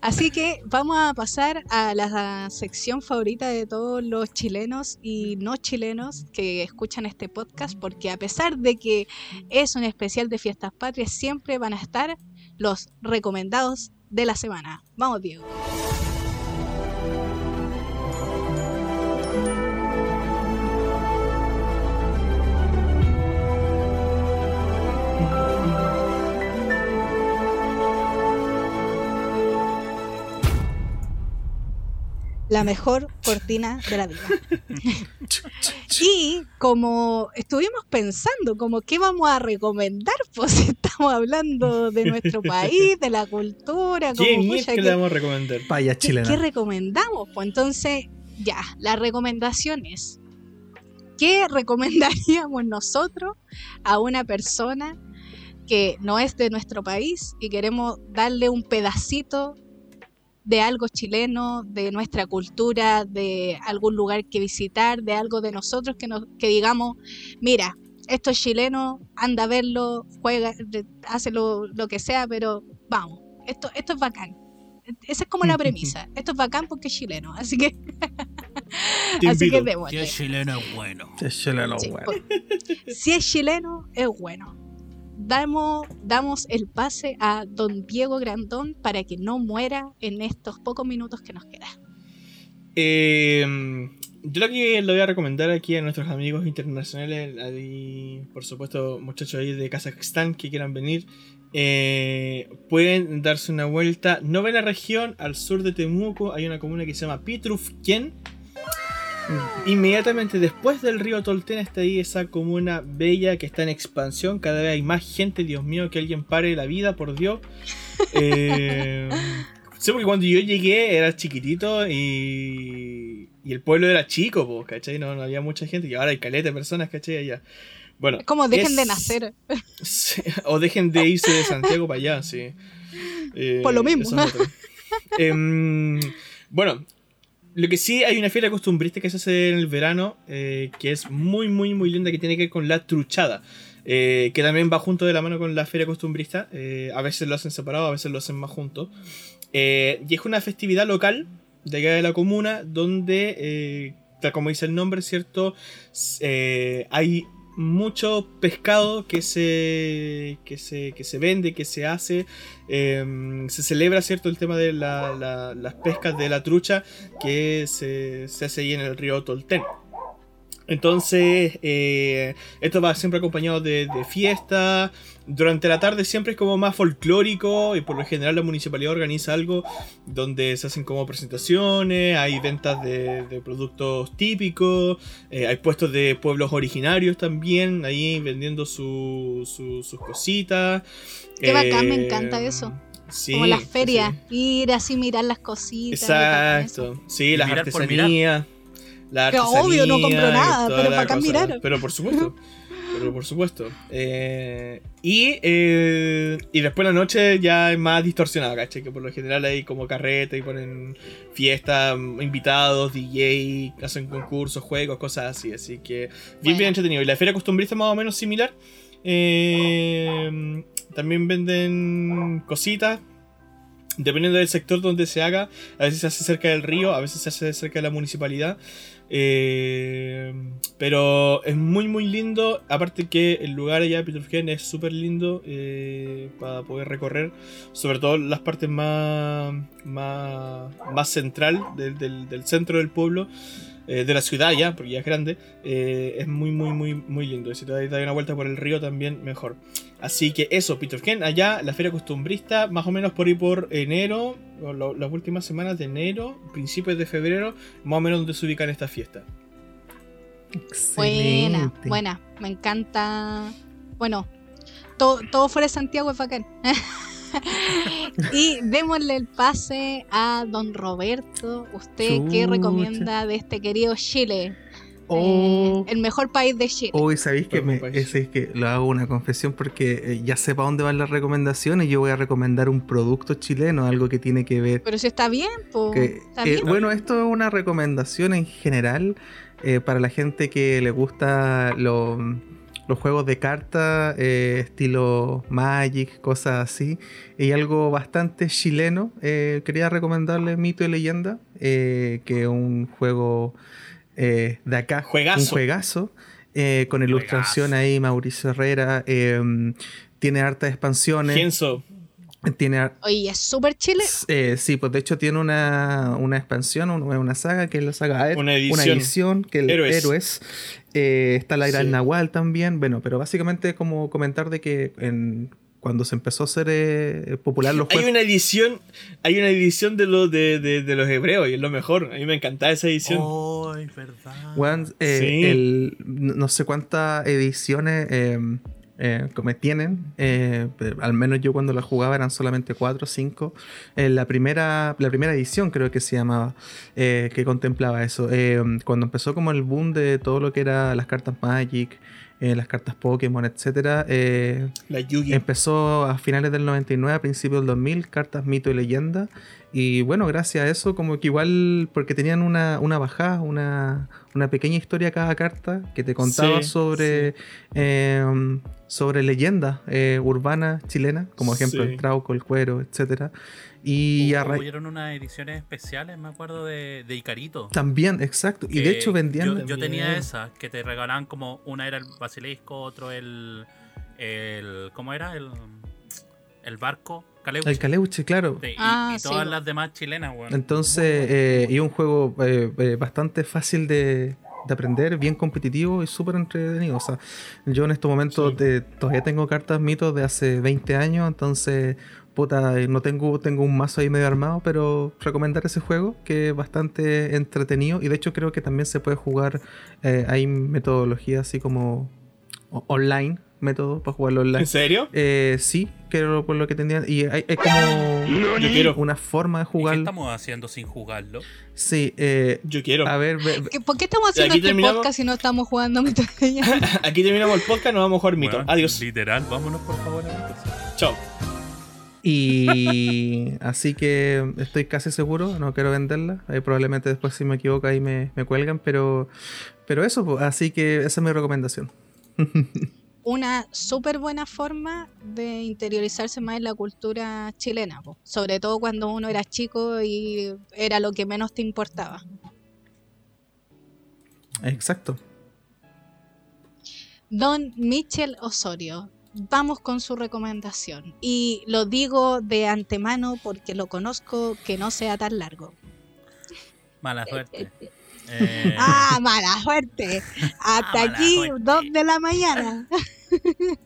Así que vamos a pasar a la sección favorita de todos los chilenos y no chilenos que escuchan este podcast, porque a pesar de que es un especial de fiestas patrias, siempre van a estar los recomendados de la semana. Vamos, Diego. La mejor cortina de la vida. Y como estuvimos pensando, como qué vamos a recomendar, pues si estamos hablando de nuestro país, de la cultura, como ¿Qué ¿qué- le vamos a recomendar? Paya ¿Qué, chilena. qué recomendamos? Pues entonces, ya, la recomendación es, ¿qué recomendaríamos nosotros a una persona que no es de nuestro país y queremos darle un pedacito de algo chileno, de nuestra cultura, de algún lugar que visitar, de algo de nosotros que, nos, que digamos, mira, esto es chileno, anda a verlo, juega, hace lo, lo que sea, pero vamos, esto, esto es bacán. Esa es como la premisa. Esto es bacán porque es chileno. Así que, así que. Que chileno es bueno. Es chileno, Sí, weón. por- si es chileno, es bueno. Damos, damos el pase a don Diego Grandón para que no muera en estos pocos minutos que nos quedan. Eh, yo lo que le voy a recomendar aquí a nuestros amigos internacionales, ahí, por supuesto, muchachos ahí de Kazajstán que quieran venir, eh, pueden darse una vuelta. No ve la región, al sur de Temuco hay una comuna que se llama Pitrufquén. Inmediatamente después del río Tolten está ahí esa comuna bella que está en expansión. Cada vez hay más gente, Dios mío, que alguien pare la vida, por Dios. Eh, sí, porque cuando yo llegué era chiquitito y, y el pueblo era chico, po, ¿cachai? No, no había mucha gente. Y ahora hay caleta de personas, ¿cachai? Allá. Bueno, Es como dejen es- de nacer. O dejen de irse de Santiago para allá, sí. Eh, Por lo mismo. es otro. Em, bueno, lo que sí hay una fiesta costumbrista que se hace en el verano, eh, que es muy, muy, muy linda, que tiene que ver con la truchada. eh, que también va junto de la mano con la feria costumbrista. eh, a veces lo hacen separado, a veces lo hacen más juntos. Y es una festividad local de acá de la comuna donde, tal como dice el nombre, ¿cierto? Hay mucho pescado que se, que se, que se vende, que se hace. eh, se celebra, ¿cierto? El tema de la- la- las pescas de la trucha que se, se hace ahí en el río Tolten. Entonces, eh, esto va siempre acompañado de, de fiesta. Durante la tarde siempre es como más folclórico y por lo general la municipalidad organiza algo donde se hacen como presentaciones, hay ventas de, de productos típicos, eh, hay puestos de pueblos originarios también, ahí vendiendo su- su- sus cositas. Qué bacán, me Eh, encanta eso. Sí, como las ferias, sí. ir así, mirar las cositas. Exacto. Sí, las artesanías. La Que obvio, no y nada, pero cosa. mirar. Pero por supuesto. Pero por supuesto. Eh, y, eh, y después la noche ya es más distorsionada, ¿cachai? Que por lo general hay como carreta y ponen fiestas, invitados, DJ, hacen concursos, juegos, cosas así. Así que bien, bien entretenido. Y la feria costumbrista más o menos similar. Eh, también venden cositas. Dependiendo del sector donde se haga, a veces se hace cerca del río, a veces se hace cerca de la municipalidad. Eh, pero es muy muy lindo. Aparte que el lugar allá de Petrofgen es súper lindo eh, para poder recorrer. Sobre todo las partes más, más, más central del, del- centro del pueblo. eh, de la ciudad ya, porque ya es grande. es muy muy muy muy lindo. Y si te das una vuelta por el río también mejor. Así que eso, Petrofgen, allá la feria costumbrista, más o menos por ahí por enero, o lo- las últimas semanas de enero, principios de febrero, más o menos donde se ubican estas fiestas. Buena, Excelente. buena. Me encanta. Bueno, todo, todo fuera de Santiago es bacán. y démosle el pase a don Roberto. ¿Usted qué recomienda de este querido Chile? Oh. El mejor país de Chile. Hoy sabéis que, me, sabéis que lo hago una confesión porque eh, ya sé para dónde van las recomendaciones. Yo voy a recomendar un producto chileno, algo que tiene que ver. Pero si está bien, pues. que- está eh, bien. bueno, esto es una recomendación en general eh, para la gente que le gusta lo- los juegos de cartas, eh, estilo Magic, cosas así. Y algo bastante chileno. eh, quería recomendarle Mito y Leyenda, eh, que es un juego eh, de acá. Juegazo. Un juegazo. eh, con ilustración Juegazo. ahí, Mauricio Herrera. eh, tiene hartas expansiones. Genso, Tiene Oye, es súper Chile. eh, sí, pues de hecho tiene una, una expansión, un- una, saga que es la saga Aer- Una edición. que es Héroes. Héroes. Eh, está la Ira Sí. del Nahual también. Bueno, pero básicamente como comentar de que en, cuando se empezó a hacer eh, popular los Hay juegos. una edición, hay una edición de los de, de- de los hebreos y es lo mejor. A mí me encantaba esa edición. Ay, verdad. Weón, eh, Sí. el- no sé cuántas ediciones eh, eh, como tienen. eh, al menos yo cuando la jugaba eran solamente 4 o 5. la, primera, la primera edición creo que se llamaba, eh, que contemplaba eso. Eh, cuando empezó como el boom de todo lo que era las cartas Magic, eh, las cartas Pokémon, etcétera, eh, La Yugi. Empezó a finales del 99, a principios del 2000, cartas mito y leyenda. Y bueno, gracias a eso, como que igual, porque tenían una, una bajada, una, una pequeña historia cada carta que te contaba Sí, sobre, eh, sobre leyendas eh, urbanas chilenas, como ejemplo Sí. el trauco, el cuero, etcétera Y Hubieron unas ediciones especiales, me acuerdo, de, de Icarito. también, exacto. Y de hecho vendían... Yo, tenía esas, que te regalaban como. Una era el basilisco, otro el. el ¿Cómo era? El, el barco. Caleuche. el caleuche, claro. Sí, y, Ah, y todas las demás chilenas, weón. Entonces, eh, y un juego eh, eh, bastante fácil de, de aprender, bien competitivo y súper entretenido. O sea, yo en estos momentos Sí. de- todavía tengo cartas mitos de hace 20 años, entonces, puta, eh, no tengo, tengo un mazo ahí medio armado, pero recomendar ese juego que es bastante entretenido y de hecho creo que también se puede jugar, eh, hay metodología así como online. método para jugarlo online. ¿En serio? Eh, sí, creo por lo que entendía. Y hay- es como Yo quiero. una forma de ¿Y qué estamos haciendo sin jugarlo? Sí, eh, Yo quiero. a ver, ve- ve- ¿Qué- ¿Por qué estamos haciendo este terminamos. podcast si no estamos jugando? Aquí terminamos el podcast, nos vamos a jugar mito. Weón, Adiós. Literal, vámonos por favor a. Chao. Y así que estoy casi seguro, no quiero venderla. eh, probablemente después si me equivoco ahí me, me cuelgan, pero, pero eso, pues, así que esa es mi recomendación. Una súper buena forma de interiorizarse más en la cultura chilena, sobre todo cuando uno era chico y era lo que menos te importaba. Exacto. Don Michel Osorio, vamos con su recomendación. Y lo digo de antemano porque lo conozco, que no sea tan largo. Mala suerte. Eh, ¡Ah, mala suerte! Hasta mala aquí, suerte. dos de la mañana.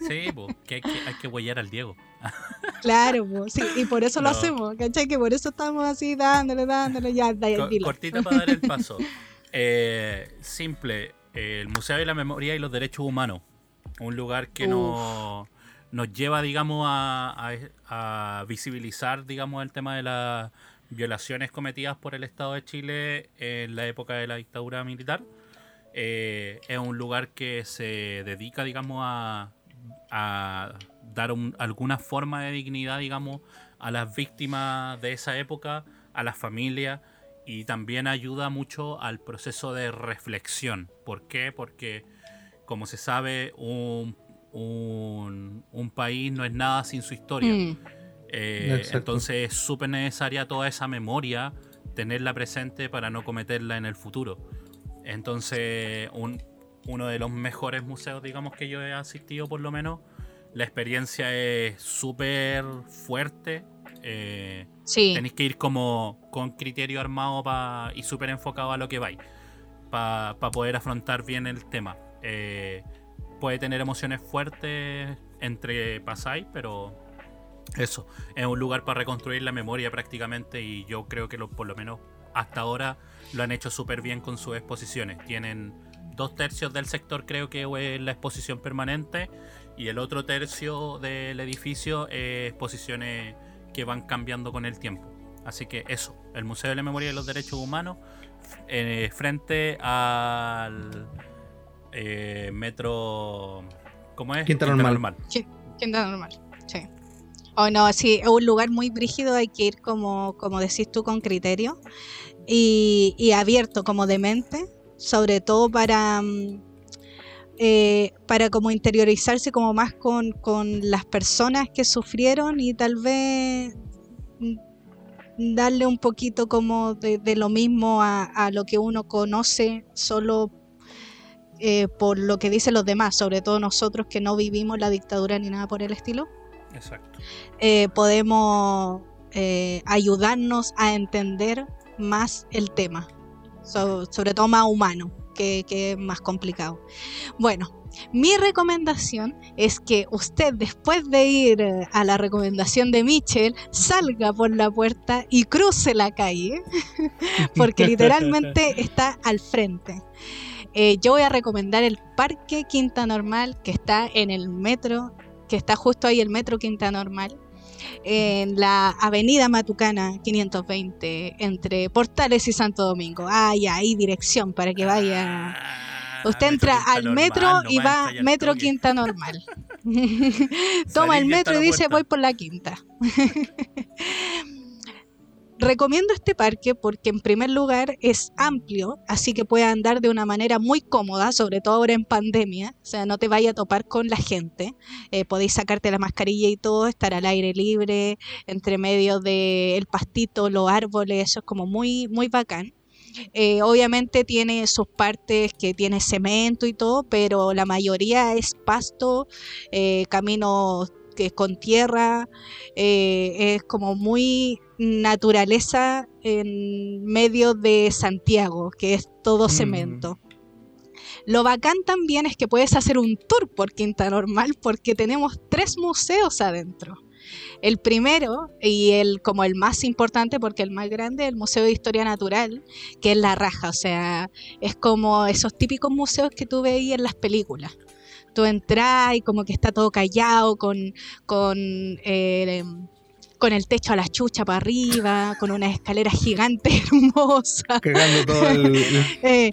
sí, pues, que hay, que hay que huellar al Diego. Claro, po, sí, y por eso lo hacemos, ¿cachai? Que por eso estamos así dándole, dándole, ya, Co- dilo. cortita para dar el paso. Eh, simple, eh, el Museo de la Memoria y los Derechos Humanos. Un lugar que nos, nos lleva, digamos, a, a- a visibilizar, digamos, el tema de las violaciones cometidas por el Estado de Chile en la época de la dictadura militar. Eh, es un lugar que se dedica, digamos, a, a dar un- alguna forma de dignidad, digamos, a las víctimas de esa época, a las familias y también ayuda mucho al proceso de reflexión. ¿Por qué? Porque, como se sabe, un, un- un país no es nada sin su historia. Mm, Eh, entonces es súper necesaria toda esa memoria, tenerla presente para no cometerla en el futuro. Entonces, un- uno de los mejores museos, digamos, que yo he asistido por lo menos, la experiencia es súper fuerte. eh, sí, Tenéis que ir como con criterio armado pa- y súper enfocado a lo que vais para poder afrontar bien el tema. Eh, puede tener emociones fuertes entre pasáis, pero eso, es un lugar para reconstruir la memoria prácticamente y yo creo que por lo menos hasta ahora lo han hecho súper bien con sus exposiciones. Tienen dos tercios del sector creo que es la exposición permanente y el otro tercio del edificio es exposiciones que van cambiando con el tiempo. Así que eso, el Museo de la Memoria y los Derechos Humanos eh, frente al eh, metro... ¿Cómo es? Quinta Normal. Quinta normal, sí. O no, sí, es un lugar muy brígido, hay que ir como, como decís tú, con criterio y, y abierto como de mente, sobre todo para, mm, eh, para como interiorizarse como más con, con las personas que sufrieron y tal vez mm, darle un poquito como de, de lo mismo a, a lo que uno conoce solo eh, por lo que dicen los demás, sobre todo nosotros que no vivimos la dictadura ni nada por el estilo, Exacto. eh, podemos eh, ayudarnos a entender más el tema, So- sobre todo más humano, que, que es más complicado. Bueno, mi recomendación es que usted después de ir eh, a la recomendación de Mitchell, salga por la puerta y cruce la calle, porque literalmente está al frente. Eh, yo voy a recomendar el Parque Quinta Normal, que está en el metro, que está justo ahí el metro Quinta Normal, en la avenida Matucana 520, entre Portales y Santo Domingo. Ya, ahí dirección para que vaya. Ah, Usted entra al Normal, metro y va metro toque. Quinta Normal. Toma el metro y dice voy por la quinta. Recomiendo este parque porque en primer lugar es amplio, así que puede andar de una manera muy cómoda, sobre todo ahora en pandemia, o sea, no te vaya a topar con la gente, Eh, podéis sacarte la mascarilla y todo, estar al aire libre, entre medio del pastito, los árboles, eso es como muy, muy bacán. Eh, obviamente tiene sus partes que tiene cemento y todo, pero la mayoría es pasto, eh, caminos que con tierra, eh, es como muy naturaleza en medio de Santiago, que es todo Mm. cemento. Lo bacán también es que puedes hacer un tour por Quinta Normal porque tenemos tres museos adentro. El primero y el como el más importante porque el más grande, el Museo de Historia Natural, que es la raja, o sea, es como esos típicos museos que tú veías en las películas. Tú entras y como que está todo callado, con, con, eh, con el techo a la chucha para arriba, con una escalera gigante hermosa. Cagando todo el. Eh,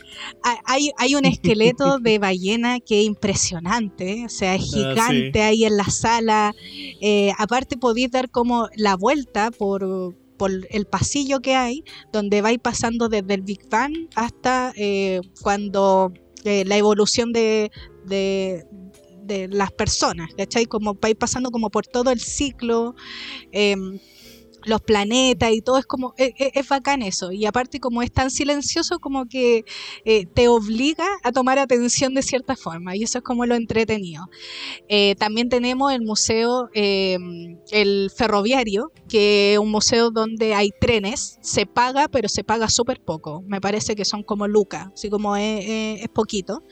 hay, hay un esqueleto de ballena que es impresionante, o sea, es Ah, gigante ahí en la sala. Eh, aparte podéis dar como la vuelta por, por el pasillo que hay, donde vais pasando desde el Big Bang hasta cuando eh, la evolución de, de, las personas, ¿cachai? Como vais pasando como por todo el ciclo. em, los planetas y todo es como es, es- es bacán eso. Y aparte como es tan silencioso como que eh, te obliga a tomar atención de cierta forma y eso es como lo entretenido. Eh, también tenemos el museo eh, el ferroviario que es un museo donde hay trenes se paga pero se paga súper poco. Me parece que son como lucas así como es, poquito.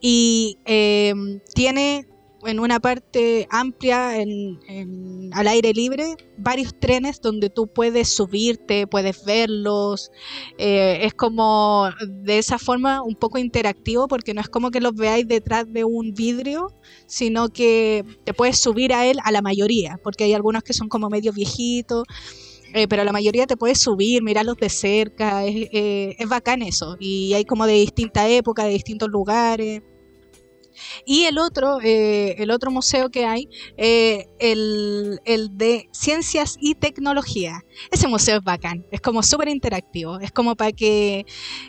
Y eh, tiene en una parte amplia en- al aire libre varios trenes donde tú puedes subirte, puedes verlos. eh, es como de esa forma un poco interactivo porque no es como que los veáis detrás de un vidrio, sino que te puedes subir a él a la mayoría, porque hay algunos que son como medio viejitos. eh, pero la mayoría te puedes subir, mirarlos de cerca, es, eh, es bacán eso. Y hay como de distinta época, de distintos lugares. Y el otro, eh, el otro museo que hay, eh, el, el de ciencias y tecnología. Ese museo es bacán, es como súper interactivo, es como para que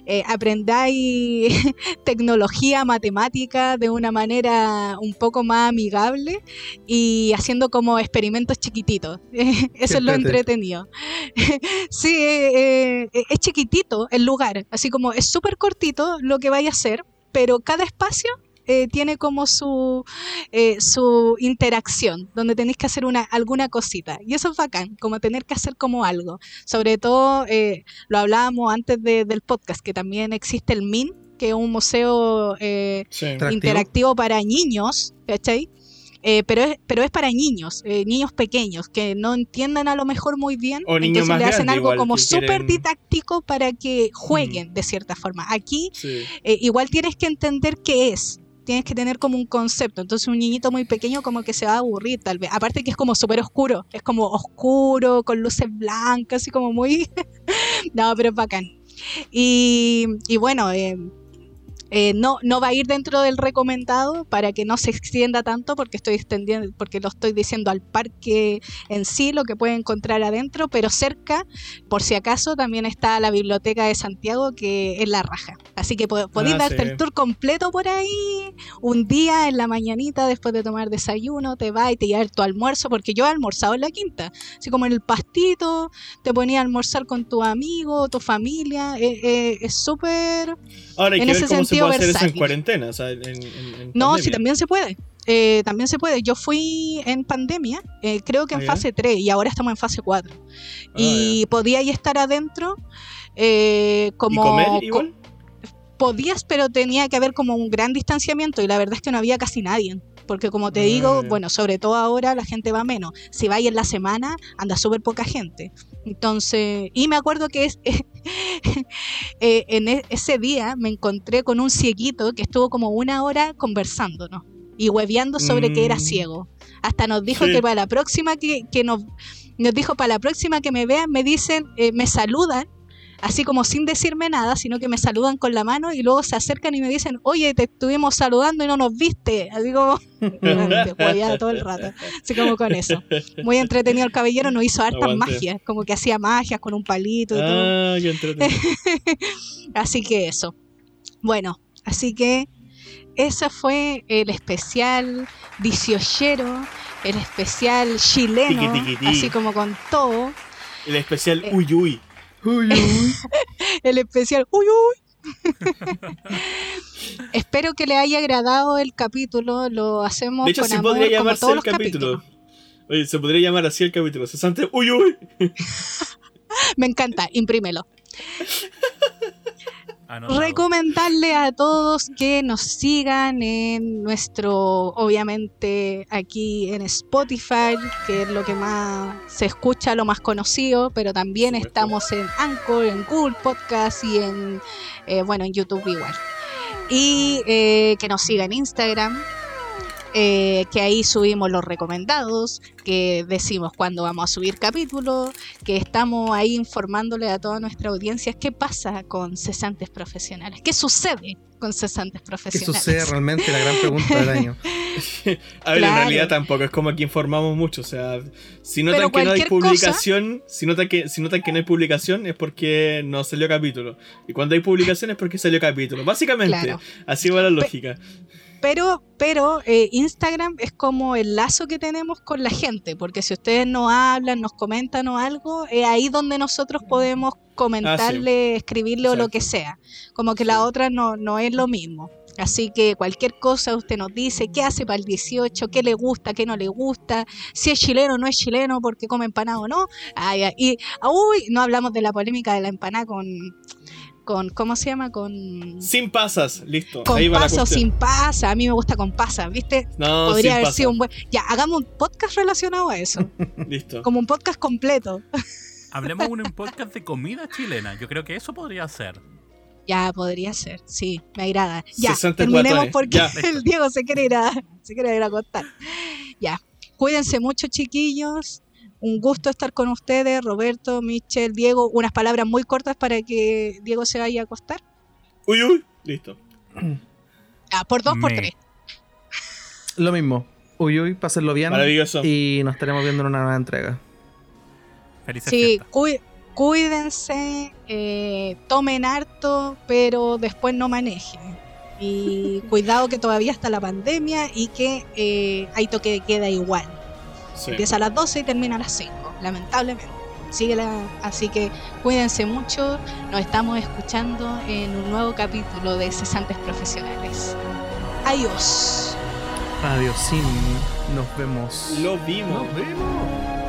eh, aprendáis tecnología, matemática de una manera un poco más amigable y haciendo como experimentos chiquititos. Eso es lo entrete. entretenido. sí, es chiquitito el lugar, así como es súper cortito lo que vaya a hacer, pero cada espacio eh, tiene como su, eh, su interacción, donde tenéis que hacer una, alguna cosita. Y eso es bacán, como tener que hacer como algo. Sobre todo, eh, lo hablábamos antes de- del podcast, que también existe el MIN, que es un museo eh, Sí. Interactivo. interactivo para niños, ¿cachai? Eh, pero, es, pero es para niños, eh, niños pequeños, que no entiendan a lo mejor muy bien. O niños entonces más le hacen algo como súper quieren- didáctico para que jueguen de cierta forma. Aquí Sí. eh, igual tienes que entender qué es. Tienes que tener como un concepto. Entonces un niñito muy pequeño como que se va a aburrir tal vez. Aparte que es como súper oscuro. Es como oscuro, con luces blancas, así como muy... no, pero es bacán. Y, y bueno, eh, eh, no, no va a ir dentro del recomendado para que no se extienda tanto porque estoy extendiendo, porque lo estoy diciendo al parque en sí, lo que puede encontrar adentro, pero cerca, por si acaso, también está la biblioteca de Santiago que es la raja. Así que po- podéis Ah, darte sí. el tour completo por ahí, un día en la mañanita después de tomar desayuno, te vas y te llevas tu almuerzo, porque yo he almorzado en la quinta, así como en el pastito, te ponía a almorzar con tu amigo, tu familia, eh, eh, es súper... Ahora hay En que ese ver cómo se puede hacer eso en cuarentena. O sea, en, en- en No, sí, también se puede. Eh, también se puede. Yo fui en pandemia, eh, creo que en Ah, ya. fase 3 y ahora estamos en fase 4. Ah, y podía ahí estar adentro eh, ¿Y como... co- igual? podías, pero tenía que haber como un gran distanciamiento y la verdad es que no había casi nadie. Porque como te digo, Ah. bueno, sobre todo ahora la gente va menos. Si vais en la semana, anda súper poca gente. Entonces, y me acuerdo que es, eh, en e- ese día me encontré con un cieguito que estuvo como una hora conversándonos y hueveando sobre que era Mm. ciego. Hasta nos dijo Sí. que para la próxima que, que nos, nos dijo para la próxima que me vean, me dicen, eh, me saludan así como sin decirme nada, sino que me saludan con la mano y luego se acercan y me dicen, oye, te estuvimos saludando y no nos viste. Así como, te todo el rato. Así como con eso. Muy entretenido el caballero, nos hizo hartas Aguante. magias, como que hacía magias con un palito y todo. Ah, ya entretenido. Así que eso. Bueno, así que ese fue el especial diciochero, el especial chileno, así como con todo. El especial Eh, Uy Uy. El especial. ¡Uy, uy! Espero que le haya agradado el capítulo. Lo hacemos De hecho, con sí amor, podría como llamarse todos el capítulo. capítulos. Oye, se podría llamar así el capítulo. Cesante Uy Uy. Me encanta, imprímelo. Anotado. Recomendarle a todos que nos sigan en nuestro, obviamente aquí en Spotify, que es lo que más se escucha, lo más conocido, pero también estamos en Anchor, en Google Podcast y en, eh, bueno, en YouTube igual. Y eh, que nos siga en Instagram, eh, que ahí subimos los recomendados, que decimos cuándo vamos a subir capítulos, que estamos ahí informándole a toda nuestra audiencia qué pasa con cesantes profesionales, qué sucede con cesantes ¿Qué profesionales. sucede realmente? La gran pregunta del año. A ver, Claro. en realidad tampoco es como que informamos mucho. O sea, si notan Pero que no hay cualquier cosa- publicación, si, notan que, si notan que no hay publicación es porque no salió capítulo. Y cuando hay publicación es porque salió capítulo. Básicamente, Claro. así va la lógica. Pero, pero eh, Instagram es como el lazo que tenemos con la gente, porque si ustedes nos hablan, nos comentan o algo, es ahí donde nosotros podemos comentarle, escribirle o lo que sea. Como que Sí. la otra no, no es lo mismo. Así que cualquier cosa usted nos dice, qué hace para el 18, qué le gusta, qué no le gusta, si es chileno o no es chileno, porque come empanada o no. Ay, ay, y, ah, uy, no hablamos de la polémica de la empanada con, con ¿cómo se llama? Con... Sin pasas, listo. Con ahí va la pasa o cuestión. sin pasa, a mí me gusta con pasa, ¿viste? No, Podría sin haber pasas. sido un buen. Ya, hagamos un podcast relacionado a eso, Listo. como un podcast completo. Hablemos de un podcast de comida chilena. Yo creo que eso podría ser. Ya, podría ser, sí, me agrada. Ya, 64 terminemos años, porque ya. el Diego se quiere ir a, se quiere ir a acostar. Ya, cuídense mucho, chiquillos. Un gusto estar con ustedes, Roberto, Michel, Diego. Unas palabras muy cortas para que Diego se vaya a acostar. Uy, uy. Listo. Ya, por dos, por tres. Lo mismo. Uy, uy, pásenlo bien. Maravilloso. Y nos estaremos viendo en una nueva entrega. Felices Sí, cuídense, eh, tomen harto, pero después no manejen. Y cuidado que todavía está la pandemia y que eh, hay toque de queda igual. Sí. Empieza a las 12 y termina a las 5, lamentablemente. Sigue la- así que cuídense mucho. Nos estamos escuchando en un nuevo capítulo de Cesantes Profesionales. Adiós. Adiós, Nos vemos. Lo vimos. Nos vemos.